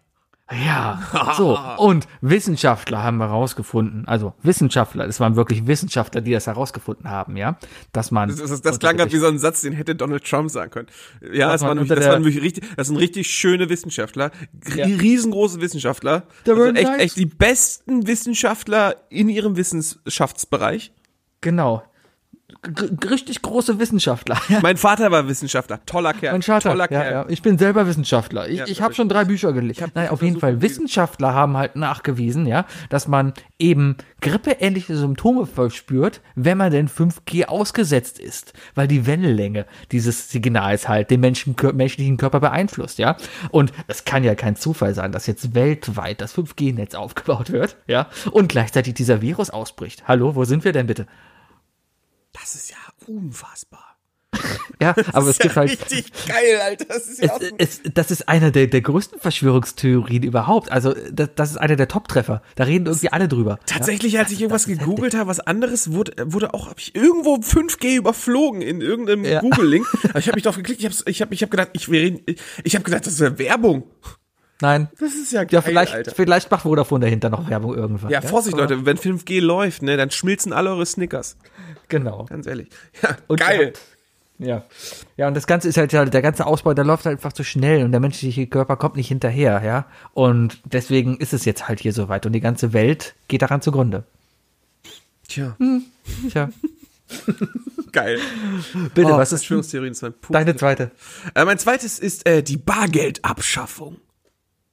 Speaker 2: Ja, so. Und Wissenschaftler haben herausgefunden, also Wissenschaftler, es waren wirklich Wissenschaftler, die das herausgefunden haben, ja, dass man.
Speaker 3: Das, das, das klang gerade wie so ein Satz, den hätte Donald Trump sagen können. Ja, das waren, das waren wirklich richtig, das sind richtig schöne Wissenschaftler,
Speaker 2: Ja.
Speaker 3: riesengroße Wissenschaftler,
Speaker 2: Der
Speaker 3: also echt,
Speaker 2: Sachs.
Speaker 3: echt die besten Wissenschaftler in ihrem Wissenschaftsbereich.
Speaker 2: Genau. Richtig große Wissenschaftler.
Speaker 3: Mein Vater war Wissenschaftler, toller Kerl,
Speaker 2: Mein Vater,
Speaker 3: toller
Speaker 2: ja,
Speaker 3: Kerl.
Speaker 2: ja. Ich bin selber Wissenschaftler. Ich,
Speaker 3: Ja,
Speaker 2: ich habe schon drei Bücher gelesen. Nein, auf jeden Fall. Wissenschaftler haben halt nachgewiesen, ja, dass man eben grippeähnliche Symptome verspürt, wenn man denn 5G ausgesetzt ist, weil die Wellenlänge dieses Signals halt den Menschen, menschlichen Körper beeinflusst, ja. Und es kann ja kein Zufall sein, dass jetzt weltweit das 5G-Netz aufgebaut wird, ja, und gleichzeitig dieser Virus ausbricht. Hallo, wo sind wir denn bitte?
Speaker 3: Das ist ja unfassbar.
Speaker 2: Ja, aber es
Speaker 3: Das ist
Speaker 2: gibt
Speaker 3: ja
Speaker 2: halt
Speaker 3: richtig geil, Alter. Das ist ja
Speaker 2: es, es, das ist einer der, der größten Verschwörungstheorien überhaupt. Also, das, das ist einer der Top-Treffer. Da reden irgendwie alle drüber.
Speaker 3: Tatsächlich, als ich irgendwas gegoogelt habe, was anderes, wurde, wurde auch, habe ich irgendwo 5G überflogen in irgendeinem
Speaker 2: Ja.
Speaker 3: Google-Link. Aber ich habe mich drauf geklickt, ich habe ich hab, ich hab gedacht, ich, wir reden, ich habe gedacht, das wäre Werbung.
Speaker 2: Nein.
Speaker 3: Das ist ja geil,
Speaker 2: Ja, vielleicht,
Speaker 3: Alter.
Speaker 2: vielleicht macht Vodafone dahinter noch Werbung irgendwann.
Speaker 3: Ja, Vorsicht, Leute, wenn 5G läuft, ne, dann schmilzen alle eure Snickers.
Speaker 2: Genau.
Speaker 3: Ganz ehrlich. Ja,
Speaker 2: Und
Speaker 3: geil.
Speaker 2: Ja. Ja, und das Ganze ist halt ja, der ganze Ausbau, der läuft halt einfach zu schnell und der menschliche Körper kommt nicht hinterher, ja. Und deswegen ist es jetzt halt hier so weit und die ganze Welt geht daran zugrunde.
Speaker 3: Tja,
Speaker 2: Tja,
Speaker 3: geil.
Speaker 2: bitte,
Speaker 3: Oh,
Speaker 2: was ist
Speaker 3: Verschwörungstheorien ist mein
Speaker 2: deine zweite?
Speaker 3: Äh, mein zweites ist äh, die Bargeldabschaffung.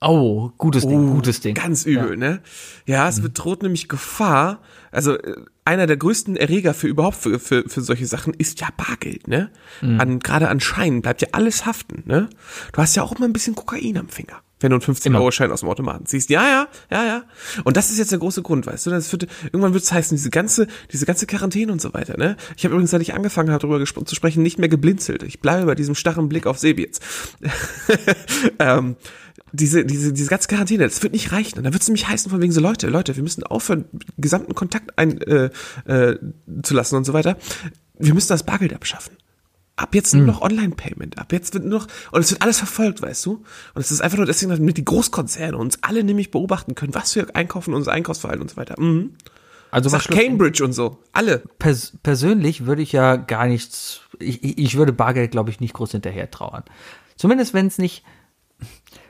Speaker 2: Oh, gutes Ding, gutes Ding.
Speaker 3: Ganz übel, ne? Ja, es bedroht nämlich Gefahr. Also äh, einer der größten Erreger für überhaupt für, für, für solche Sachen ist ja Bargeld, ne? An, gerade an Scheinen bleibt ja alles haften, ne? Du hast ja auch immer ein bisschen Kokain am Finger. Wenn du einen 15-Euro-Schein aus dem Automaten ziehst. Ja, ja, ja, ja. Und das ist jetzt der große Grund, weißt du? Das wird, irgendwann wird es heißen, diese ganze, diese ganze Quarantäne und so weiter, ne? Ich habe übrigens, seit ich angefangen habe, darüber zu sprechen, nicht mehr geblinzelt. Ich bleibe bei diesem starren Blick auf Sebi jetzt. ähm, diese, diese, diese ganze Quarantäne, das wird nicht reichen. Und da wird es nämlich heißen von wegen so, Leute, Leute, wir müssen aufhören, gesamten Kontakt ein, äh, äh, zu lassen und so weiter. Wir müssen das Bargeld abschaffen. Ab jetzt nur noch Online-Payment. Ab jetzt wird nur noch, und es wird alles verfolgt, weißt du? Und es ist einfach nur deswegen, damit die Großkonzerne uns alle nämlich beobachten können, was wir einkaufen, unser Einkaufsverhalten und so weiter. Mhm.
Speaker 2: Also was
Speaker 3: Cambridge und so. Alle.
Speaker 2: pers persönlich würde ich ja gar nichts, ich, ich ich würde Bargeld, glaube ich, nicht groß hinterher trauern. Zumindest wenn es nicht,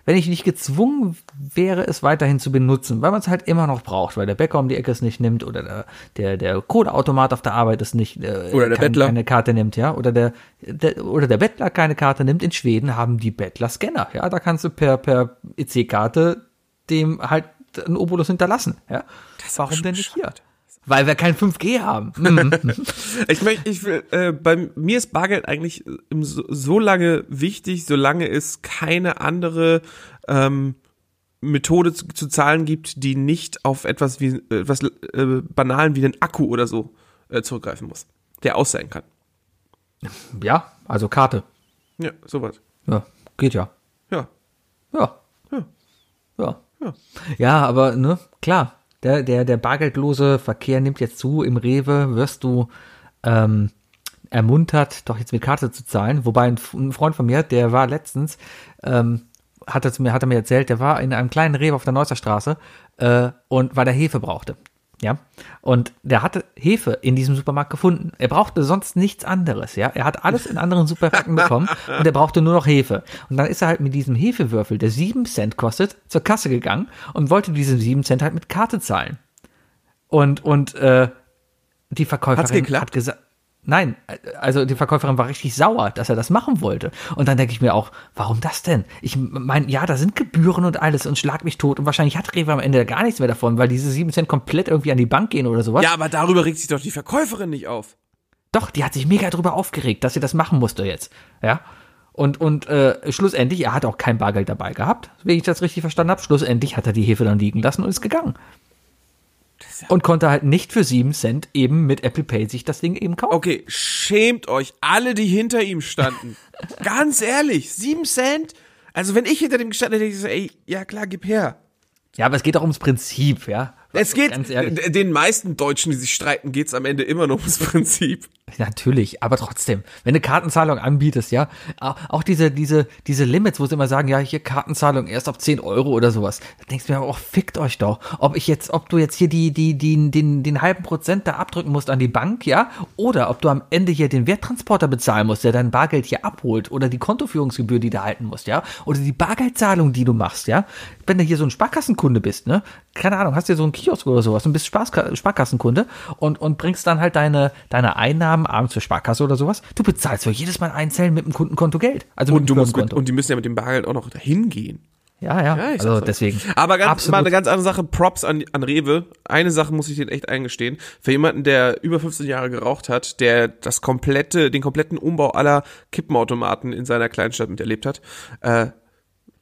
Speaker 2: wenn ich nicht gezwungen wäre, es weiterhin zu benutzen, weil man es halt immer noch braucht, weil der Bäcker um die Ecke es nicht nimmt oder der, der, der Codeautomat auf der Arbeit es nicht, äh,
Speaker 3: Oder der
Speaker 2: kein,
Speaker 3: Bettler.
Speaker 2: keine Karte nimmt, ja, oder der, der, oder der Bettler keine Karte nimmt. In Schweden haben die Bettler Scanner, ja, da kannst du per, per EC-Karte dem halt einen Obolus hinterlassen, ja. Warum denn nicht hier? Weil wir kein 5G haben. Mhm.
Speaker 3: Ich möchte, ich will, äh, bei mir ist Bargeld eigentlich äh, im so, so lange wichtig, solange es keine andere ähm, Methode zu, zu zahlen gibt, die nicht auf etwas wie äh, etwas äh, banalen wie einen Akku oder so äh, zurückgreifen muss, der aus sein kann.
Speaker 2: Ja, also Karte.
Speaker 3: Ja, sowas.
Speaker 2: Ja, geht ja.
Speaker 3: Ja.
Speaker 2: Ja.
Speaker 3: Ja.
Speaker 2: Ja.
Speaker 3: Ja.
Speaker 2: Ja, aber ne, klar, der, der, der bargeldlose Verkehr nimmt jetzt zu. Im Rewe wirst du ähm, ermuntert, doch jetzt mit Karte zu zahlen. Wobei ein, ein Freund von mir, der war letztens, ähm, hat er, mir, hat er mir erzählt, der war in einem kleinen Rewe auf der Neusser Straße äh, und weil er Hefe brauchte. Ja, und der hatte Hefe in diesem Supermarkt gefunden. Er brauchte sonst nichts anderes, ja. Er hat alles in anderen Supermärkten bekommen und er brauchte nur noch Hefe. Und dann ist er halt mit diesem Hefewürfel, der sieben Cent kostet, zur Kasse gegangen und wollte diese sieben Cent halt mit Karte zahlen. Und, und äh, die Verkäuferin hat gesagt, nein, also die Verkäuferin war richtig sauer, dass er das machen wollte. Und dann denke ich mir auch, warum das denn? Ich meine, ja, da sind Gebühren und alles und schlag mich tot und wahrscheinlich hat Rewe am Ende gar nichts mehr davon, weil diese sieben Cent komplett irgendwie an die Bank gehen oder sowas.
Speaker 3: Ja, aber darüber regt sich doch die Verkäuferin nicht auf.
Speaker 2: Doch, die hat sich mega drüber aufgeregt, dass sie das machen musste jetzt. Ja. Und, und äh, schlussendlich, er hat auch kein Bargeld dabei gehabt, wenn ich das richtig verstanden habe. Schlussendlich hat er die Hefe dann liegen lassen und ist gegangen. Und konnte halt nicht für sieben Cent eben mit Apple Pay sich das Ding eben kaufen.
Speaker 3: Okay, schämt euch alle, die hinter ihm standen. Ganz ehrlich, sieben Cent? Also wenn ich hinter dem gestanden hätte, hätte ich so, ey, ja klar, gib her.
Speaker 2: Ja, aber es geht auch ums Prinzip, ja.
Speaker 3: Es geht, den meisten Deutschen, die sich streiten, geht's am Ende immer nur ums Prinzip.
Speaker 2: Natürlich, aber trotzdem, wenn du Kartenzahlung anbietest, ja, au- auch diese, diese, diese Limits, wo sie immer sagen, ja, hier Kartenzahlung erst ab 10 Euro oder sowas, da denkst du mir aber auch, fickt euch doch. Ob ich jetzt, ob du jetzt hier die, die, die, den, den halben Prozent da abdrücken musst an die Bank, ja, oder ob du am Ende hier den Werttransporter bezahlen musst, der dein Bargeld hier abholt, oder die Kontoführungsgebühr, die du halten musst, ja, oder die Bargeldzahlung, die du machst, ja. Wenn du hier so ein Sparkassenkunde bist, ne, keine Ahnung, hast dir so einen Kiosk oder sowas und bist Spaß, Sparkassenkunde und, und bringst dann halt deine, deine Einnahmen abends zur Sparkasse oder sowas. Du bezahlst für jedes Mal einzeln mit dem Kundenkonto Geld. Also
Speaker 3: Und, du musst mit, und die müssen ja mit dem Bargeld auch noch dahin gehen.
Speaker 2: ja, ja,
Speaker 3: Ja,
Speaker 2: also deswegen.
Speaker 3: Aber ganz,
Speaker 2: absolut.
Speaker 3: mal eine ganz andere Sache, Props an, an Rewe. Eine Sache muss ich denen echt eingestehen. Für jemanden, der über 15 Jahre geraucht hat, der das komplette, den kompletten Umbau aller Kippenautomaten in seiner Kleinstadt miterlebt hat, äh,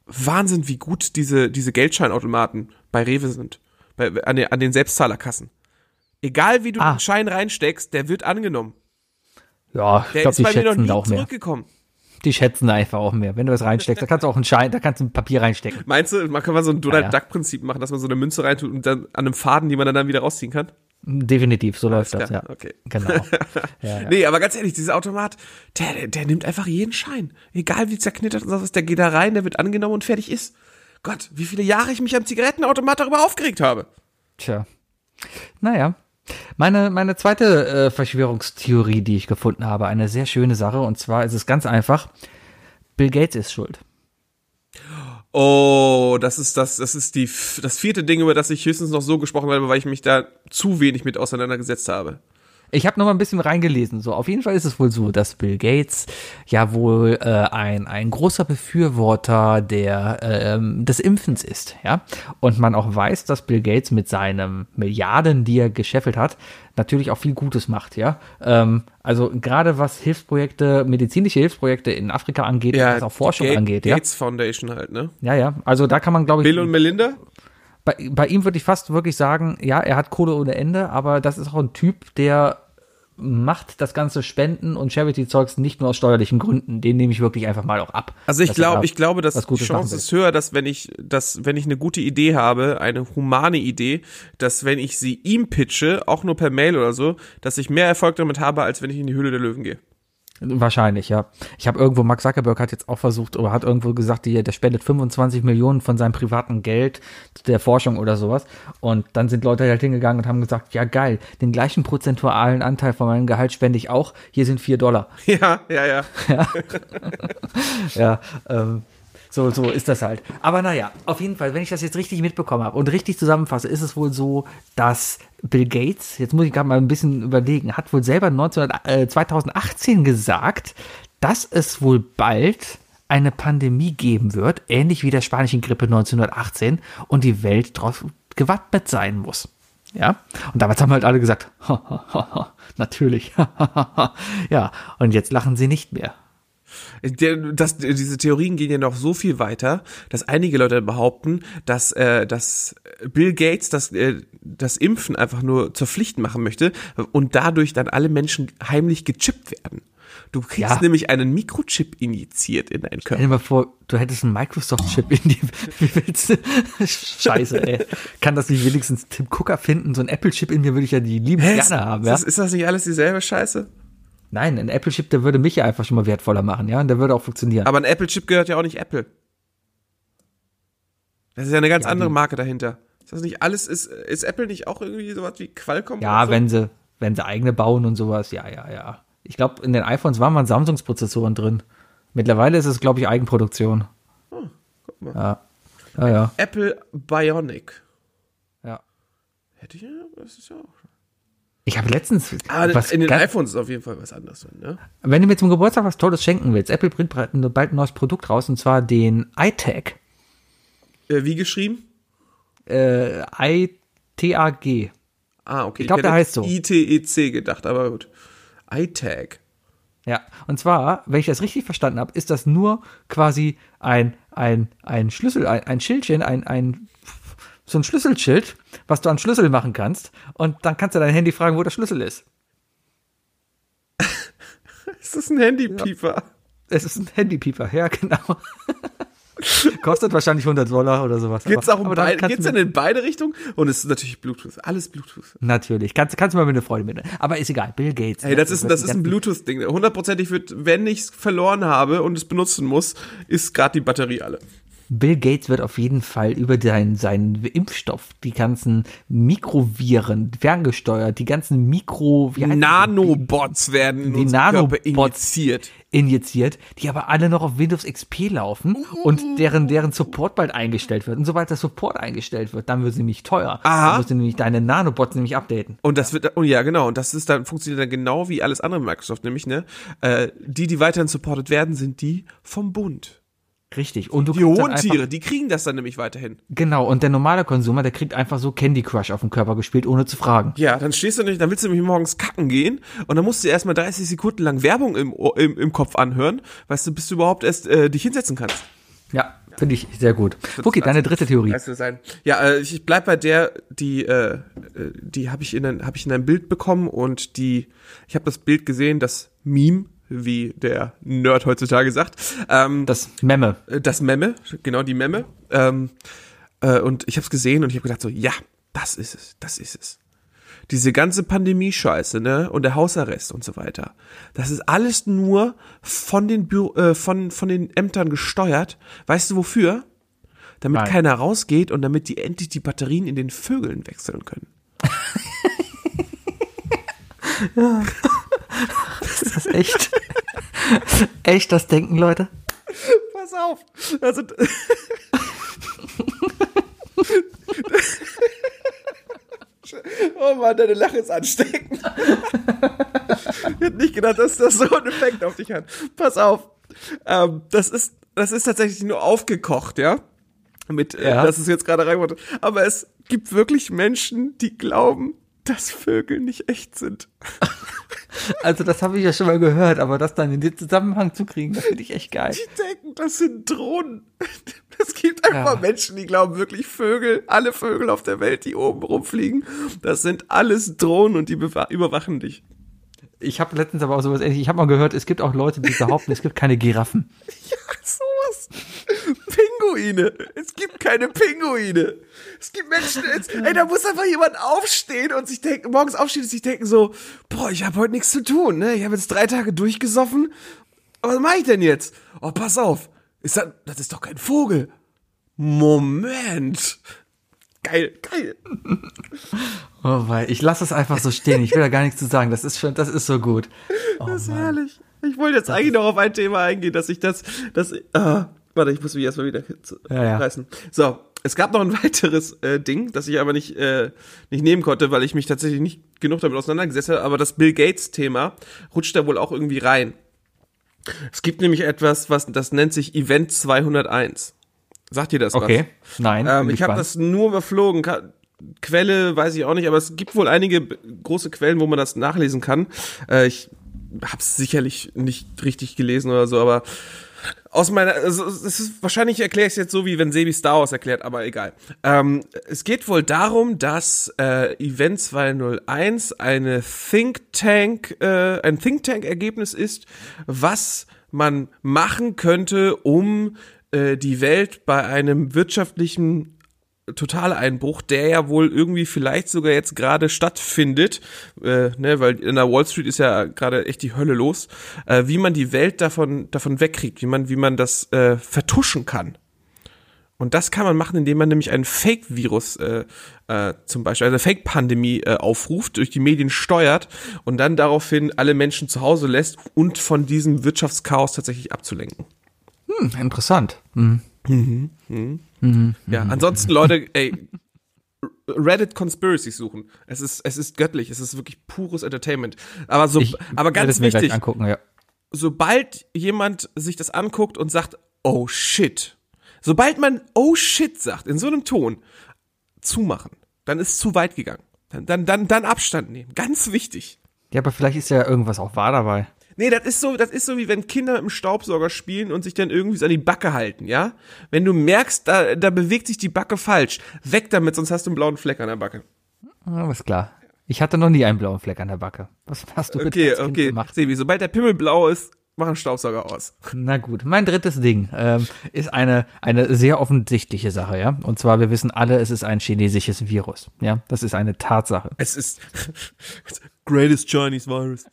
Speaker 3: Wahnsinn, wie gut diese, diese Geldscheinautomaten bei Rewe sind. An, den, an den Selbstzahlerkassen. Egal wie du
Speaker 2: Ah.
Speaker 3: den Schein reinsteckst, der wird angenommen.
Speaker 2: ja, ich
Speaker 3: Der
Speaker 2: glaube, die
Speaker 3: bei mir noch
Speaker 2: schätzen auch mehr.
Speaker 3: zurückgekommen.
Speaker 2: Die schätzen einfach auch mehr. Wenn du was reinsteckst, da kannst du auch einen Schein, da kannst du ein Papier reinstecken.
Speaker 3: Meinst du, man kann mal so ein Donald
Speaker 2: Ja, ja.
Speaker 3: Duck Prinzip machen, dass man so eine Münze reintut und dann an einem Faden, die man dann, wieder rausziehen kann?
Speaker 2: Definitiv, so läuft das,
Speaker 3: klar,
Speaker 2: ja.
Speaker 3: okay.
Speaker 2: Genau. Ja, ja.
Speaker 3: Nee, aber ganz ehrlich, dieser Automat, der, der, der nimmt einfach jeden Schein. Egal wie zerknittert und sowas, der geht da rein, der wird angenommen und fertig ist. Gott, wie viele Jahre ich mich am Zigarettenautomat darüber aufgeregt habe.
Speaker 2: Tja. Naja. Meine, meine zweite äh, Verschwörungstheorie, die ich gefunden habe, eine sehr schöne Sache, und zwar ist es ganz einfach. Bill Gates ist schuld.
Speaker 3: Oh, das ist das, das ist die, das vierte Ding, über das ich höchstens noch so gesprochen habe, weil ich mich da zu wenig mit auseinandergesetzt habe.
Speaker 2: Ich habe noch mal ein bisschen reingelesen. So, auf jeden Fall ist es wohl so, dass Bill Gates ja wohl äh, ein ein großer Befürworter der ähm, des Impfens ist, ja. Und man auch weiß, dass Bill Gates mit seinen Milliarden, die er gescheffelt hat, natürlich auch viel Gutes macht, ja. Ähm, also gerade was Hilfsprojekte, medizinische Hilfsprojekte in Afrika angeht, was auch Forschung
Speaker 3: Ga-
Speaker 2: angeht, ja.
Speaker 3: Gates Foundation halt, ne?
Speaker 2: Ja, ja. Also da kann man, glaube ich,
Speaker 3: Bill und Melinda?
Speaker 2: bei, bei ihm würde ich fast wirklich sagen, ja, er hat Kohle ohne Ende, aber das ist auch ein Typ, der macht das ganze Spenden und Charity-Zeugs nicht nur aus steuerlichen Gründen. Den nehme ich wirklich einfach mal auch ab.
Speaker 3: Also ich glaube, ich glaube, dass die Chance ist höher, dass wenn ich, dass wenn ich eine gute Idee habe, eine humane Idee, dass wenn ich sie ihm pitche, auch nur per Mail oder so, dass ich mehr Erfolg damit habe, als wenn ich in die Höhle der Löwen gehe.
Speaker 2: Wahrscheinlich, ja. Ich habe irgendwo, Mark Zuckerberg hat jetzt auch versucht, oder hat irgendwo gesagt, die, der spendet 25 Millionen von seinem privaten Geld der Forschung oder sowas. Und dann sind Leute halt hingegangen und haben gesagt, ja geil, den gleichen prozentualen Anteil von meinem Gehalt spende ich auch. Hier sind vier Dollar.
Speaker 3: Ja, ja, ja.
Speaker 2: Ja, ähm, so, so ist das halt. Aber naja, auf jeden Fall, wenn ich das jetzt richtig mitbekommen habe und richtig zusammenfasse, ist es wohl so, dass Bill Gates, jetzt muss ich gerade mal ein bisschen überlegen, hat wohl selber 19, äh, 2018 gesagt, dass es wohl bald eine Pandemie geben wird, ähnlich wie der spanischen Grippe 1918 und die Welt darauf gewappnet sein muss. Ja, und damals haben halt alle gesagt, natürlich, ja, und jetzt lachen sie nicht mehr.
Speaker 3: Das, diese Theorien gehen ja noch so viel weiter, dass einige Leute behaupten, dass, äh, dass Bill Gates das, äh, das Impfen einfach nur zur Pflicht machen möchte und dadurch dann alle Menschen heimlich gechippt werden. Du kriegst
Speaker 2: Ja.
Speaker 3: nämlich einen Mikrochip injiziert in deinen
Speaker 2: Stell
Speaker 3: Körper.
Speaker 2: dir mal vor, du hättest einen Microsoft-Chip in die. Wie willst du? Scheiße, ey. Kann das nicht wenigstens Tim Cooker finden? So ein Apple-Chip in mir würde ich ja die lieben
Speaker 3: Hä,
Speaker 2: gerne haben, ja?
Speaker 3: ist, das, ist das nicht alles dieselbe Scheiße?
Speaker 2: Nein, ein Apple-Chip, der würde mich ja einfach schon mal wertvoller machen, ja? Und der würde auch funktionieren.
Speaker 3: Aber ein Apple-Chip gehört ja auch nicht Apple. Das ist ja eine ganz
Speaker 2: Ja,
Speaker 3: andere Marke dahinter. Ist das nicht alles, ist, ist Apple nicht auch irgendwie sowas wie Qualcomm?
Speaker 2: ja,
Speaker 3: oder so?
Speaker 2: wenn sie, wenn sie eigene bauen und sowas, ja, ja, ja. Ich glaube, in den iPhones waren mal Samsungs-Prozessoren drin. Mittlerweile ist es, glaube ich, Eigenproduktion.
Speaker 3: mal.
Speaker 2: Ja. Ja, ja.
Speaker 3: Apple Bionic.
Speaker 2: ja.
Speaker 3: Hätte ich ja, das ist ja auch.
Speaker 2: Ich habe letztens.
Speaker 3: Aber
Speaker 2: was
Speaker 3: in den iPhones ist auf jeden Fall was anderes ne?
Speaker 2: Wenn du mir zum Geburtstag was Tolles schenken willst, Apple bringt bald ein neues Produkt raus, und zwar den iTag.
Speaker 3: Äh, wie geschrieben?
Speaker 2: Äh, I-T-A-G.
Speaker 3: Ah, okay.
Speaker 2: Ich glaub,
Speaker 3: hätte
Speaker 2: der heißt so.
Speaker 3: ITEC gedacht, aber gut. iTag.
Speaker 2: Ja, und zwar, wenn ich das richtig verstanden habe, ist das nur quasi ein, ein, ein Schlüssel, ein, ein Schildchen, ein, ein, so ein Schlüsselschild, was du an Schlüssel machen kannst. Und dann kannst du dein Handy fragen, wo der Schlüssel ist.
Speaker 3: Ist das ein Handypieper?
Speaker 2: Es ist ein Handypieper, ja, genau. Kostet wahrscheinlich 100 Dollar oder sowas.
Speaker 3: Geht's auch in,
Speaker 2: aber dann
Speaker 3: beid,
Speaker 2: kannst
Speaker 3: geht's
Speaker 2: du
Speaker 3: dann in beide Richtungen? Und es ist natürlich Bluetooth. Alles Bluetooth.
Speaker 2: Natürlich. Kannst, kannst du mal mit einer Freude mitnehmen. Aber ist egal. Bill Gates.
Speaker 3: Hey,
Speaker 2: ne?
Speaker 3: das ist, das ist ein Bluetooth-Ding. Hundertprozentig wird, wenn ich's verloren habe und es benutzen muss, ist gerade die Batterie alle.
Speaker 2: Bill Gates wird auf jeden Fall über seinen, seinen Impfstoff, die ganzen Mikroviren, ferngesteuert, die ganzen Mikro, wie heißt?
Speaker 3: Nanobots werden in
Speaker 2: die Nanobots
Speaker 3: injiziert.
Speaker 2: injiziert, die aber alle noch auf Windows XP laufen und deren, deren Support bald eingestellt wird. Und sobald der Support eingestellt wird, dann wird sie nämlich teuer.
Speaker 3: Aha.
Speaker 2: Dann musst du nämlich deine Nanobots nämlich updaten.
Speaker 3: Und das wird, oh ja, genau, und das ist dann, funktioniert dann genau wie alles andere Microsoft, nämlich, ne, äh, die, die weiterhin supported werden, sind die vom Bund.
Speaker 2: Richtig. Und du
Speaker 3: Die hohen Tiere, die kriegen das dann nämlich weiterhin.
Speaker 2: Genau. Und der normale Konsumer, der kriegt einfach so Candy Crush auf den Körper gespielt, ohne zu fragen.
Speaker 3: Ja, dann stehst du nicht, dann willst du nämlich morgens kacken gehen und dann musst du erstmal 30 Sekunden lang Werbung im, im, im Kopf anhören, weißt du, bis du überhaupt erst äh, dich hinsetzen kannst.
Speaker 2: Ja, finde ich sehr gut. Okay, deine dritte Theorie.
Speaker 3: Sein. Ja, äh, ich bleib bei der, die, äh, äh, die habe ich in ein, habe ich in ein Bild bekommen und die, ich habe das Bild gesehen, das Meme, wie der Nerd heutzutage sagt, ähm,
Speaker 2: Das Memme.
Speaker 3: äh, das Memme, genau die Memme. Ähm, äh, und ich habe es gesehen und ich habe gedacht so, ja, das ist es, das ist es. Diese ganze Pandemie-Scheiße, ne, und der Hausarrest und so weiter. Das ist alles nur von den Bü äh, von von den Ämtern gesteuert. Weißt du wofür? Damit
Speaker 2: Nein.
Speaker 3: keiner rausgeht und damit die endlich die Batterien in den Vögeln wechseln können.
Speaker 2: Ist das echt? echt das Denken, Leute?
Speaker 3: Pass auf. Also Oh Mann, deine Lache ist ansteckend. ich hätte nicht gedacht, dass das so einen Effekt auf dich hat. Pass auf. Ähm, das ist, das ist tatsächlich nur aufgekocht, ja? Mit, äh,
Speaker 2: Ja.
Speaker 3: dass es jetzt gerade hat. Aber es gibt wirklich Menschen, die glauben, dass Vögel nicht echt sind.
Speaker 2: Also das habe ich ja schon mal gehört, aber das dann in den Zusammenhang zu kriegen, das finde ich echt geil.
Speaker 3: Die denken, das sind Drohnen. Es gibt einfach
Speaker 2: Ja.
Speaker 3: Menschen, die glauben wirklich Vögel, alle Vögel auf der Welt, die oben rumfliegen, das sind alles Drohnen und die überwachen dich.
Speaker 2: Ich habe letztens aber auch sowas ähnliches. Ich habe mal gehört, es gibt auch Leute, die behaupten, es gibt keine Giraffen.
Speaker 3: Ja, sowas. Pinguine. Es gibt keine Pinguine. Es gibt Menschen, es, ey, da muss einfach jemand aufstehen und sich denken, morgens aufstehen und sich denken so, boah, ich habe heute nichts zu tun, ne? Ich habe jetzt drei Tage durchgesoffen. Was mache ich denn jetzt? Oh, pass auf. Ist das, das ist doch kein Vogel. Moment. Geil, geil.
Speaker 2: Oh, weil ich lasse es einfach so stehen. Ich will da gar nichts zu sagen. Das ist schon, das ist so gut. Oh,
Speaker 3: Das ist
Speaker 2: Mann.
Speaker 3: herrlich. Ich wollte jetzt eigentlich noch auf ein Thema eingehen, dass ich das, das, ah, warte, ich muss mich erstmal wieder
Speaker 2: Ja, ja.
Speaker 3: reißen. So, es gab noch ein weiteres äh, Ding, das ich aber nicht, äh, nicht nehmen konnte, weil ich mich tatsächlich nicht genug damit auseinandergesetzt habe, aber das Bill Gates-Thema rutscht da wohl auch irgendwie rein. Es gibt nämlich etwas, was, das nennt sich Event 201. Sagt ihr das was?
Speaker 2: Okay. Nein.
Speaker 3: Ähm, ich habe das nur überflogen. Quelle weiß ich auch nicht, aber es gibt wohl einige große Quellen, wo man das nachlesen kann. Äh, ich habe es sicherlich nicht richtig gelesen oder so, aber aus meiner, also es ist wahrscheinlich erkläre ich es jetzt so, wie wenn Sebi Star Wars erklärt, aber egal. Ähm, es geht wohl darum, dass äh, Event 201 eine Think Tank, äh, ein Think Tank Ergebnis ist, was man machen könnte, um äh, die Welt bei einem wirtschaftlichen Totaleinbruch, der ja wohl irgendwie vielleicht sogar jetzt gerade stattfindet, äh, ne, weil in der Wall Street ist ja gerade echt die Hölle los, äh, wie man die Welt davon davon wegkriegt, wie man wie man das äh, vertuschen kann. Und das kann man machen, indem man nämlich einen Fake-Virus äh, äh, zum Beispiel, also eine Fake-Pandemie äh, aufruft, durch die Medien steuert und dann daraufhin alle Menschen zu Hause lässt und von diesem Wirtschaftschaos tatsächlich abzulenken.
Speaker 2: Hm, interessant. Hm.
Speaker 3: Ja, ansonsten, Leute, ey, Reddit Conspiracies suchen. Es ist, es ist göttlich, es ist wirklich pures Entertainment. Aber so,
Speaker 2: Ich
Speaker 3: aber ganz
Speaker 2: es
Speaker 3: wichtig,
Speaker 2: angucken, ja.
Speaker 3: sobald jemand sich das anguckt und sagt, oh shit, sobald man oh shit sagt, in so einem Ton, zumachen, dann ist zu weit gegangen. Dann, dann, dann, dann Abstand nehmen. Ganz wichtig.
Speaker 2: Ja, aber vielleicht ist ja irgendwas auch wahr dabei.
Speaker 3: Nee, das ist so, das ist so wie wenn Kinder mit dem Staubsauger spielen und sich dann irgendwie so an die Backe halten, ja? Wenn du merkst, da, da bewegt sich die Backe falsch, weg damit, sonst hast du einen blauen Fleck an der Backe.
Speaker 2: Ist klar. Ich hatte noch nie einen blauen Fleck an der Backe. Was hast du bitte
Speaker 3: Okay,
Speaker 2: als Kind
Speaker 3: okay.
Speaker 2: gemacht?
Speaker 3: Sebi, sobald der Pimmel blau ist, mach einen Staubsauger aus.
Speaker 2: Na gut, mein drittes Ding ähm, ist eine, eine sehr offensichtliche Sache, ja. Und zwar, wir wissen alle, es ist ein chinesisches Virus. Ja, das ist eine Tatsache.
Speaker 3: Es ist greatest Chinese virus.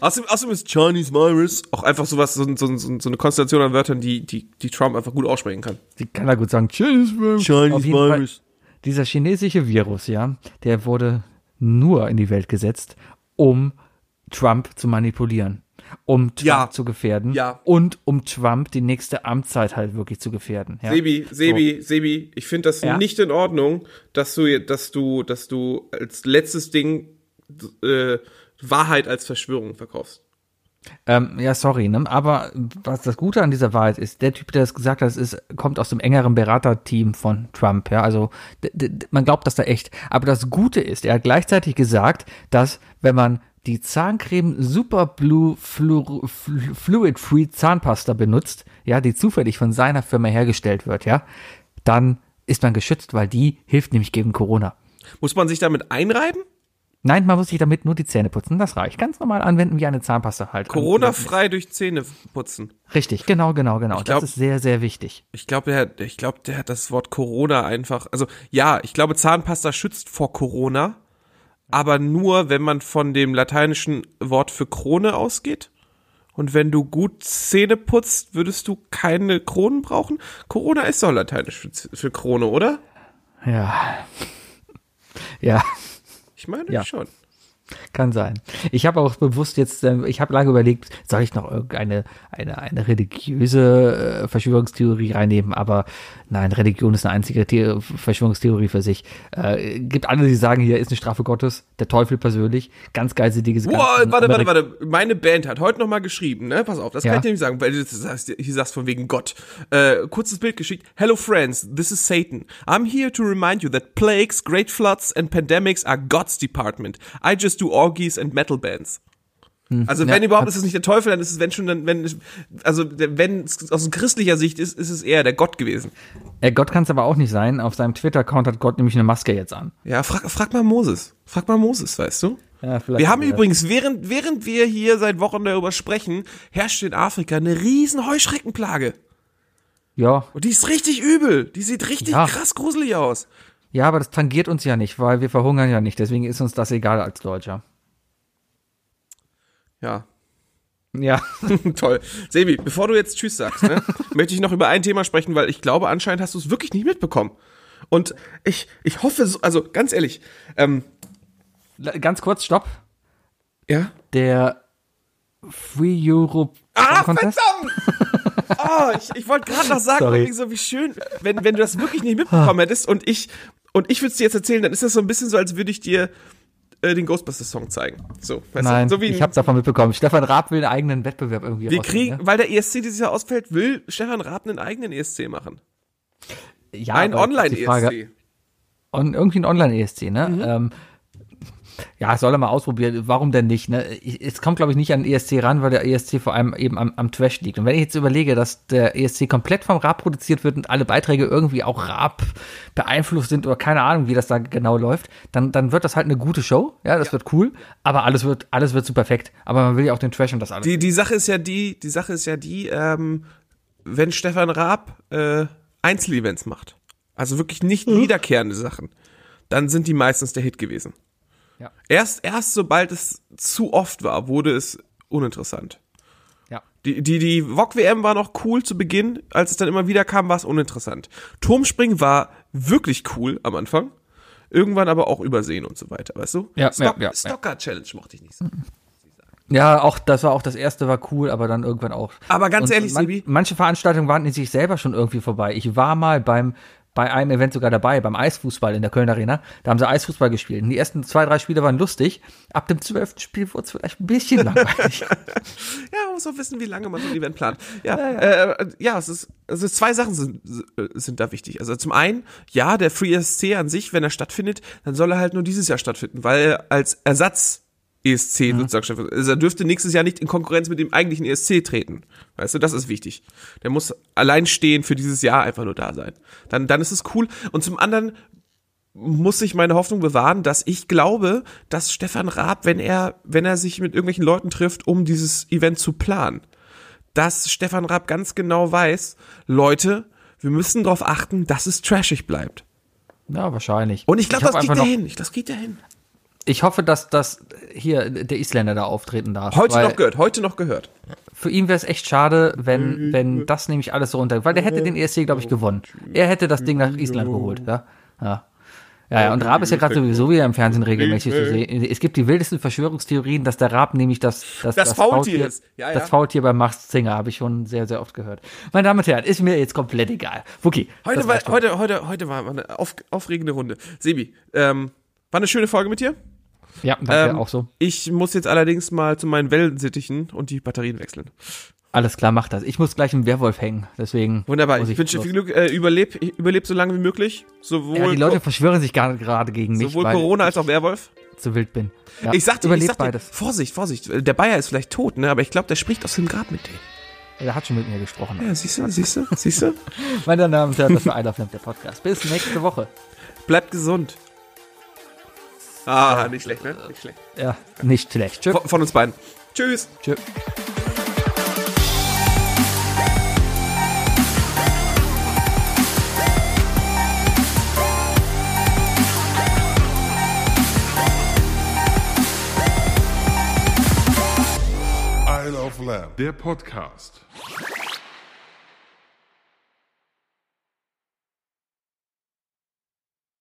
Speaker 3: Außerdem, außerdem ist Chinese virus auch einfach sowas, so, so, so, so eine Konstellation an Wörtern, die, die, die Trump einfach gut aussprechen kann.
Speaker 2: Sie kann da gut sagen, Chinese Virus.
Speaker 3: Chinese
Speaker 2: Fall,
Speaker 3: virus.
Speaker 2: dieser chinesische Virus, ja, der wurde nur in die Welt gesetzt, um Trump zu manipulieren, um Trump
Speaker 3: Ja.
Speaker 2: zu gefährden
Speaker 3: Ja.
Speaker 2: und um Trump die nächste Amtszeit halt wirklich zu gefährden. Ja?
Speaker 3: Sebi, Sebi, Sebi, ich finde das nicht in Ordnung, dass du, dass du, dass du als letztes Ding äh, Wahrheit als Verschwörung verkaufst.
Speaker 2: Ähm, ja, sorry, ne? aber was das Gute an dieser Wahrheit ist, der Typ, der das gesagt hat, ist, kommt aus dem engeren Beraterteam von Trump, ja, also man glaubt das da echt. Aber das Gute ist, er hat gleichzeitig gesagt, dass wenn man die Zahncreme Super Blue Flu Flu Fluid Free Zahnpasta benutzt, ja, die zufällig von seiner Firma hergestellt wird, ja, dann ist man geschützt, weil die hilft nämlich gegen Corona.
Speaker 3: Muss man sich damit einreiben?
Speaker 2: Nein, man muss sich damit nur die Zähne putzen, das reicht. Ganz normal anwenden wie eine Zahnpasta halt.
Speaker 3: Corona-frei durch Zähne putzen.
Speaker 2: Richtig, genau, genau, genau.
Speaker 3: Glaub-
Speaker 2: das ist sehr, sehr wichtig.
Speaker 3: Ich glaube, der, hat- ich glaube, der hat das Wort Corona einfach. Also ja, ich glaube, Zahnpasta schützt vor Corona, aber nur, wenn man von dem lateinischen Wort für Krone ausgeht. Und wenn du gut Zähne putzt, würdest du keine Kronen brauchen? Corona ist doch lateinisch für, für Krone, oder?
Speaker 2: Ja. Ja,
Speaker 3: Ich meine
Speaker 2: Ja.
Speaker 3: schon.
Speaker 2: Kann sein. Ich habe auch bewusst jetzt, ähm, ich habe lange überlegt, soll ich noch irgendeine eine, eine religiöse äh, Verschwörungstheorie reinnehmen, aber nein, Religion ist eine einzige The Verschwörungstheorie für sich. Äh, gibt alle, die sagen, hier ist eine Strafe Gottes, der Teufel persönlich, ganz geil sind die ganzen
Speaker 3: warte, warte, warte. Meine Band hat heute noch mal geschrieben, ne? Pass auf, das
Speaker 2: Ja.
Speaker 3: kann ich dir nicht sagen, weil du sagst, hier sagst von wegen Gott. Äh, kurzes Bild geschickt. Hello friends, this is Satan. I'm here to remind you that plagues, great floods and pandemics are God's department. I just do orgies and metal bands. Also wenn
Speaker 2: Hm. ja,
Speaker 3: überhaupt ist es nicht der Teufel, dann ist es wenn schon dann wenn es- also wenn es aus christlicher Sicht ist, ist es eher der Gott gewesen.
Speaker 2: Äh, Gott kann es aber auch nicht sein. Auf seinem Twitter-Account hat Gott nämlich eine Maske jetzt an.
Speaker 3: Ja, frag, frag mal Moses. Frag mal Moses, weißt du?
Speaker 2: Ja,
Speaker 3: Wir haben übrigens, während, während wir hier seit Wochen darüber sprechen, herrscht in Afrika eine riesen Heuschreckenplage.
Speaker 2: Ja,
Speaker 3: Und die ist richtig übel. Die sieht richtig
Speaker 2: Ja.
Speaker 3: krass gruselig aus.
Speaker 2: Ja, aber das tangiert uns ja nicht, weil wir verhungern ja nicht. Deswegen ist uns das egal als Deutscher.
Speaker 3: Ja,
Speaker 2: Ja.
Speaker 3: toll. Sebi, bevor du jetzt Tschüss sagst, ne, möchte ich noch über ein Thema sprechen, weil ich glaube, anscheinend hast du es wirklich nicht mitbekommen. Und ich, ich hoffe, so, also ganz ehrlich, ähm,
Speaker 2: Ganz kurz, stopp.
Speaker 3: ja.
Speaker 2: Der Free Europe
Speaker 3: Ah,
Speaker 2: Contest?
Speaker 3: verdammt! Oh, ich, ich wollte gerade noch sagen, so wie schön, wenn, wenn du das wirklich nicht mitbekommen hättest und ich und ich würde es dir jetzt erzählen, dann ist das so ein bisschen so, als würde ich dir äh, den Ghostbusters-Song zeigen. So,
Speaker 2: Nein?
Speaker 3: So wie
Speaker 2: ich hab's davon mitbekommen. Stefan Raab will einen eigenen Wettbewerb irgendwie
Speaker 3: wir kriegen, weil der ESC dieses Jahr ausfällt, will Stefan Raab einen eigenen ESC machen.
Speaker 2: ne? ja,
Speaker 3: Ein Online-ESC.
Speaker 2: On, irgendwie ein Online-ESC, ne?
Speaker 3: Mhm.
Speaker 2: Ähm, ja, soll er mal ausprobieren. Warum denn nicht? Ne? Es kommt, glaube ich, nicht an den ESC ran, weil der ESC vor allem eben am, am Trash liegt. Und wenn ich jetzt überlege, dass der ESC komplett vom Raab produziert wird und alle Beiträge irgendwie auch Raab beeinflusst sind oder keine Ahnung, wie das da genau läuft, dann, dann wird das halt eine gute Show. Ja, das wird cool. Aber alles wird, alles wird so perfekt. Aber man will ja auch den Trash und das alles.
Speaker 3: Die, die Sache ist ja die, die Sache ist ja die, ähm, wenn Stefan Raab äh, Einzelevents macht, also wirklich nicht
Speaker 2: Mhm.
Speaker 3: wiederkehrende Sachen, dann sind die meistens der Hit gewesen.
Speaker 2: Ja.
Speaker 3: Erst, erst sobald es zu oft war, wurde es uninteressant.
Speaker 2: ja.
Speaker 3: Die, die, die VOG-WM war noch cool zu Beginn, als es dann immer wieder kam, war es uninteressant. Turmspringen war wirklich cool am Anfang, irgendwann aber auch übersehen und so weiter, weißt du?
Speaker 2: Ja,
Speaker 3: Stock,
Speaker 2: ja, ja, ja.
Speaker 3: Stocker Challenge mochte ich nicht so.
Speaker 2: Ja, auch das war auch das erste war cool, aber dann irgendwann auch.
Speaker 3: Aber ganz
Speaker 2: Und
Speaker 3: ehrlich,
Speaker 2: man,
Speaker 3: Sebi-
Speaker 2: manche Veranstaltungen waren in sich selber schon irgendwie vorbei. Ich war mal beim bei einem Event sogar dabei, beim Eisfußball in der Köln Arena. Da haben sie Eisfußball gespielt. Und die ersten zwei, drei Spiele waren lustig. Ab dem zwölften Spiel wurde es vielleicht ein bisschen langweilig.
Speaker 3: Ja, man muss auch wissen, wie lange man so ein Event plant. Ja, ja, äh, ja es ist, also zwei Sachen sind, sind da wichtig. Also zum einen, ja, der Free ESC an sich, wenn er stattfindet, dann soll er halt nur dieses Jahr stattfinden, weil er als Ersatz ESC sozusagen stattfindet. Also er dürfte nächstes Jahr nicht in Konkurrenz mit dem eigentlichen ESC treten. Weißt du, das ist wichtig. Der muss allein stehen für dieses Jahr einfach nur da sein. Dann, dann ist es cool. Und zum anderen muss ich meine Hoffnung bewahren, dass ich glaube, dass Stefan Raab, wenn er, wenn er sich mit irgendwelchen Leuten trifft, um dieses Event zu planen, dass Stefan Raab ganz genau weiß, Leute, wir müssen darauf achten, dass es trashig bleibt.
Speaker 2: Ja, wahrscheinlich.
Speaker 3: Und ich glaube, das geht dahin. Ich, das geht dahin.
Speaker 2: Ich hoffe, dass, dass hier der Isländer da auftreten darf.
Speaker 3: Heute noch gehört, heute noch gehört.
Speaker 2: Für ihn wäre es echt schade, wenn, wenn das nämlich alles so runter. Weil der hätte den ESC, glaube ich, gewonnen. Er hätte das Ding nach Island geholt, ja. Ja. Ja, ja, und Raab ist ja gerade sowieso wieder im Fernsehen regelmäßig zu sehen. Es gibt die wildesten Verschwörungstheorien, dass der Raab nämlich das, das,
Speaker 3: Das Faultier ist. Ja, ja.
Speaker 2: das Faultier beim Max Singer, habe ich schon sehr, sehr oft gehört. Meine Damen und Herren, ist mir jetzt komplett egal. Wookie.
Speaker 3: Heute
Speaker 2: das
Speaker 3: war, heute, heute, heute war eine auf, aufregende Runde. Sebi, ähm, war eine schöne Folge mit dir.
Speaker 2: Ja, danke,
Speaker 3: Ähm,
Speaker 2: auch so.
Speaker 3: Ich muss jetzt allerdings mal zu meinen Wellensittichen und die Batterien wechseln.
Speaker 2: Alles klar, mach das. Ich muss gleich im Werwolf hängen, deswegen.
Speaker 3: Wunderbar.
Speaker 2: muss
Speaker 3: Ich wünsche viel Glück. Äh, überleb, überleb so lange wie möglich. Sowohl,
Speaker 2: Ja, die Leute verschwören sich gerade gegen mich,
Speaker 3: sowohl Corona als auch Werwolf.
Speaker 2: ich zu wild bin. Ja,
Speaker 3: Ich sag dir, ich sag dir,
Speaker 2: beides.
Speaker 3: Vorsicht, Vorsicht. Der Bayer ist vielleicht tot, ne? Aber ich glaube, der spricht aus dem Grab mit dir.
Speaker 2: Er hat schon mit mir gesprochen.
Speaker 3: Ja, siehst du, siehst du, siehst du?
Speaker 2: Meine Damen und Herren, das war I Love Lamp, der Podcast. Bis nächste Woche.
Speaker 3: Bleibt gesund. Ah, nicht schlecht, ne? Nicht schlecht.
Speaker 2: Ja, nicht schlecht. Tschüss.
Speaker 3: Von, von uns beiden. Tschüss.
Speaker 2: Tschüss.
Speaker 6: Isle of Lamb, der Podcast.